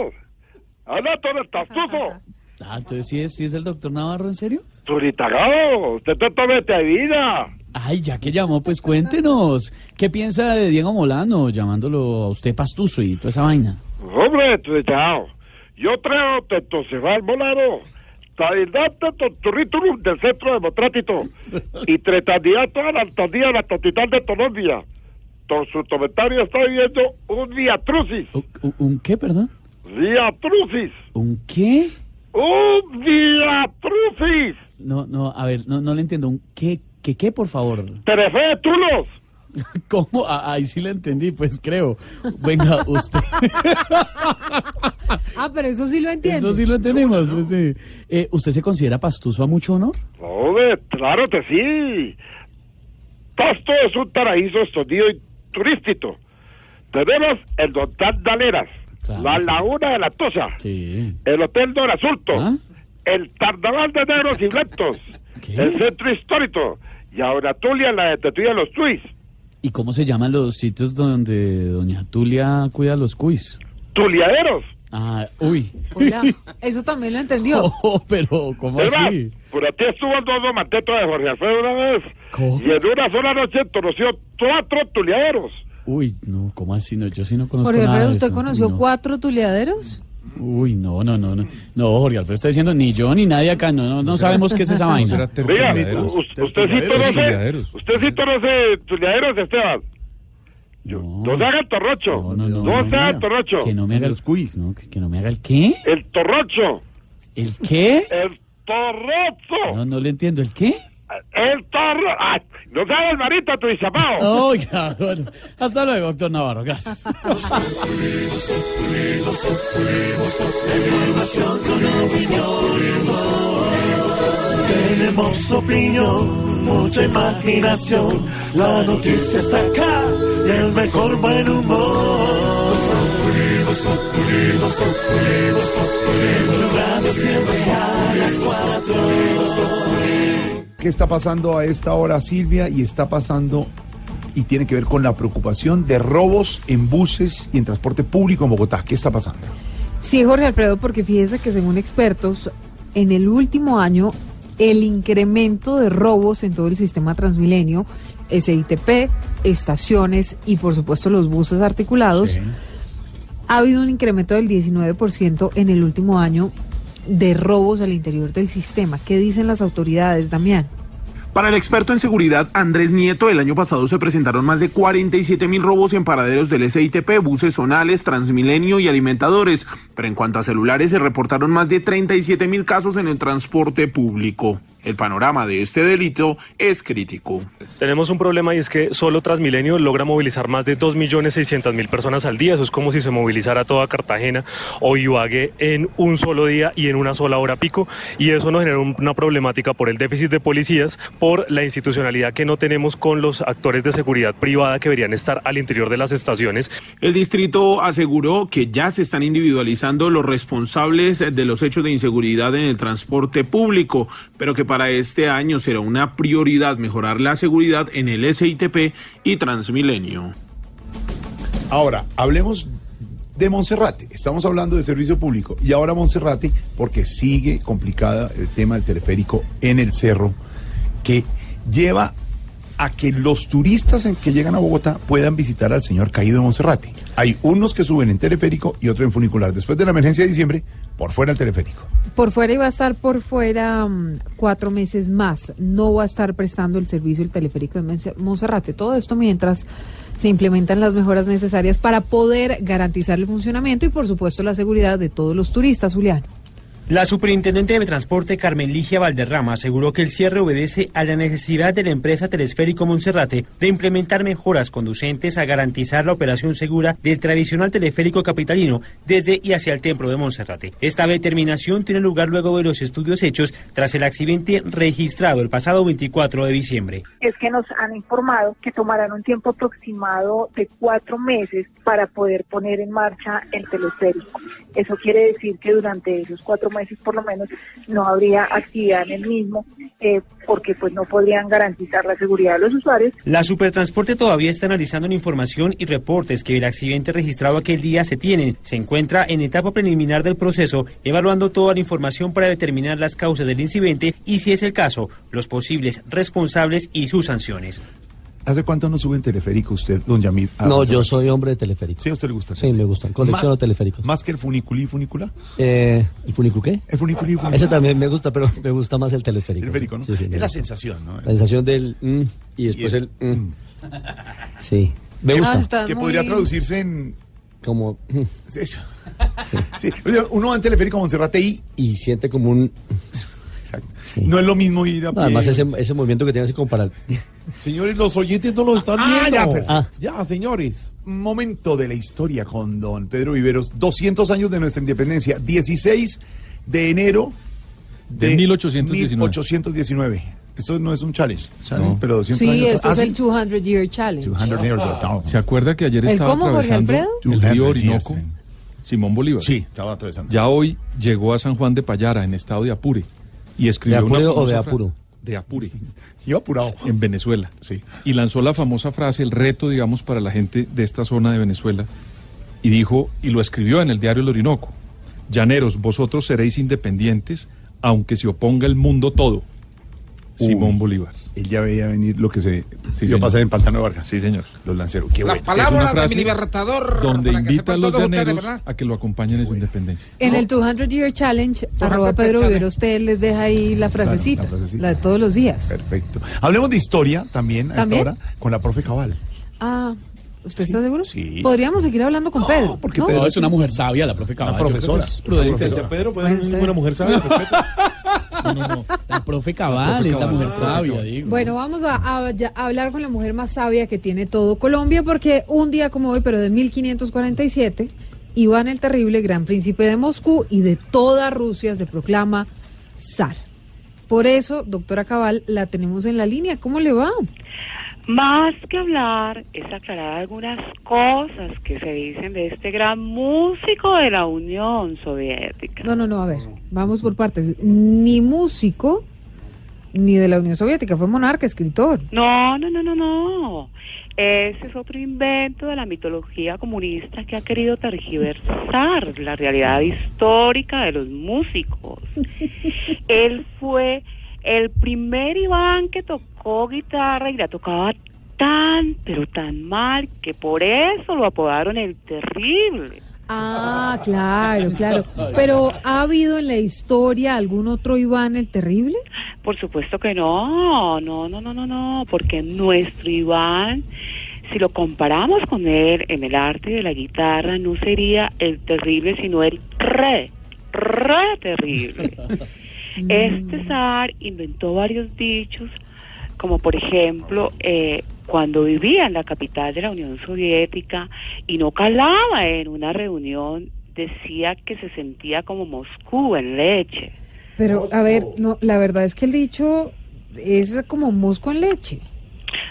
Habla todo el tastuzo. Ah, entonces sí es, sí es el doctor Navarro, ¿en serio? Turitagado, usted te tomete de vida. Ay, ya que llamó, pues cuéntenos. ¿Qué piensa de Diego Molano llamándolo a usted pastuso y toda esa vaina? Hombre, turitagado. Yo creo que tu se va al volado. Traidate tu currículum del Centro Democrático y tre candidato a la alcaldía de la capital de Colombia. Con su comentario está viviendo un viatrucis. ¿Un, qué, perdón? Viatrucis. ¿Un qué? Un viatrucis. No, no, a ver, no, no le entiendo. ¿Un qué, qué, qué, por favor? Terefe Tulos. ¿Cómo? Ah, ahí sí le entendí, pues creo. Venga, usted. Ah, pero eso sí lo entiendo. Eso sí lo entendemos. pues, sí. Eh, ¿Usted se considera pastuso a mucho honor? Hombre, claro que sí. Pasto es un paraíso escondido y turístico. Tenemos el Hotel Daleras, la Laguna de la Tosa, el Hotel Dorasulto, el Carnaval de Negros y Blancos, el Centro Histórico y ahora Tulia, la de Tetuya de los Tuis. ¿Y cómo se llaman los sitios donde doña Tulia cuida los cuis? Tuliaderos. Ah, uy. Hola, eso también lo entendió. Oh, pero, ¿cómo Es más, así? por aquí estuvo el dono Manteto de Jorge Alfredo una vez y en una sola noche conoció cuatro tuliaderos. Uy, no, ¿cómo así? No, yo sí no conozco Jorge nada Alfredo, de ¿usted eso. conoció No. cuatro tuleaderos? Uy, no, no, no, no. No, Jorge Alfredo está diciendo ni yo ni nadie acá. No, no, no sabemos qué es esa vaina. Oiga, usted sí conoce, usted sí conoce tuliaderos, Esteban. No, se haga el torrocho. No, no, se haga el torrocho. Que no me haga el no, que, que no me haga el qué? El torrocho. ¿El qué? El torrocho. No, no le entiendo. ¿El qué? El torro. Ay, no haga el marito, tu isapao. Oiga, bueno. Hasta luego, doctor Navarro. Gracias. Tenemos opinión, mucha imaginación. La noticia está acá y el mejor buen humor. Los radio siempre a las cuatro. ¿Qué está pasando a esta hora, Silvia? Y está pasando y tiene que ver con la preocupación de robos en buses y en transporte público en Bogotá. ¿Qué está pasando? Sí, Jorge Alfredo, porque fíjese que según expertos, en el último año, el incremento de robos en todo el sistema Transmilenio, SITP, estaciones y por supuesto los buses articulados, ha habido un incremento del 19% en el último año de robos al interior del sistema. ¿Qué dicen las autoridades, Damián? Para el experto en seguridad Andrés Nieto, el año pasado se presentaron más de 47 mil robos en paraderos del SITP, buses zonales, Transmilenio y alimentadores. Pero en cuanto a celulares, se reportaron más de 37 mil casos en el transporte público. El panorama de este delito es crítico. Tenemos un problema y es que solo Transmilenio logra movilizar más de 2.600.000 personas al día. Eso es como si se movilizara toda Cartagena o Ibagué en un solo día y en una sola hora pico. Y eso nos genera un- una problemática por el déficit de policías, por la institucionalidad que no tenemos con los actores de seguridad privada que deberían estar al interior de las estaciones. El distrito aseguró que ya se están individualizando los responsables de los hechos de inseguridad en el transporte público, pero que para para este año será una prioridad mejorar la seguridad en el SITP y Transmilenio. Ahora, hablemos de Monserrate. Estamos hablando de servicio público y ahora Monserrate porque sigue complicada el tema del teleférico en el cerro que lleva a que los turistas que llegan a Bogotá puedan visitar al señor caído de Monserrate. Hay unos que suben en teleférico y otros en funicular. Después de la emergencia de diciembre, por fuera el teleférico. Por fuera iba a estar por fuera mm, cuatro meses más. No va a estar prestando el servicio el teleférico de Monse- Monserrate. Todo esto mientras se implementan las mejoras necesarias para poder garantizar el funcionamiento y, por supuesto, la seguridad de todos los turistas, Julián. La superintendente de transporte Carmen Ligia Valderrama aseguró que el cierre obedece a la necesidad de la empresa Telesférico Monserrate de implementar mejoras conducentes a garantizar la operación segura del tradicional teleférico capitalino desde y hacia el templo de Monserrate. Esta determinación tiene lugar luego de los estudios hechos tras el accidente registrado el pasado 24 de diciembre. es que nos han informado que tomarán un tiempo aproximado de cuatro meses para poder poner en marcha el teleférico. Eso quiere decir que durante esos cuatro meses por lo menos no habría actividad en el mismo eh, porque pues no podrían garantizar la seguridad de los usuarios. La Supertransporte todavía está analizando la información y reportes que el accidente registrado aquel día se tienen. Se encuentra en etapa preliminar del proceso, evaluando toda la información para determinar las causas del incidente y, si es el caso, los posibles responsables y sus sanciones. ¿Hace cuánto no sube en teleférico usted, don Yamil? a No, yo soy hombre de teleférico. ¿Sí a usted le gusta? Sí, me gustan. Colecciono Más- teleféricos. ¿Más que el funiculi y funicula? Eh, ¿El funicu qué? El funiculi y funicula. Ese también me gusta, pero me gusta más el teleférico. Teleférico, ¿no? Sí, sí, es la gusta. sensación, ¿no? La sensación del mm, y después el, mm. Sí, me gusta. Que podría traducirse en... Como... mm, Eso. Sí. O sea, uno va en teleférico a Monserrate y... Y siente como un... No es lo mismo ir a No, pie. además ese, ese movimiento que tiene así como para... el- Señores, los oyentes no lo están Ah, viendo. ya, Ah. Ya, señores. Momento de la historia con don Pedro Viveros. 200 años de nuestra independencia. 16 de enero De 1819. 1819. Esto no es un challenge, challenge, No. pero 200 Sí, años. este Ah, es sí. el 200 Year Challenge. 200 years ago. ¿Se acuerda que ayer ¿El estaba cómo, Jorge atravesando Alfredo? el río 200 years, Orinoco? Simón Bolívar. Sí, estaba atravesando. Ya hoy llegó a San Juan de Payara, en estado de Apure, y escribió ¿De Apure una o de Apuro? De Apure. Iba apurado. En Venezuela. Sí. Y lanzó la famosa frase, el reto, digamos, para la gente de esta zona de Venezuela, y dijo, y lo escribió en el diario El Orinoco, Llaneros, vosotros seréis independientes, aunque se oponga el mundo todo. Simón Uy. Bolívar. Él ya veía venir lo que se Sí, pasar en Pantano de Vargas. Sí, señor. Los lanceros. Qué La bueno. palabra Es una de mi libertador. Donde para que invita a sepan los ustedes, llaneros a que lo acompañen en su independencia. En el 200 Year Challenge, arroba Pedro. Vivero, usted les deja ahí la frasecita, la frasecita. la de todos los días. Perfecto. Hablemos de historia también a ¿También? esta hora con la profe Cabal. Ah, ¿usted está seguro? Sí. Podríamos seguir hablando con Pedro. porque ¿no? Pedro No, es una mujer sabia, la profe Cabal. Una profesora, es una profesora. Pedro, puede Bueno, ser una mujer sabia. No, no, no. La profe Cabal es la mujer sabia, digo. Bueno, vamos a, a hablar con la mujer más sabia que tiene todo Colombia, porque un día como hoy, pero de 1547, Iván el Terrible, gran príncipe de Moscú y de toda Rusia, se proclama zar. Por eso, doctora Cabal, la tenemos en la línea. ¿Cómo le va? Más que hablar es aclarar algunas cosas que se dicen de este gran músico de la Unión Soviética. No, no, no, a ver, vamos por partes. Ni músico, ni de la Unión Soviética, fue monarca, escritor. No, no, no, no, no. Ese es otro invento de la mitología comunista que ha querido tergiversar la realidad histórica de los músicos. Él fue el primer Iván que tocó guitarra y la tocaba tan, pero tan mal que por eso lo apodaron el terrible. Ah, claro, claro. Pero ¿ha habido en la historia algún otro Iván el Terrible? Por supuesto que no, no, no, no, no, no, porque nuestro Iván, si lo comparamos con él en el arte de la guitarra, no sería el terrible, sino el re, re terrible. Este zar inventó varios dichos, como por ejemplo, eh, cuando vivía en la capital de la Unión Soviética y no calaba en una reunión, decía que se sentía como Moscú en leche. Pero, a ver, no, la verdad es que el dicho es como mosco en leche.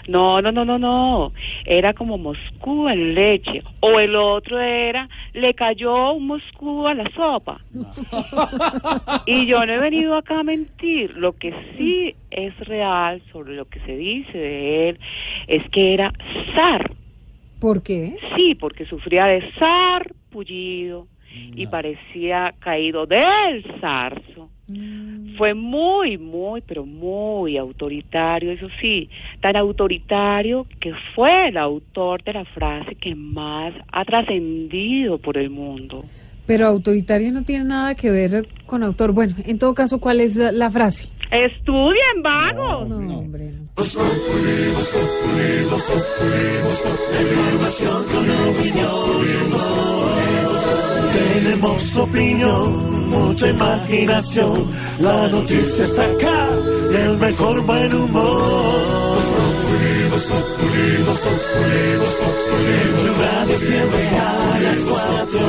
No, no, no, no, no. Era como Moscú en leche. O el otro era, le cayó un Moscú a la sopa. y yo no he venido acá a mentir. Lo que sí es real sobre lo que se dice de él es que era zar. ¿Por qué? Sí, porque sufría de sarpullido y parecía caído del zarzo. Fue muy, muy, pero muy autoritario, eso sí, tan autoritario que fue el autor de la frase que más ha trascendido por el mundo. Pero autoritario no tiene nada que ver con autor. Bueno, en todo caso, ¿cuál es la frase? Estudien, vagos. No, hombre. no. Opinión. Tenemos opinión, mucha imaginación. La noticia está acá y el mejor buen humor. En tu radio siempre a las cuatro.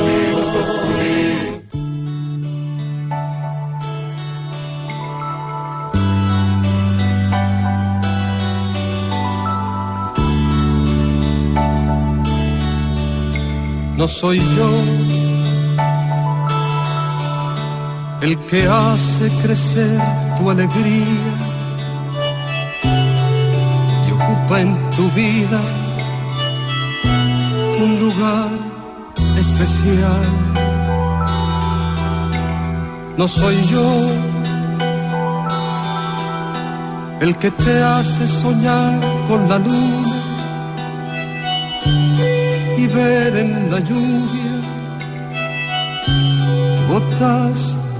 No soy yo el que hace crecer tu alegría y ocupa en tu vida un lugar especial. No soy yo el que te hace soñar con la luna y ver en la lluvia gotas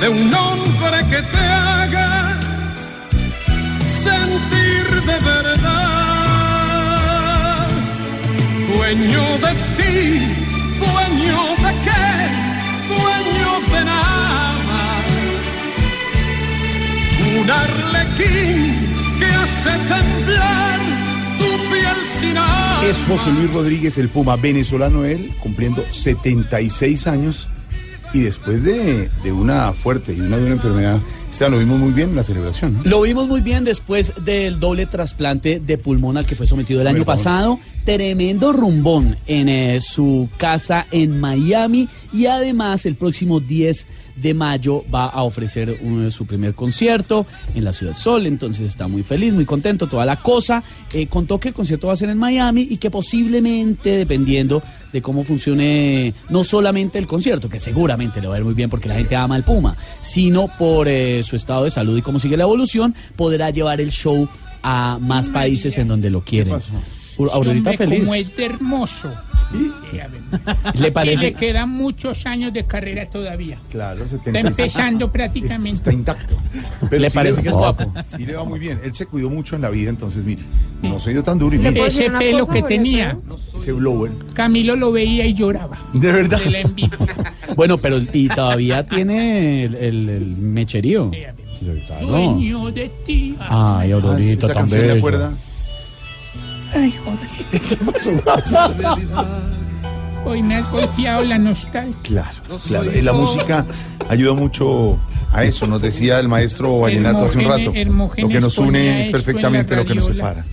de un hombre que te haga sentir de verdad. Dueño de ti, dueño de qué, dueño de nada. Un arlequín que hace temblar tu piel sin alma. Es José Luis Rodríguez, el Puma, venezolano él, cumpliendo 76 años y después de, de una fuerte y una dura enfermedad. Esteban, lo vimos muy bien en la celebración. ¿no? Lo vimos muy bien después del doble trasplante de pulmón al que fue sometido el año pasado. Tremendo rumbón en eh, su casa en Miami y además el próximo 10 de mayo va a ofrecer un- su primer concierto en la Ciudad Sol, entonces está muy feliz, muy contento, toda la cosa. Eh, contó que el concierto va a ser en Miami y que posiblemente, dependiendo de cómo funcione no solamente el concierto, que seguramente le va a ir muy bien porque la gente ama al Puma, sino por eh, su estado de salud y cómo sigue la evolución, podrá llevar el show a más países en donde lo quieren. Ur- Aurorita Hombre, feliz. Como es de hermoso. Eh, ver. ¿Le Y parece? le quedan muchos años de carrera todavía. Claro, Está 76. empezando prácticamente. Está intacto. ¿Le parece que es guapo? Sí, le va muy bien. Él se cuidó mucho en la vida, entonces, mire, no se dio tan duro y ¿Le mire, Ese pelo que tenía. ese blower. Camilo lo veía y lloraba. De verdad. De la envidia. Bueno, pero y todavía tiene el, el- el mecherío. Sí, claro. Dueño de ti. Ay, Aurorita, esa tan ¿le bella. acuerda? Ay, joder. Hoy me has golpeado la nostalgia. Claro, claro. Y la música ayuda mucho a eso. Nos decía el maestro Vallenato hace un rato. Hermógenes- Lo que nos une es en perfectamente la lo que nos radiola. separa.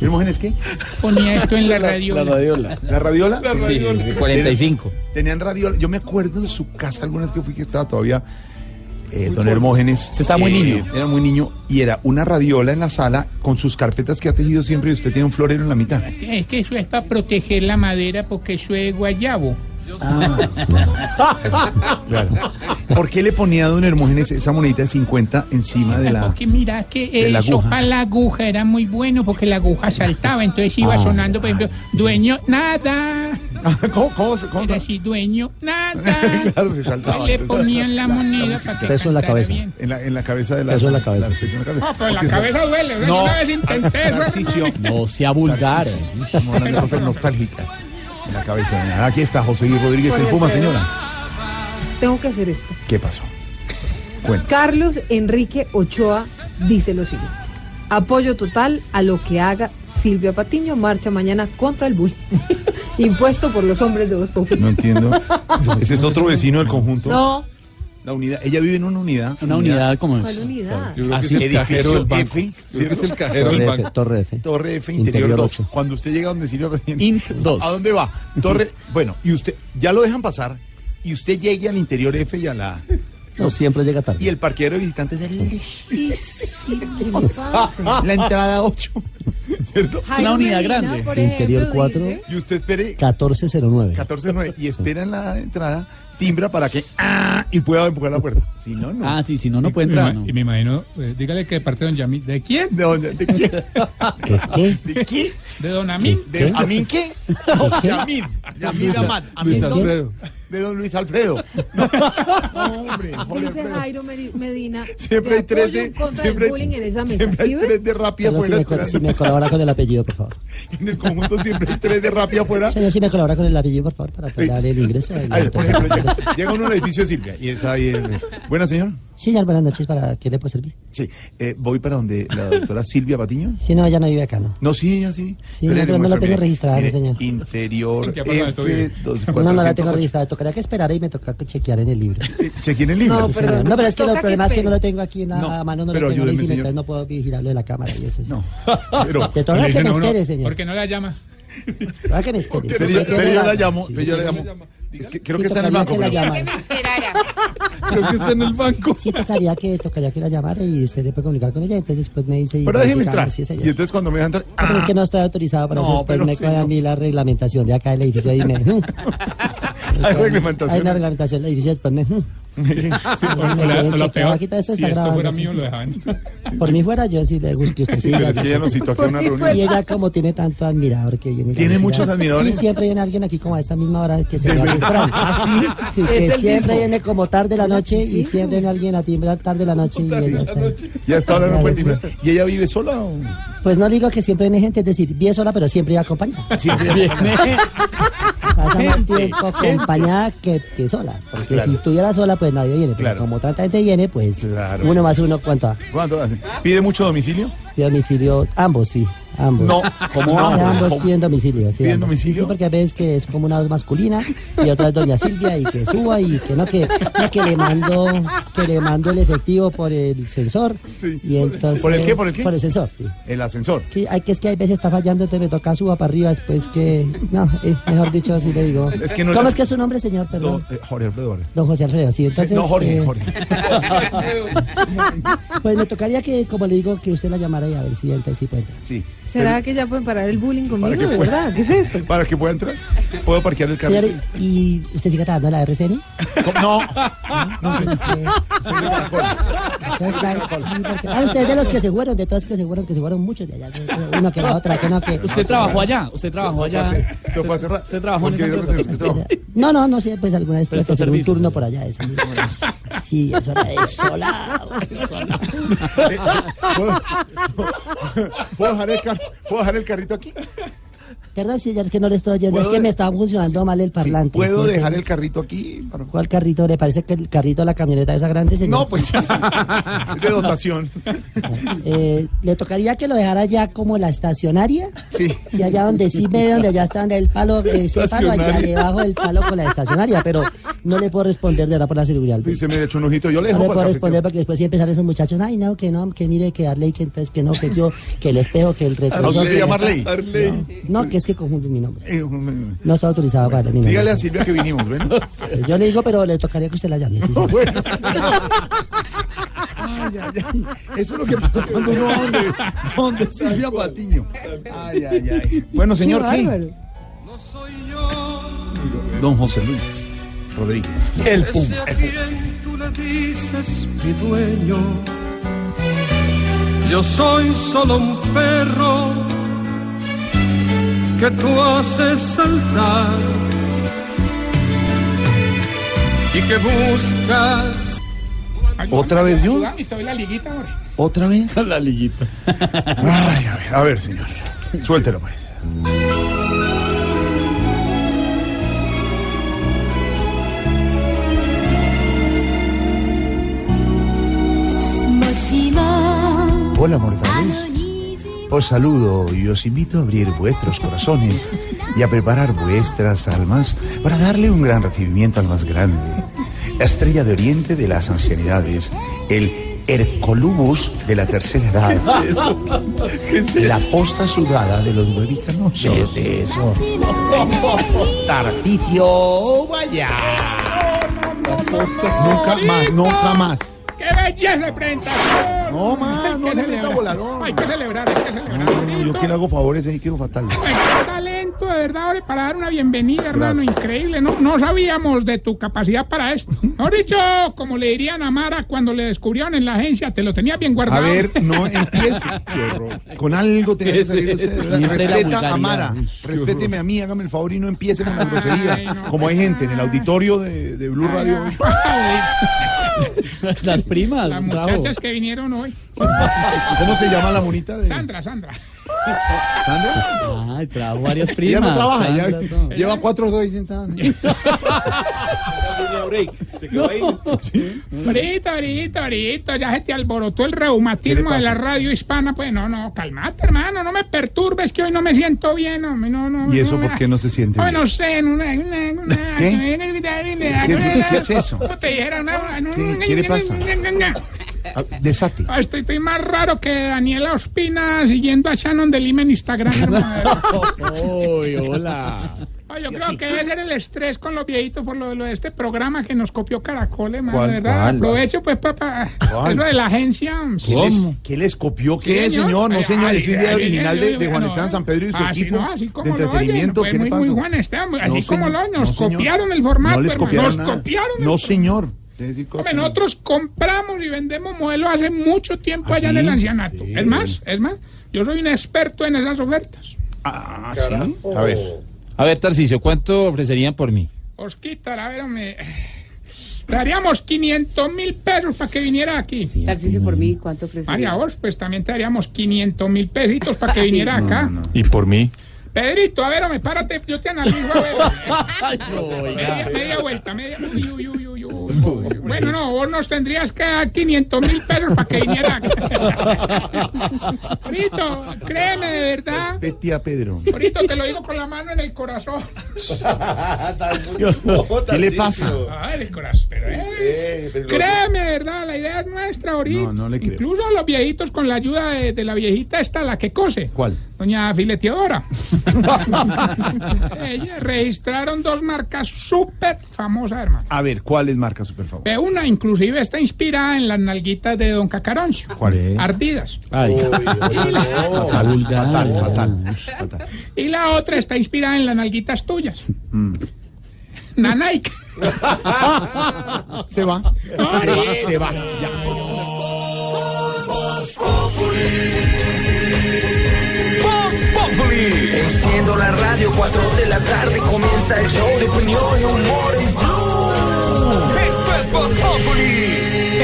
¿Hermógenes qué? Ponía esto en la radio. La radiola. ¿La radiola? La radiola. Sí, de 45. Tenían radiola. Yo me acuerdo de su casa algunas que fui que estaba todavía eh, don Hermógenes. Se estaba muy niño. Era muy niño y era una radiola en la sala con sus carpetas que ha tejido siempre y usted tiene un florero en la mitad. Es que eso es para proteger la madera porque eso es guayabo. Claro. ¿Por qué le ponía a don Hermógenes esa monedita de 50 encima de la... Porque mira que de la eso aguja. para la aguja era muy bueno porque la aguja saltaba, entonces iba Ah, sonando, por ejemplo, dueño, nada, ¿Cómo, cómo, cómo Era así, dueño, nada. claro, se saltaba. Le ponían la moneda para que Peso en la cabeza. bien. En la, en la cabeza de la... Peso en la cabeza. en la cabeza. No, pero la cabeza duele. ¿no? Una vez intenté eso. No sea vulgar. De cosas nostálgicas. En la cabeza. Aquí está José Luis Rodríguez en Puma, señora. Tengo que hacer esto. ¿Qué pasó? Cuenta. Carlos Enrique Ochoa dice lo siguiente. Apoyo total a lo que haga Silvia Patiño. Marcha mañana contra el bullying. Impuesto por los hombres de Voz Popular. No entiendo. Ese es otro vecino del conjunto. No, La unidad. Ella vive en una unidad. Una unidad como ¿cuál unidad? Yo creo que Así, es el cajero Edificio del banco. F. Yo creo que es el cajero del Torre banco. F, Torre F. Torre F, interior, Interior 2. ocho. Cuando usted llega donde Silvia Patiño. Int 2. ¿A dónde va? Torre. Bueno, y usted. Ya lo dejan pasar. Y usted llegue al interior F y a la. No, siempre llega tarde. Y el parqueadero de visitantes es lejísimo. La entrada 8. ¿Cierto? Es una unidad Medina, grande. por Interior ejemplo, cuatro. dice- Y usted espere 1409. 14.9 y espera en la entrada, timbra para que ah, y pueda empujar la puerta. Si no, no. Ah, sí, si no, no puede entrar. Y me imagino, eh, dígale que de parte de don Yamil. ¿De quién? ¿De dónde? ¿De quién? ¿Qué? ¿Qué? ¿De qué? De don Amin. ¿De ¿Qué? Amin qué? No, Yamin. Yamin Amad. Amin, Luis no. Alfredo. De don Luis Alfredo. No, hombre, Dice Alfredo. Jairo Medi- Medina. Siempre de hay tres de. Siempre el bullying en esa mesa. siempre hay ¿Sí tres de rapia Solo si afuera. me, si me colabora con el apellido, por favor. En el conjunto siempre hay tres de rapia afuera. Señor, si me colabora con el apellido, por favor, para Sí. darle el ingreso. el- por ejemplo, llega, llega uno al edificio de Silvia y es ahí. el- Buena señor. Sí, señor, buenas noches. ¿Para qué le puedo servir? Sí, eh, voy para donde la doctora Silvia Patiño. Si no, ella no vive acá, ¿no? No, sí, ella sí. Sí, no, pero no la tengo registrada, Mire, señor. Interior ¿En qué apartamento vive? F2400. No, no la tengo registrada. Tocaría que esperar y me toca que chequear en el libro. Chequen el libro. No, Sí, perdón, señor. No, pero es que el que problema es que no lo tengo aquí en la No, mano, no pero lo tengo ayúdeme, encima, señor. entonces no puedo vigilarlo de la cámara y eso. No. Pero, Te toca que me espere, señor. ¿Por qué no la llama? Toca que me espere. pero, yo, pero la llamo. pero yo la llamo. Es que creo sí, que está en el tocaría banco. que la. Creo que está en el banco. Sí, tocaría que, tocaría que la llamara y usted le puede comunicar con ella. Entonces después me dice... y Pero déjeme entrar. si es ella. Y entonces cuando me deja entrar. No, pero es que no estoy autorizado para No, eso. Después pero me sí, cae a no. mí la reglamentación de acá del edificio y me... Hay reglamentación. Hay una reglamentación del edificio después me... mm. Sí, o, o la- o la si esto fuera sí. mío, lo dejaban. Por mí fuera yo sí le gusto que usted Sí, siga. pero es que ella nos citó aquí a una reunión. Y ella como tiene tanto admirador que viene. ¿Tiene muchos admiradores? Sí, siempre viene alguien aquí como a esta misma hora que se ¿De le extraño. ¿Ah, sí? Sí, Es que el siempre mismo. viene como tarde la noche y Sí, siempre viene alguien a timbrar tarde la noche y ella está. Ya está ahora no puede sí. timbrar. ¿Y ella vive sola o...? Pues no digo que siempre viene gente, es decir, viene sola pero siempre acompañada. Siempre Pasa más tiempo acompañada que, que sola. Porque Claro. si estuviera sola, pues nadie viene. Pero Claro. como tanta gente viene, pues Claro. uno más uno, ¿cuánto? ¿Cuánto? ¿Pide mucho domicilio? Pide domicilio, ambos sí, ambos. No, ¿cómo Sí, ambos? ambos domicilio. Sí, ¿Piden ambos. domicilio? Sí, porque a veces que es como una voz masculina y otra es doña Silvia y que suba y que no, que, no, que le mando, que le mando el efectivo por el sensor. y entonces, ¿Por el qué? ¿Por el qué? Por el sensor, sí. El ascensor. Sí, hay que es que hay veces está fallando, entonces me toca suba para arriba, después que, no, eh, mejor dicho así le digo. Es que no ¿Cómo es que es su nombre, señor? Perdón. Eh, Jorge Alfredo. Don José Alfredo, sí, entonces... no, Jorge, eh, Jorge. Pues me tocaría que, como le digo, que usted la llamara y a ver si entra y si puede entrar. Sí. ¿Será que ya pueden parar el bullying conmigo, Para que de pueda- verdad? ¿Qué es esto? Para que pueda entrar. ¿Puedo parquear el carro? Señor, ¿y usted sigue trabajando en la RCN? ¿Cómo? No. No, señor. De ¿y por qué? Ah, usted es de los que se fueron, de todos que se fueron, que se fueron muchos de allá, de- de uno que la otra, que no, que... Usted trabajó allá, usted trabajó allá. Eso fue hace rato. Usted trabajó en ¿Por qué esa? No, no, no sé, pues alguna vez tuve hacer un turno ¿no? por allá, eso sí. Sí, eso era desolado, desolado. Eh, ¿Puedo, ¿Puedo dejar el car- ¿Puedo dejar el carrito aquí? Perdón, señor, es que no le estoy oyendo, es ¿Puedo que me estaba funcionando mal el Sí, parlante. ¿Puedo ¿sí? dejar el carrito aquí? Para- ¿Cuál carrito? ¿Le parece que el carrito de la camioneta esa grande, señor? No, pues es de dotación. Eh, ¿Le tocaría que lo dejara ya como la estacionaria? Sí. Sí, allá donde sí ve, donde allá está donde el palo, eh, ese palo, allá debajo del palo con la estacionaria, pero no le puedo responder de verdad por la seguridad. Se me echó un ojito. Yo le No dejo le para puedo responder porque después sí empezaron esos muchachos, ay no, que no, que mire, que Arley, que entonces que no, que yo, que el espejo, que el ¿A retrovisor. usted se que llama no está- Arley? No, que es que confunden mi nombre. Eh, No está autorizado para mi nombre. Dígale a Silvia que vinimos, ¿ven? Yo le digo, pero le tocaría que usted la llame. sí. No, bueno. Ay, ay, ay. Eso es lo que pasa cuando uno va donde, donde Silvia Patiño. Ay, ay, ay. Bueno, señor, Qué ¿qué? bárbaro. Don José Luis Rodríguez. El. Ese a quien tú le dices mi dueño. Yo soy solo un perro que tú haces saltar y que buscas. ¿Otra vez, yo? ¿Otra vez? La liguita. Ay, a ver, a ver, señor. Suéltelo, pues. Hola, mortales. Os saludo y os invito a abrir vuestros corazones y a preparar vuestras almas para darle un gran recibimiento al más grande, la estrella de oriente de las ancianidades, el Hercolubus de la tercera edad, ¿Qué es eso? ¿Qué es eso? la posta sudada de los huevicanosos. ¿Qué es eso? Tarcicio, vaya. Nunca más, nunca más. ¡Qué belleza de presentación! No, más, no le meta volador. Hay que celebrar, hay que celebrar. No, yo que le hago favores ahí, quiero fatal. Qué talento, de verdad, hombre, para dar una bienvenida, hermano, Gracias. increíble. No, no sabíamos de tu capacidad para esto. No dicho, como le dirían a Mara cuando le descubrieron en la agencia, te lo tenía bien A guardado. ver, no empiece. Con algo tenía que salir usted. Siempre la Respeta a. Mara. Respéteme a mí, hágame el favor y no empiece con la Ay, grosería. no, Como hay gente en el auditorio de, de Blue Radio. hoy. Las primas. Las bravo. muchachas que vinieron hoy. ¿Cómo se llama la monita? De... Sandra, Sandra. ¿Sandra? Ay, trajo varias Ella primas. no trabaja, ella no. lleva cuatro horas ahí sentada. Se quedó ahí. Ahorita, ahorita, ahorita, ya se te alborotó el reumatismo ¿Qué le de la radio hispana. Pues no, no, calmate, hermano, no me perturbes que hoy no me siento bien, hombre, no, no. ¿Y eso no, por qué no se siente Ay, bien? no sé, en una, ¿Qué? ¿Qué- es eso? ¿Qué- le pasa? Ah, Desate. Ah, Estoy, estoy más raro que Daniela Ospina siguiendo a Shannon de Lima en Instagram, hermano. Uy, hola. Ay, yo creo que debe ser el estrés con los viejitos por lo, lo de este programa que nos copió Caracol, hermano, ¿Cuál, ¿verdad? cuál? Aprovecho, pues, papá, eso de la agencia. ¿Qué les, ¿Qué les copió? ¿Qué, Sí, señor. señor? No, señor, Ay, es idea ay, original ay, de, de Juan no, Esteban San Pedro y su así equipo no, así como de lo oyen, entretenimiento. pues, ¿Qué muy, muy Juan Esteban, así No, como lo nos copiaron el formato, No les copiaron nos nada. copiaron el No, señor. Debe decir cosas Hombre, nosotros compramos y vendemos modelos hace mucho tiempo ¿Ah, allá en sí? el ancianato. Sí. Es más, es más, yo soy un experto en esas ofertas. Ah, sí. A ver. A ver, Tarcicio, ¿cuánto ofrecerían por mí? Os quitar, a ver, me... Daríamos 500 mil pesos para que viniera aquí. Tarcisio, por mí, ¿cuánto ofrece? María vos, pues también te daríamos 500 mil pesitos para que viniera acá. ¿Y por mí? Pedrito, a ver, hombre, párate, yo te analizo, a ver. Ay, no, oiga. media, media vuelta, media... Uy, uy, uy, uy, uy, uy. Bueno, no, vos nos tendrías que dar 500 mil pesos para que viniera acá. Pedrito, créeme, de verdad. Vete a Pedro. Ahorita te lo digo con la mano en el corazón. ¿Qué le pasa? Ah, en el corazón, pero eh. Eh, Créeme, de verdad, la idea es nuestra ahorita. No, no le creo. Incluso los viejitos con la ayuda de, de la viejita esta, la que cose. ¿Cuál? Doña Fileteadora. Ella registraron dos marcas súper famosas, hermano. A ver, ¿cuál es marca super favor? Eh, Una inclusive está inspirada en las nalguitas de Don Cacaroncio. ¿Cuál es? Ardidas. Ay, Y la, Fatal. Fatal, fatal, fatal. y la otra está inspirada en las nalguitas tuyas. Mm. Nanaik. Se va. Se va, se va. Voz Enciendo la radio, 4 de la tarde comienza el show de opinión y humor en Blue. Esto es Voz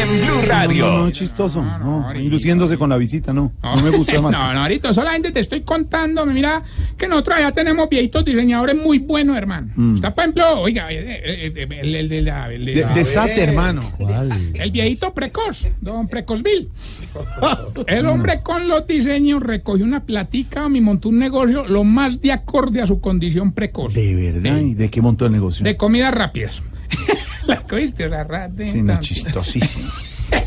en Blue No, Radio. no, chistoso. No, luciéndose con la visita, no. No me gustó más. No, no, ahorita solamente te estoy contando, mira, que nosotros ya tenemos viejitos diseñadores muy buenos, hermano. Mm. Está, por ejemplo, oiga, eh, eh, eh, el, el de la- el de De- la- desate, hermano. el viejito precoz, don Precozville. El hombre con los diseños recogió una platica y montó un negocio lo más de acorde a su condición precoz. De verdad. ¿Y de qué montó el negocio? De comidas rápidas. La cogiste, la rata. Sí, no, chistosísimo.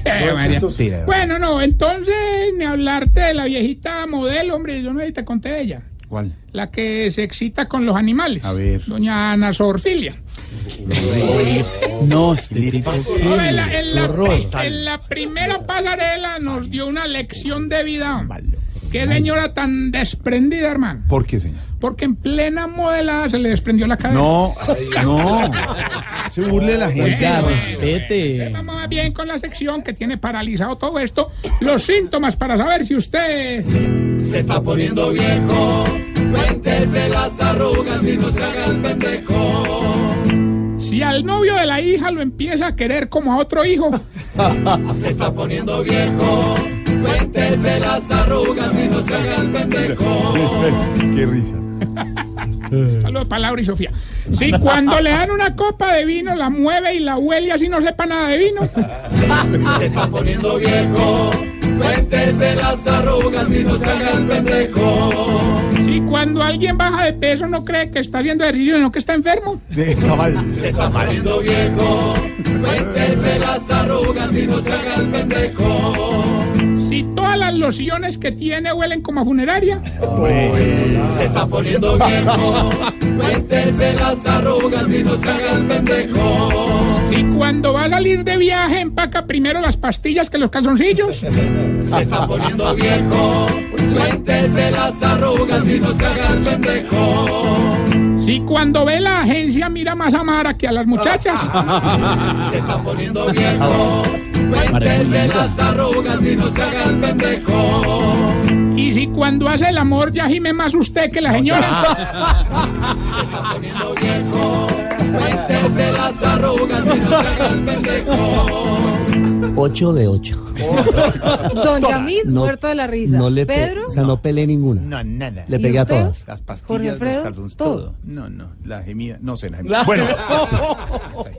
Eh, María. Bueno, no, entonces ni hablarte de la viejita modelo, hombre, yo no te conté de ella. ¿Cuál? La que se excita con los animales. A ver. Doña Ana Zorfilia. No, en la primera pasarela nos dio una lección de vida. hombre. Qué señora tan desprendida, hermano. ¿Por qué, señor? Porque en plena modelada se le desprendió la cadera. No, no. Se burle la gente. Oiga, respete. Vamos más bien con la sección que tiene paralizado todo esto. Los síntomas para saber si usted... Se está poniendo viejo. Cuéntese las arrugas y no se haga el pendejo. Si al novio de la hija lo empieza a querer como a otro hijo. Se está poniendo viejo. Cuéntese las arrugas y no se haga el pendejo. Qué risa. Saludos para Laura y Sofía. Si cuando le dan una copa de vino la mueve y la huele así no sepa nada de vino. Se está poniendo viejo. Cuéntese las arrugas y no se haga el pendejo. Si cuando alguien baja de peso no cree que está haciendo ejercicio, sino que está enfermo. Está mal. Se está poniendo viejo. Cuéntese las arrugas y no se haga el pendejo. Si todas las lociones que tiene huelen como a funeraria. Se está poniendo viejo. Cuéntese las arrugas y no se haga el pendejo. Si cuando va a salir de viaje empaca primero las pastillas que los calzoncillos. Se está poniendo viejo. Cuéntese las arrugas y no se haga el pendejo. Si cuando ve la agencia mira más a Mara que a las muchachas. Se está poniendo viejo. Cuéntese las arrugas y no se haga el pendejo. Y si cuando hace el amor ya gime más usted que la señora. Se está poniendo viejo. Cuéntese las arrugas y no se haga el pendejo. 8 de 8. Don Yamid, No- muerto de la risa. No le pe- Pedro, o sea, no peleé ninguna. No, nada. Le ¿Y pegué a usted? todas. Las pastillas, Jorge Alfredo, los calzones, todo. todo. No, no, la gemida, no sé, la gemida. Bueno,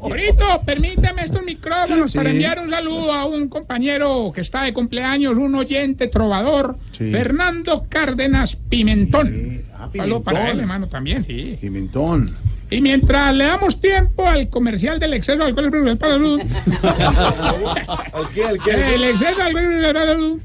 Ahorito, permítame estos micrófonos Sí. para enviar un saludo a un compañero que está de cumpleaños, un oyente trovador, Sí. Fernando Cárdenas Pimentón. Ah, Saludo para Pimentón. él, hermano, también, sí. pimentón. Y mientras le damos tiempo al comercial del exceso de alcohol es para la salud, ¿Al qué? ¿Al qué? el exceso de alcohol es para la salud,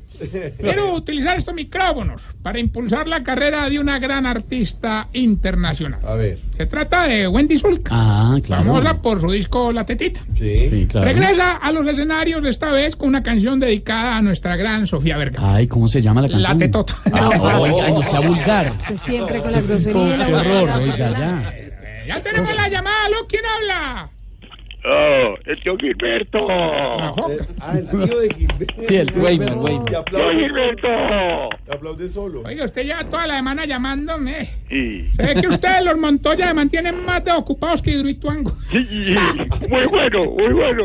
quiero utilizar estos micrófonos para impulsar la carrera de una gran artista internacional. A ver. Se trata de Wendy Zulka, Ah, claro. famosa por su disco La Tetita. Sí. Sí, claro. Regresa a los escenarios esta vez con una canción dedicada a nuestra gran Sofía Vergara. Ay, ¿cómo se llama la canción? La tetota. Ah, oiga, ay, no sea vulgar. usted siempre con la grosería y la Qué horror, oiga, ya. Ya tenemos la llamada, ¿aló? ¿Quién habla? Oh, el tío Gilberto. Foca. Ah, el tío de Gilberto. Sí, el Weimar, Weimar. Y Tío. Gilberto. Aplaude solo. Oiga, usted lleva toda la semana llamándome. Sí. Ve que ustedes, los Montoya, se mantienen más de ocupados que Hidroituango. Sí, sí, Muy bueno, muy bueno.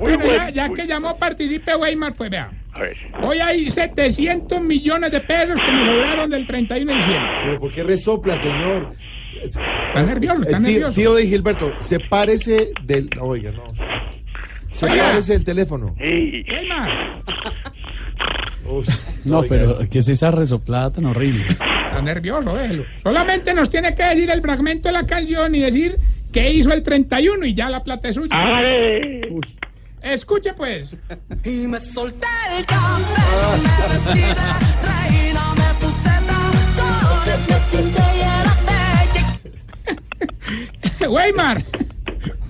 Muy Bueno, ya, ya que llamó Participe Weimar, pues vea. A ver. Hoy hay 700 millones de pesos que me lograron del 31 de diciembre. Pero ¿por qué resopla, señor? Está nervioso, está El tío, nervioso. tío de Gilberto, sepárese del. Oiga, no. Sepárese del teléfono. Sí. Uy, No, pero es- ¿qué es esa resoplada tan horrible? está nervioso, déjelo. Solamente nos tiene que decir el fragmento de la canción y decir qué hizo el 31 y ya la plata es suya. Escuche pues. Y me solté el cabello, reina, Weimar,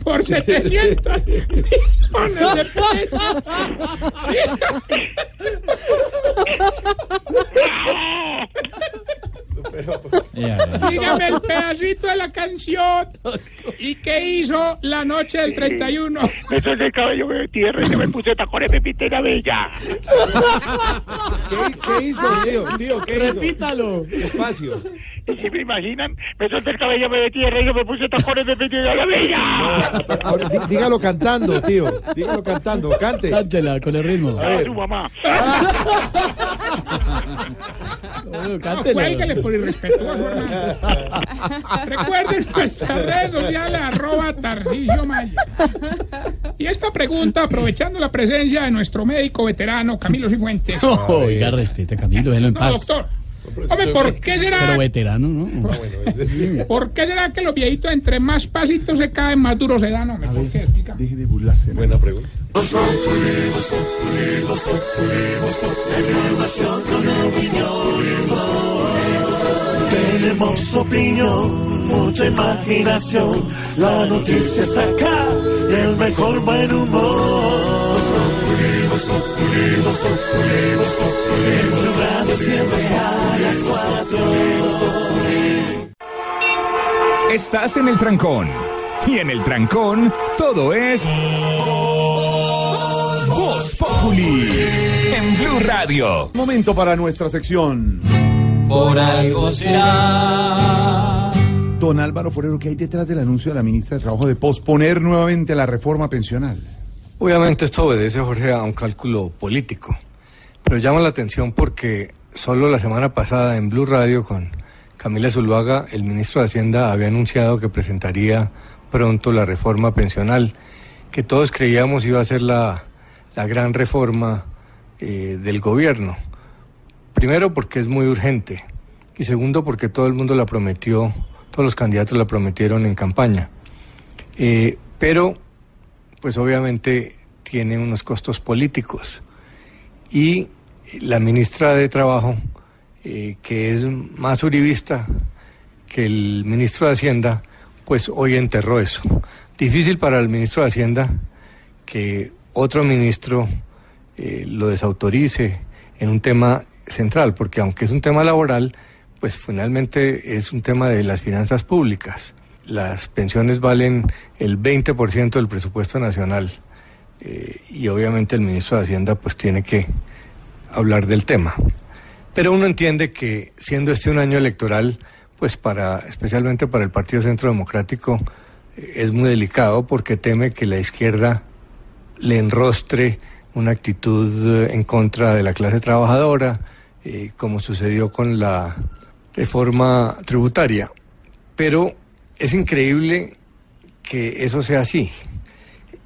por 700 millones de pesos. Dígame el pedacito de la canción y qué hizo la noche del 31. Me solté el cabello, de reina, me puse tacones, me pinté la bella. ¿Qué, qué hizo, tío? Tío, ¿qué hizo? Repítalo. Y si me imaginan, me solté el cabello, me metí de reina, me puse tacones, me pinté la bella. Ahora, dí- dígalo cantando, tío. Dígalo cantando. Cante. Cántela con el ritmo. A A ver. tu mamá. No, cántela. cuélguele por irrespetuoso, hermano. Recuerden nuestras redes sociales, arroba Tarcisio Maya. Y esta pregunta, aprovechando la presencia de nuestro médico veterano Camilo Cifuentes. Oiga, respete a Camilo, déjelo en No, paz. doctor. Hombre, ¿por qué será? Pero veterano, ¿no? ¿Por qué será que los viejitos entre más pasitos se caen, más duros se dan? Hombre, ¿por qué? Deje de burlarse. Buena pregunta. Tenemos opinión, mucha imaginación. La noticia está acá y el mejor buen humor. Tu radio siempre a las cuatro. Estás en el trancón. Y en el trancón, todo es. Voz Populi. En Blue Radio. Momento para nuestra sección. Por algo será Don Álvaro Forero, ¿qué hay detrás del anuncio de la ministra de Trabajo de posponer nuevamente la reforma pensional? Obviamente esto obedece, Jorge, a un cálculo político, pero llama la atención porque solo la semana pasada en Blue Radio con Camila Zuluaga, el ministro de Hacienda había anunciado que presentaría pronto la reforma pensional, que todos creíamos iba a ser la, la gran reforma eh, del gobierno. Primero porque es muy urgente y segundo porque todo el mundo la prometió, todos los candidatos la prometieron en campaña. Eh, pero, pues obviamente tiene unos costos políticos y la ministra de Trabajo, eh, que es más uribista que el ministro de Hacienda, pues hoy enterró eso. Difícil para el ministro de Hacienda que otro ministro eh, lo desautorice en un tema central, porque aunque es un tema laboral, pues finalmente es un tema de las finanzas públicas. Las pensiones valen el 20% del presupuesto nacional eh, y obviamente el ministro de Hacienda pues tiene que hablar del tema. Pero uno entiende que siendo este un año electoral, pues para especialmente para el Partido Centro Democrático eh, es muy delicado porque teme que la izquierda le enrostre una actitud eh, en contra de la clase trabajadora, como sucedió con la reforma tributaria. Pero es increíble que eso sea así.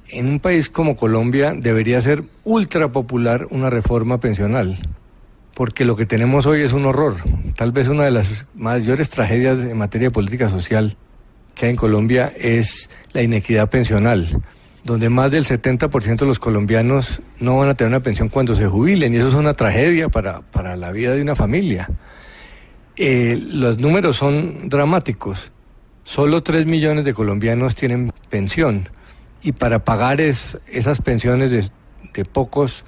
En un país como Colombia debería ser ultra popular una reforma pensional, porque lo que tenemos hoy es un horror. Tal vez una de las mayores tragedias en materia de política social que hay en Colombia es la inequidad pensional donde más del 70% de los colombianos no van a tener una pensión cuando se jubilen, y eso es una tragedia para, para la vida de una familia. Eh, los números son dramáticos. Solo 3 millones de colombianos tienen pensión, y para pagar esas pensiones de, de pocos,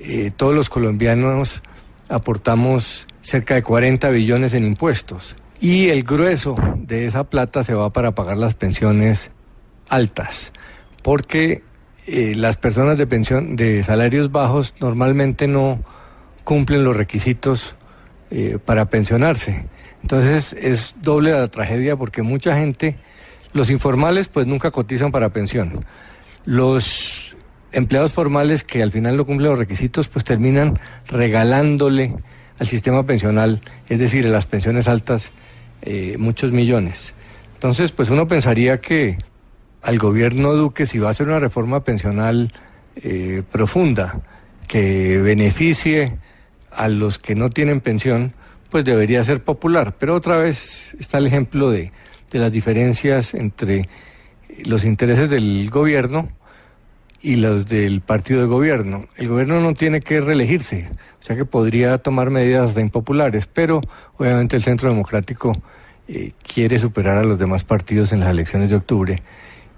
eh, todos los colombianos aportamos cerca de 40 billones en impuestos. Y el grueso de esa plata se va para pagar las pensiones altas porque eh, las personas de pensión de salarios bajos normalmente no cumplen los requisitos eh, para pensionarse. Entonces es doble la tragedia porque mucha gente, los informales pues nunca cotizan para pensión. Los empleados formales que al final no cumplen los requisitos pues terminan regalándole al sistema pensional, es decir, a las pensiones altas, eh, muchos millones. Entonces pues uno pensaría que al gobierno Duque si va a hacer una reforma pensional eh, profunda que beneficie a los que no tienen pensión, pues debería ser popular. Pero otra vez está el ejemplo de, de las diferencias entre los intereses del gobierno y los del partido de gobierno. El gobierno no tiene que reelegirse, o sea que podría tomar medidas de impopulares, pero obviamente el Centro Democrático eh, quiere superar a los demás partidos en las elecciones de octubre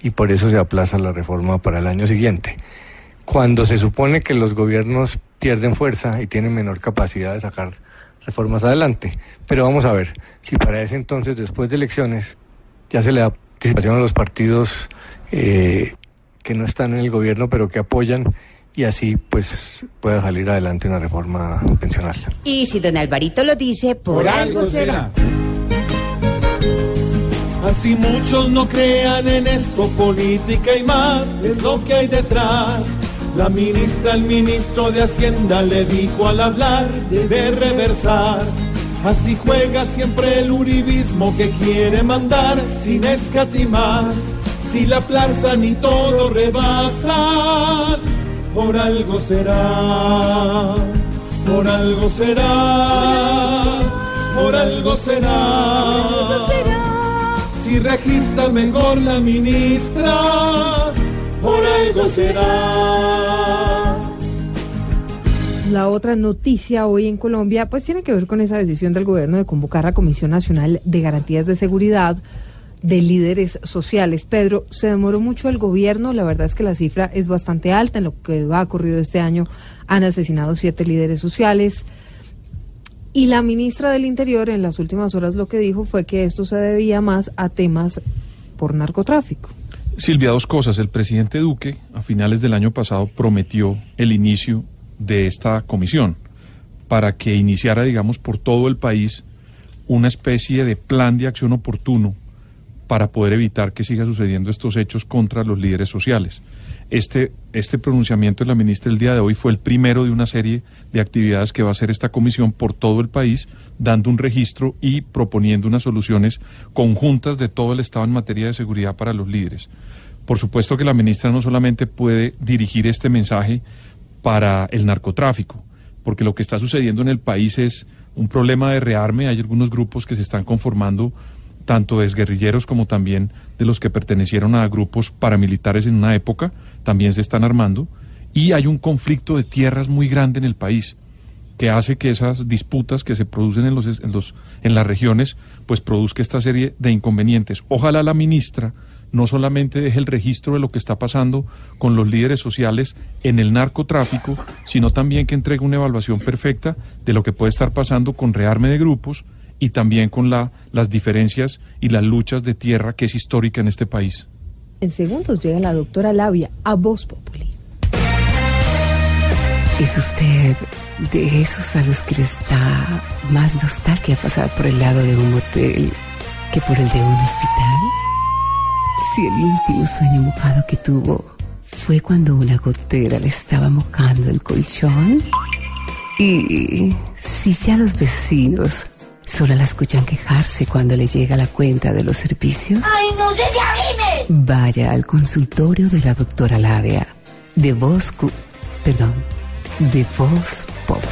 y por eso se aplaza la reforma para el año siguiente. Cuando se supone que los gobiernos pierden fuerza y tienen menor capacidad de sacar reformas adelante. Pero vamos a ver, si para ese entonces, después de elecciones, ya se le da participación a los partidos eh, que no están en el gobierno pero que apoyan y así pues pueda salir adelante una reforma pensional. Y si don Alvarito lo dice, por, algo será. Así muchos no crean en esto, política y más, es lo que hay detrás. La ministra, el ministro de Hacienda le dijo al hablar de reversar. Así juega siempre el uribismo que quiere mandar sin escatimar. Si la plaza ni todo rebasa, por algo será, por algo será, por algo será si registra mejor la ministra, por algo será. La otra noticia hoy en Colombia pues tiene que ver con esa decisión del gobierno de convocar a Comisión Nacional de Garantías de Seguridad de líderes sociales. Pedro, se demoró mucho el gobierno, la verdad es que la cifra es bastante alta, en lo que va ocurrido este año han asesinado siete líderes sociales. Y la ministra del Interior en las últimas horas lo que dijo fue que esto se debía más a temas por narcotráfico. Silvia, dos cosas. El presidente Duque a finales del año pasado prometió el inicio de esta comisión para que iniciara, digamos, por todo el país una especie de plan de acción oportuno para poder evitar que siga sucediendo estos hechos contra los líderes sociales. Este, este pronunciamiento de la ministra el día de hoy fue el primero de una serie de actividades que va a hacer esta comisión por todo el país, dando un registro y proponiendo unas soluciones conjuntas de todo el Estado en materia de seguridad para los líderes. Por supuesto que la ministra no solamente puede dirigir este mensaje para el narcotráfico, porque lo que está sucediendo en el país es un problema de rearme. Hay algunos grupos que se están conformando, tanto de guerrilleros como también de los que pertenecieron a grupos paramilitares en una época, también se están armando. Y hay un conflicto de tierras muy grande en el país que hace que esas disputas que se producen en, los, en, los, en las regiones, pues produzca esta serie de inconvenientes. Ojalá la ministra no solamente deje el registro de lo que está pasando con los líderes sociales en el narcotráfico, sino también que entregue una evaluación perfecta de lo que puede estar pasando con rearme de grupos y también con la, las diferencias y las luchas de tierra que es histórica en este país. En segundos llega la doctora Labia a Voz Populi. ¿Es usted de esos a los que les da más nostalgia pasar por el lado de un hotel que por el de un hospital? Si el último sueño mojado que tuvo fue cuando una gotera le estaba mojando el colchón. Y si ya los vecinos solo la escuchan quejarse cuando le llega la cuenta de los servicios. ¡Ay, no se te abrime! Vaya al consultorio de la doctora Lavia. De voz... cu- Perdón. De voz pop.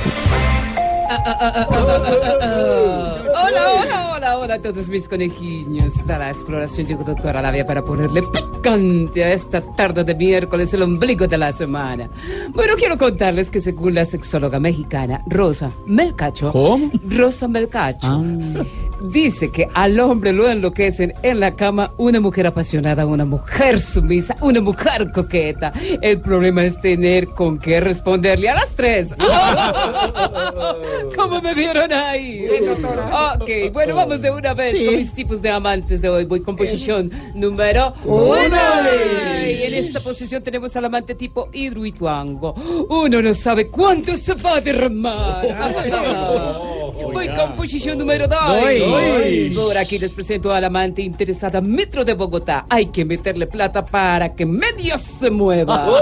Hola, hola, hola, hola a todos mis conejillos. A la exploración llegó doctora Lavia para ponerle picante a esta tarde de miércoles, el ombligo de la semana. Bueno, quiero contarles que según la sexóloga mexicana Rosa Melcacho. ¿Cómo? Rosa Melcacho. Dice que al hombre lo enloquecen en la cama una mujer apasionada, una mujer sumisa, una mujer coqueta. El problema es tener con qué responderle a las tres. ¿Cómo me vieron ahí? Ok, bueno, vamos de una vez Sí. con mis tipos de amantes de hoy. Voy con posición número Uno. Y en esta posición tenemos al amante tipo Hidruituango. Uno no sabe cuánto se va a derramar. Voy con posición número dos. Doy. Por aquí les presento al amante interesada Metro de Bogotá. Hay que meterle plata para que medio se mueva.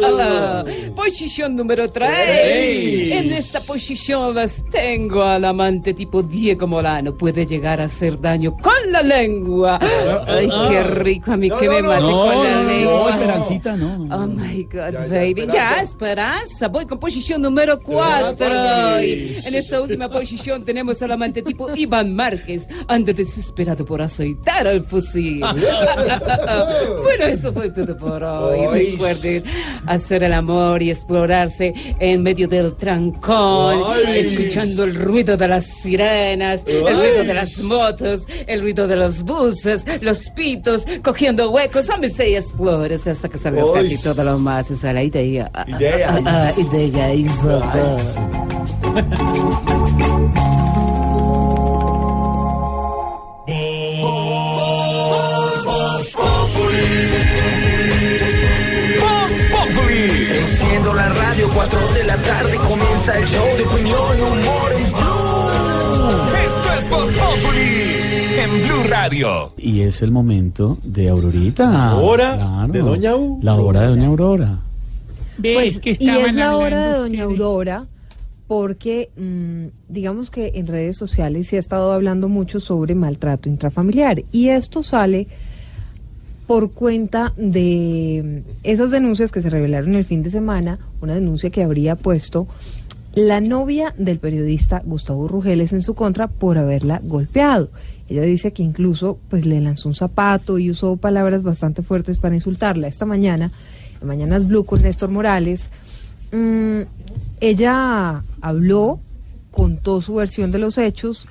posición número tres. En esta posición las tengo al amante tipo Diego Molano. Puede llegar a hacer daño con la lengua. Ay, qué rico a mí que me mate no, con la no, no, lengua. Esperancita, no. Oh my God, baby. Ya, Esperanza. Voy con posición número 4. Ay. En esta última posición tenemos al amante tipo Iván Márquez. Anda desesperado por aceitar al fusil. bueno, eso fue todo por hoy. Recuerden hacer el amor y explorarse en medio del trancón, escuchando el ruido de las sirenas, el Ay. ruido de las motos, el ruido de los buses, los pitos, cogiendo huecos. Ámese y explórese hasta que salgas Ay. casi todo lo más. Esa es la idea. Idea. idea. Isabel. Voz Populi. Enciendo la radio, 4 de la tarde comienza el show de opinión y humor es Voz Populi en Blue Radio. Y es el momento de Aurorita. La hora Claro. de Doña Aurora. La hora de Doña Aurora. Pues, que y es la hora de Doña Aurora porque mm, digamos que en redes sociales se ha estado hablando mucho sobre maltrato intrafamiliar y esto sale por cuenta de mm, esas denuncias que se revelaron el fin de semana, una denuncia que habría puesto la novia del periodista Gustavo Rugeles en su contra por haberla golpeado. Ella dice que incluso pues le lanzó un zapato y usó palabras bastante fuertes para insultarla. Esta mañana, en Mañanas Blue con Néstor Morales, mm, ella habló, contó su versión de los hechos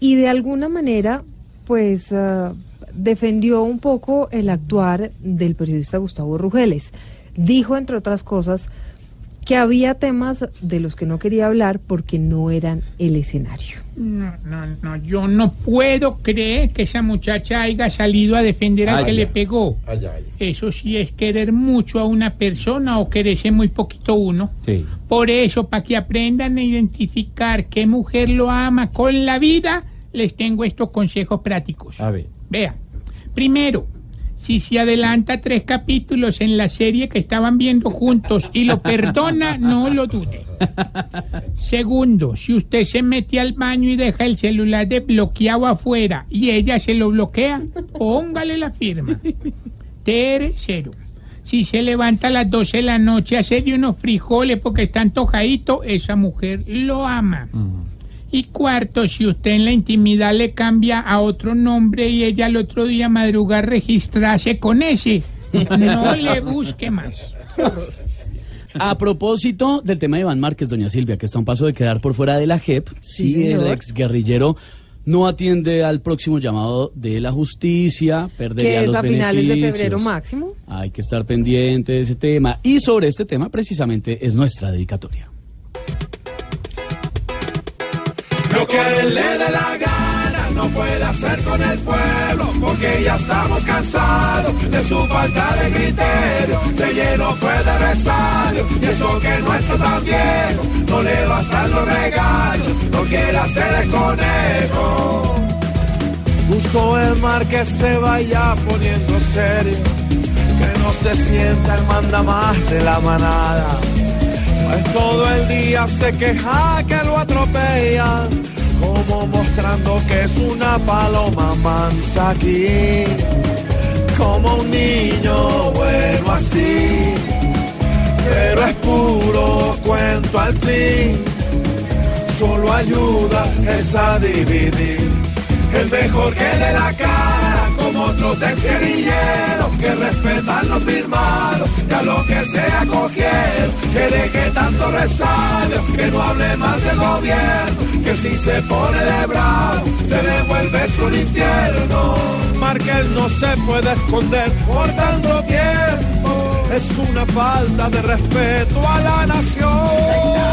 y de alguna manera pues ah, defendió un poco el actuar del periodista Gustavo Rugeles. Dijo, entre otras cosas, que había temas de los que no quería hablar porque no eran el escenario. No, no, no, yo no puedo creer que esa muchacha haya salido a defender al Ay, que le pegó. Eso sí es querer mucho a una persona o quererse muy poquito uno. Sí. Por eso, para que aprendan a identificar qué mujer lo ama con la vida, les tengo estos consejos prácticos. A ver. Vea, Primero, si se adelanta tres capítulos en la serie que estaban viendo juntos y lo perdona, no lo dude. Segundo, si usted se mete al baño y deja el celular desbloqueado afuera y ella se lo bloquea, póngale la firma. Tercero, si se levanta a las 12 de la noche a hacerle unos frijoles porque está antojadito, esa mujer lo ama. Y cuarto, si usted en la intimidad le cambia a otro nombre y ella al otro día madruga a registrarse con ese, no le busque más. A propósito del tema de Iván Márquez, doña Silvia, que está a un paso de quedar por fuera de la JEP, Sí, si el ex guerrillero no atiende al próximo llamado de la justicia, perdería Que es los a finales de febrero máximo. Hay que estar pendiente de ese tema. Y sobre este tema, precisamente, es nuestra dedicatoria. Que le dé la gana no puede hacer con el pueblo, porque ya estamos cansados de su falta de criterio. Se llenó fue de resabios, y eso que no está tan no le bastan los regalos, no quiere hacer el conejo. Busco el mar que se vaya poniendo serio, que no se sienta el manda más de la manada. Pues todo el día se queja que lo atropellan, como mostrando que es una paloma mansa aquí, como un niño bueno así, pero es puro cuento al fin, solo ayuda es a dividir. El mejor que de la como otros ex guerrilleros que respetan lo firmado, y a lo que sea cogieron, que deje tanto resabio, que no hable más del gobierno, que si se pone de bravo, se le vuelve su infierno. Marquel no se puede esconder por tanto tiempo, es una falta de respeto a la nación.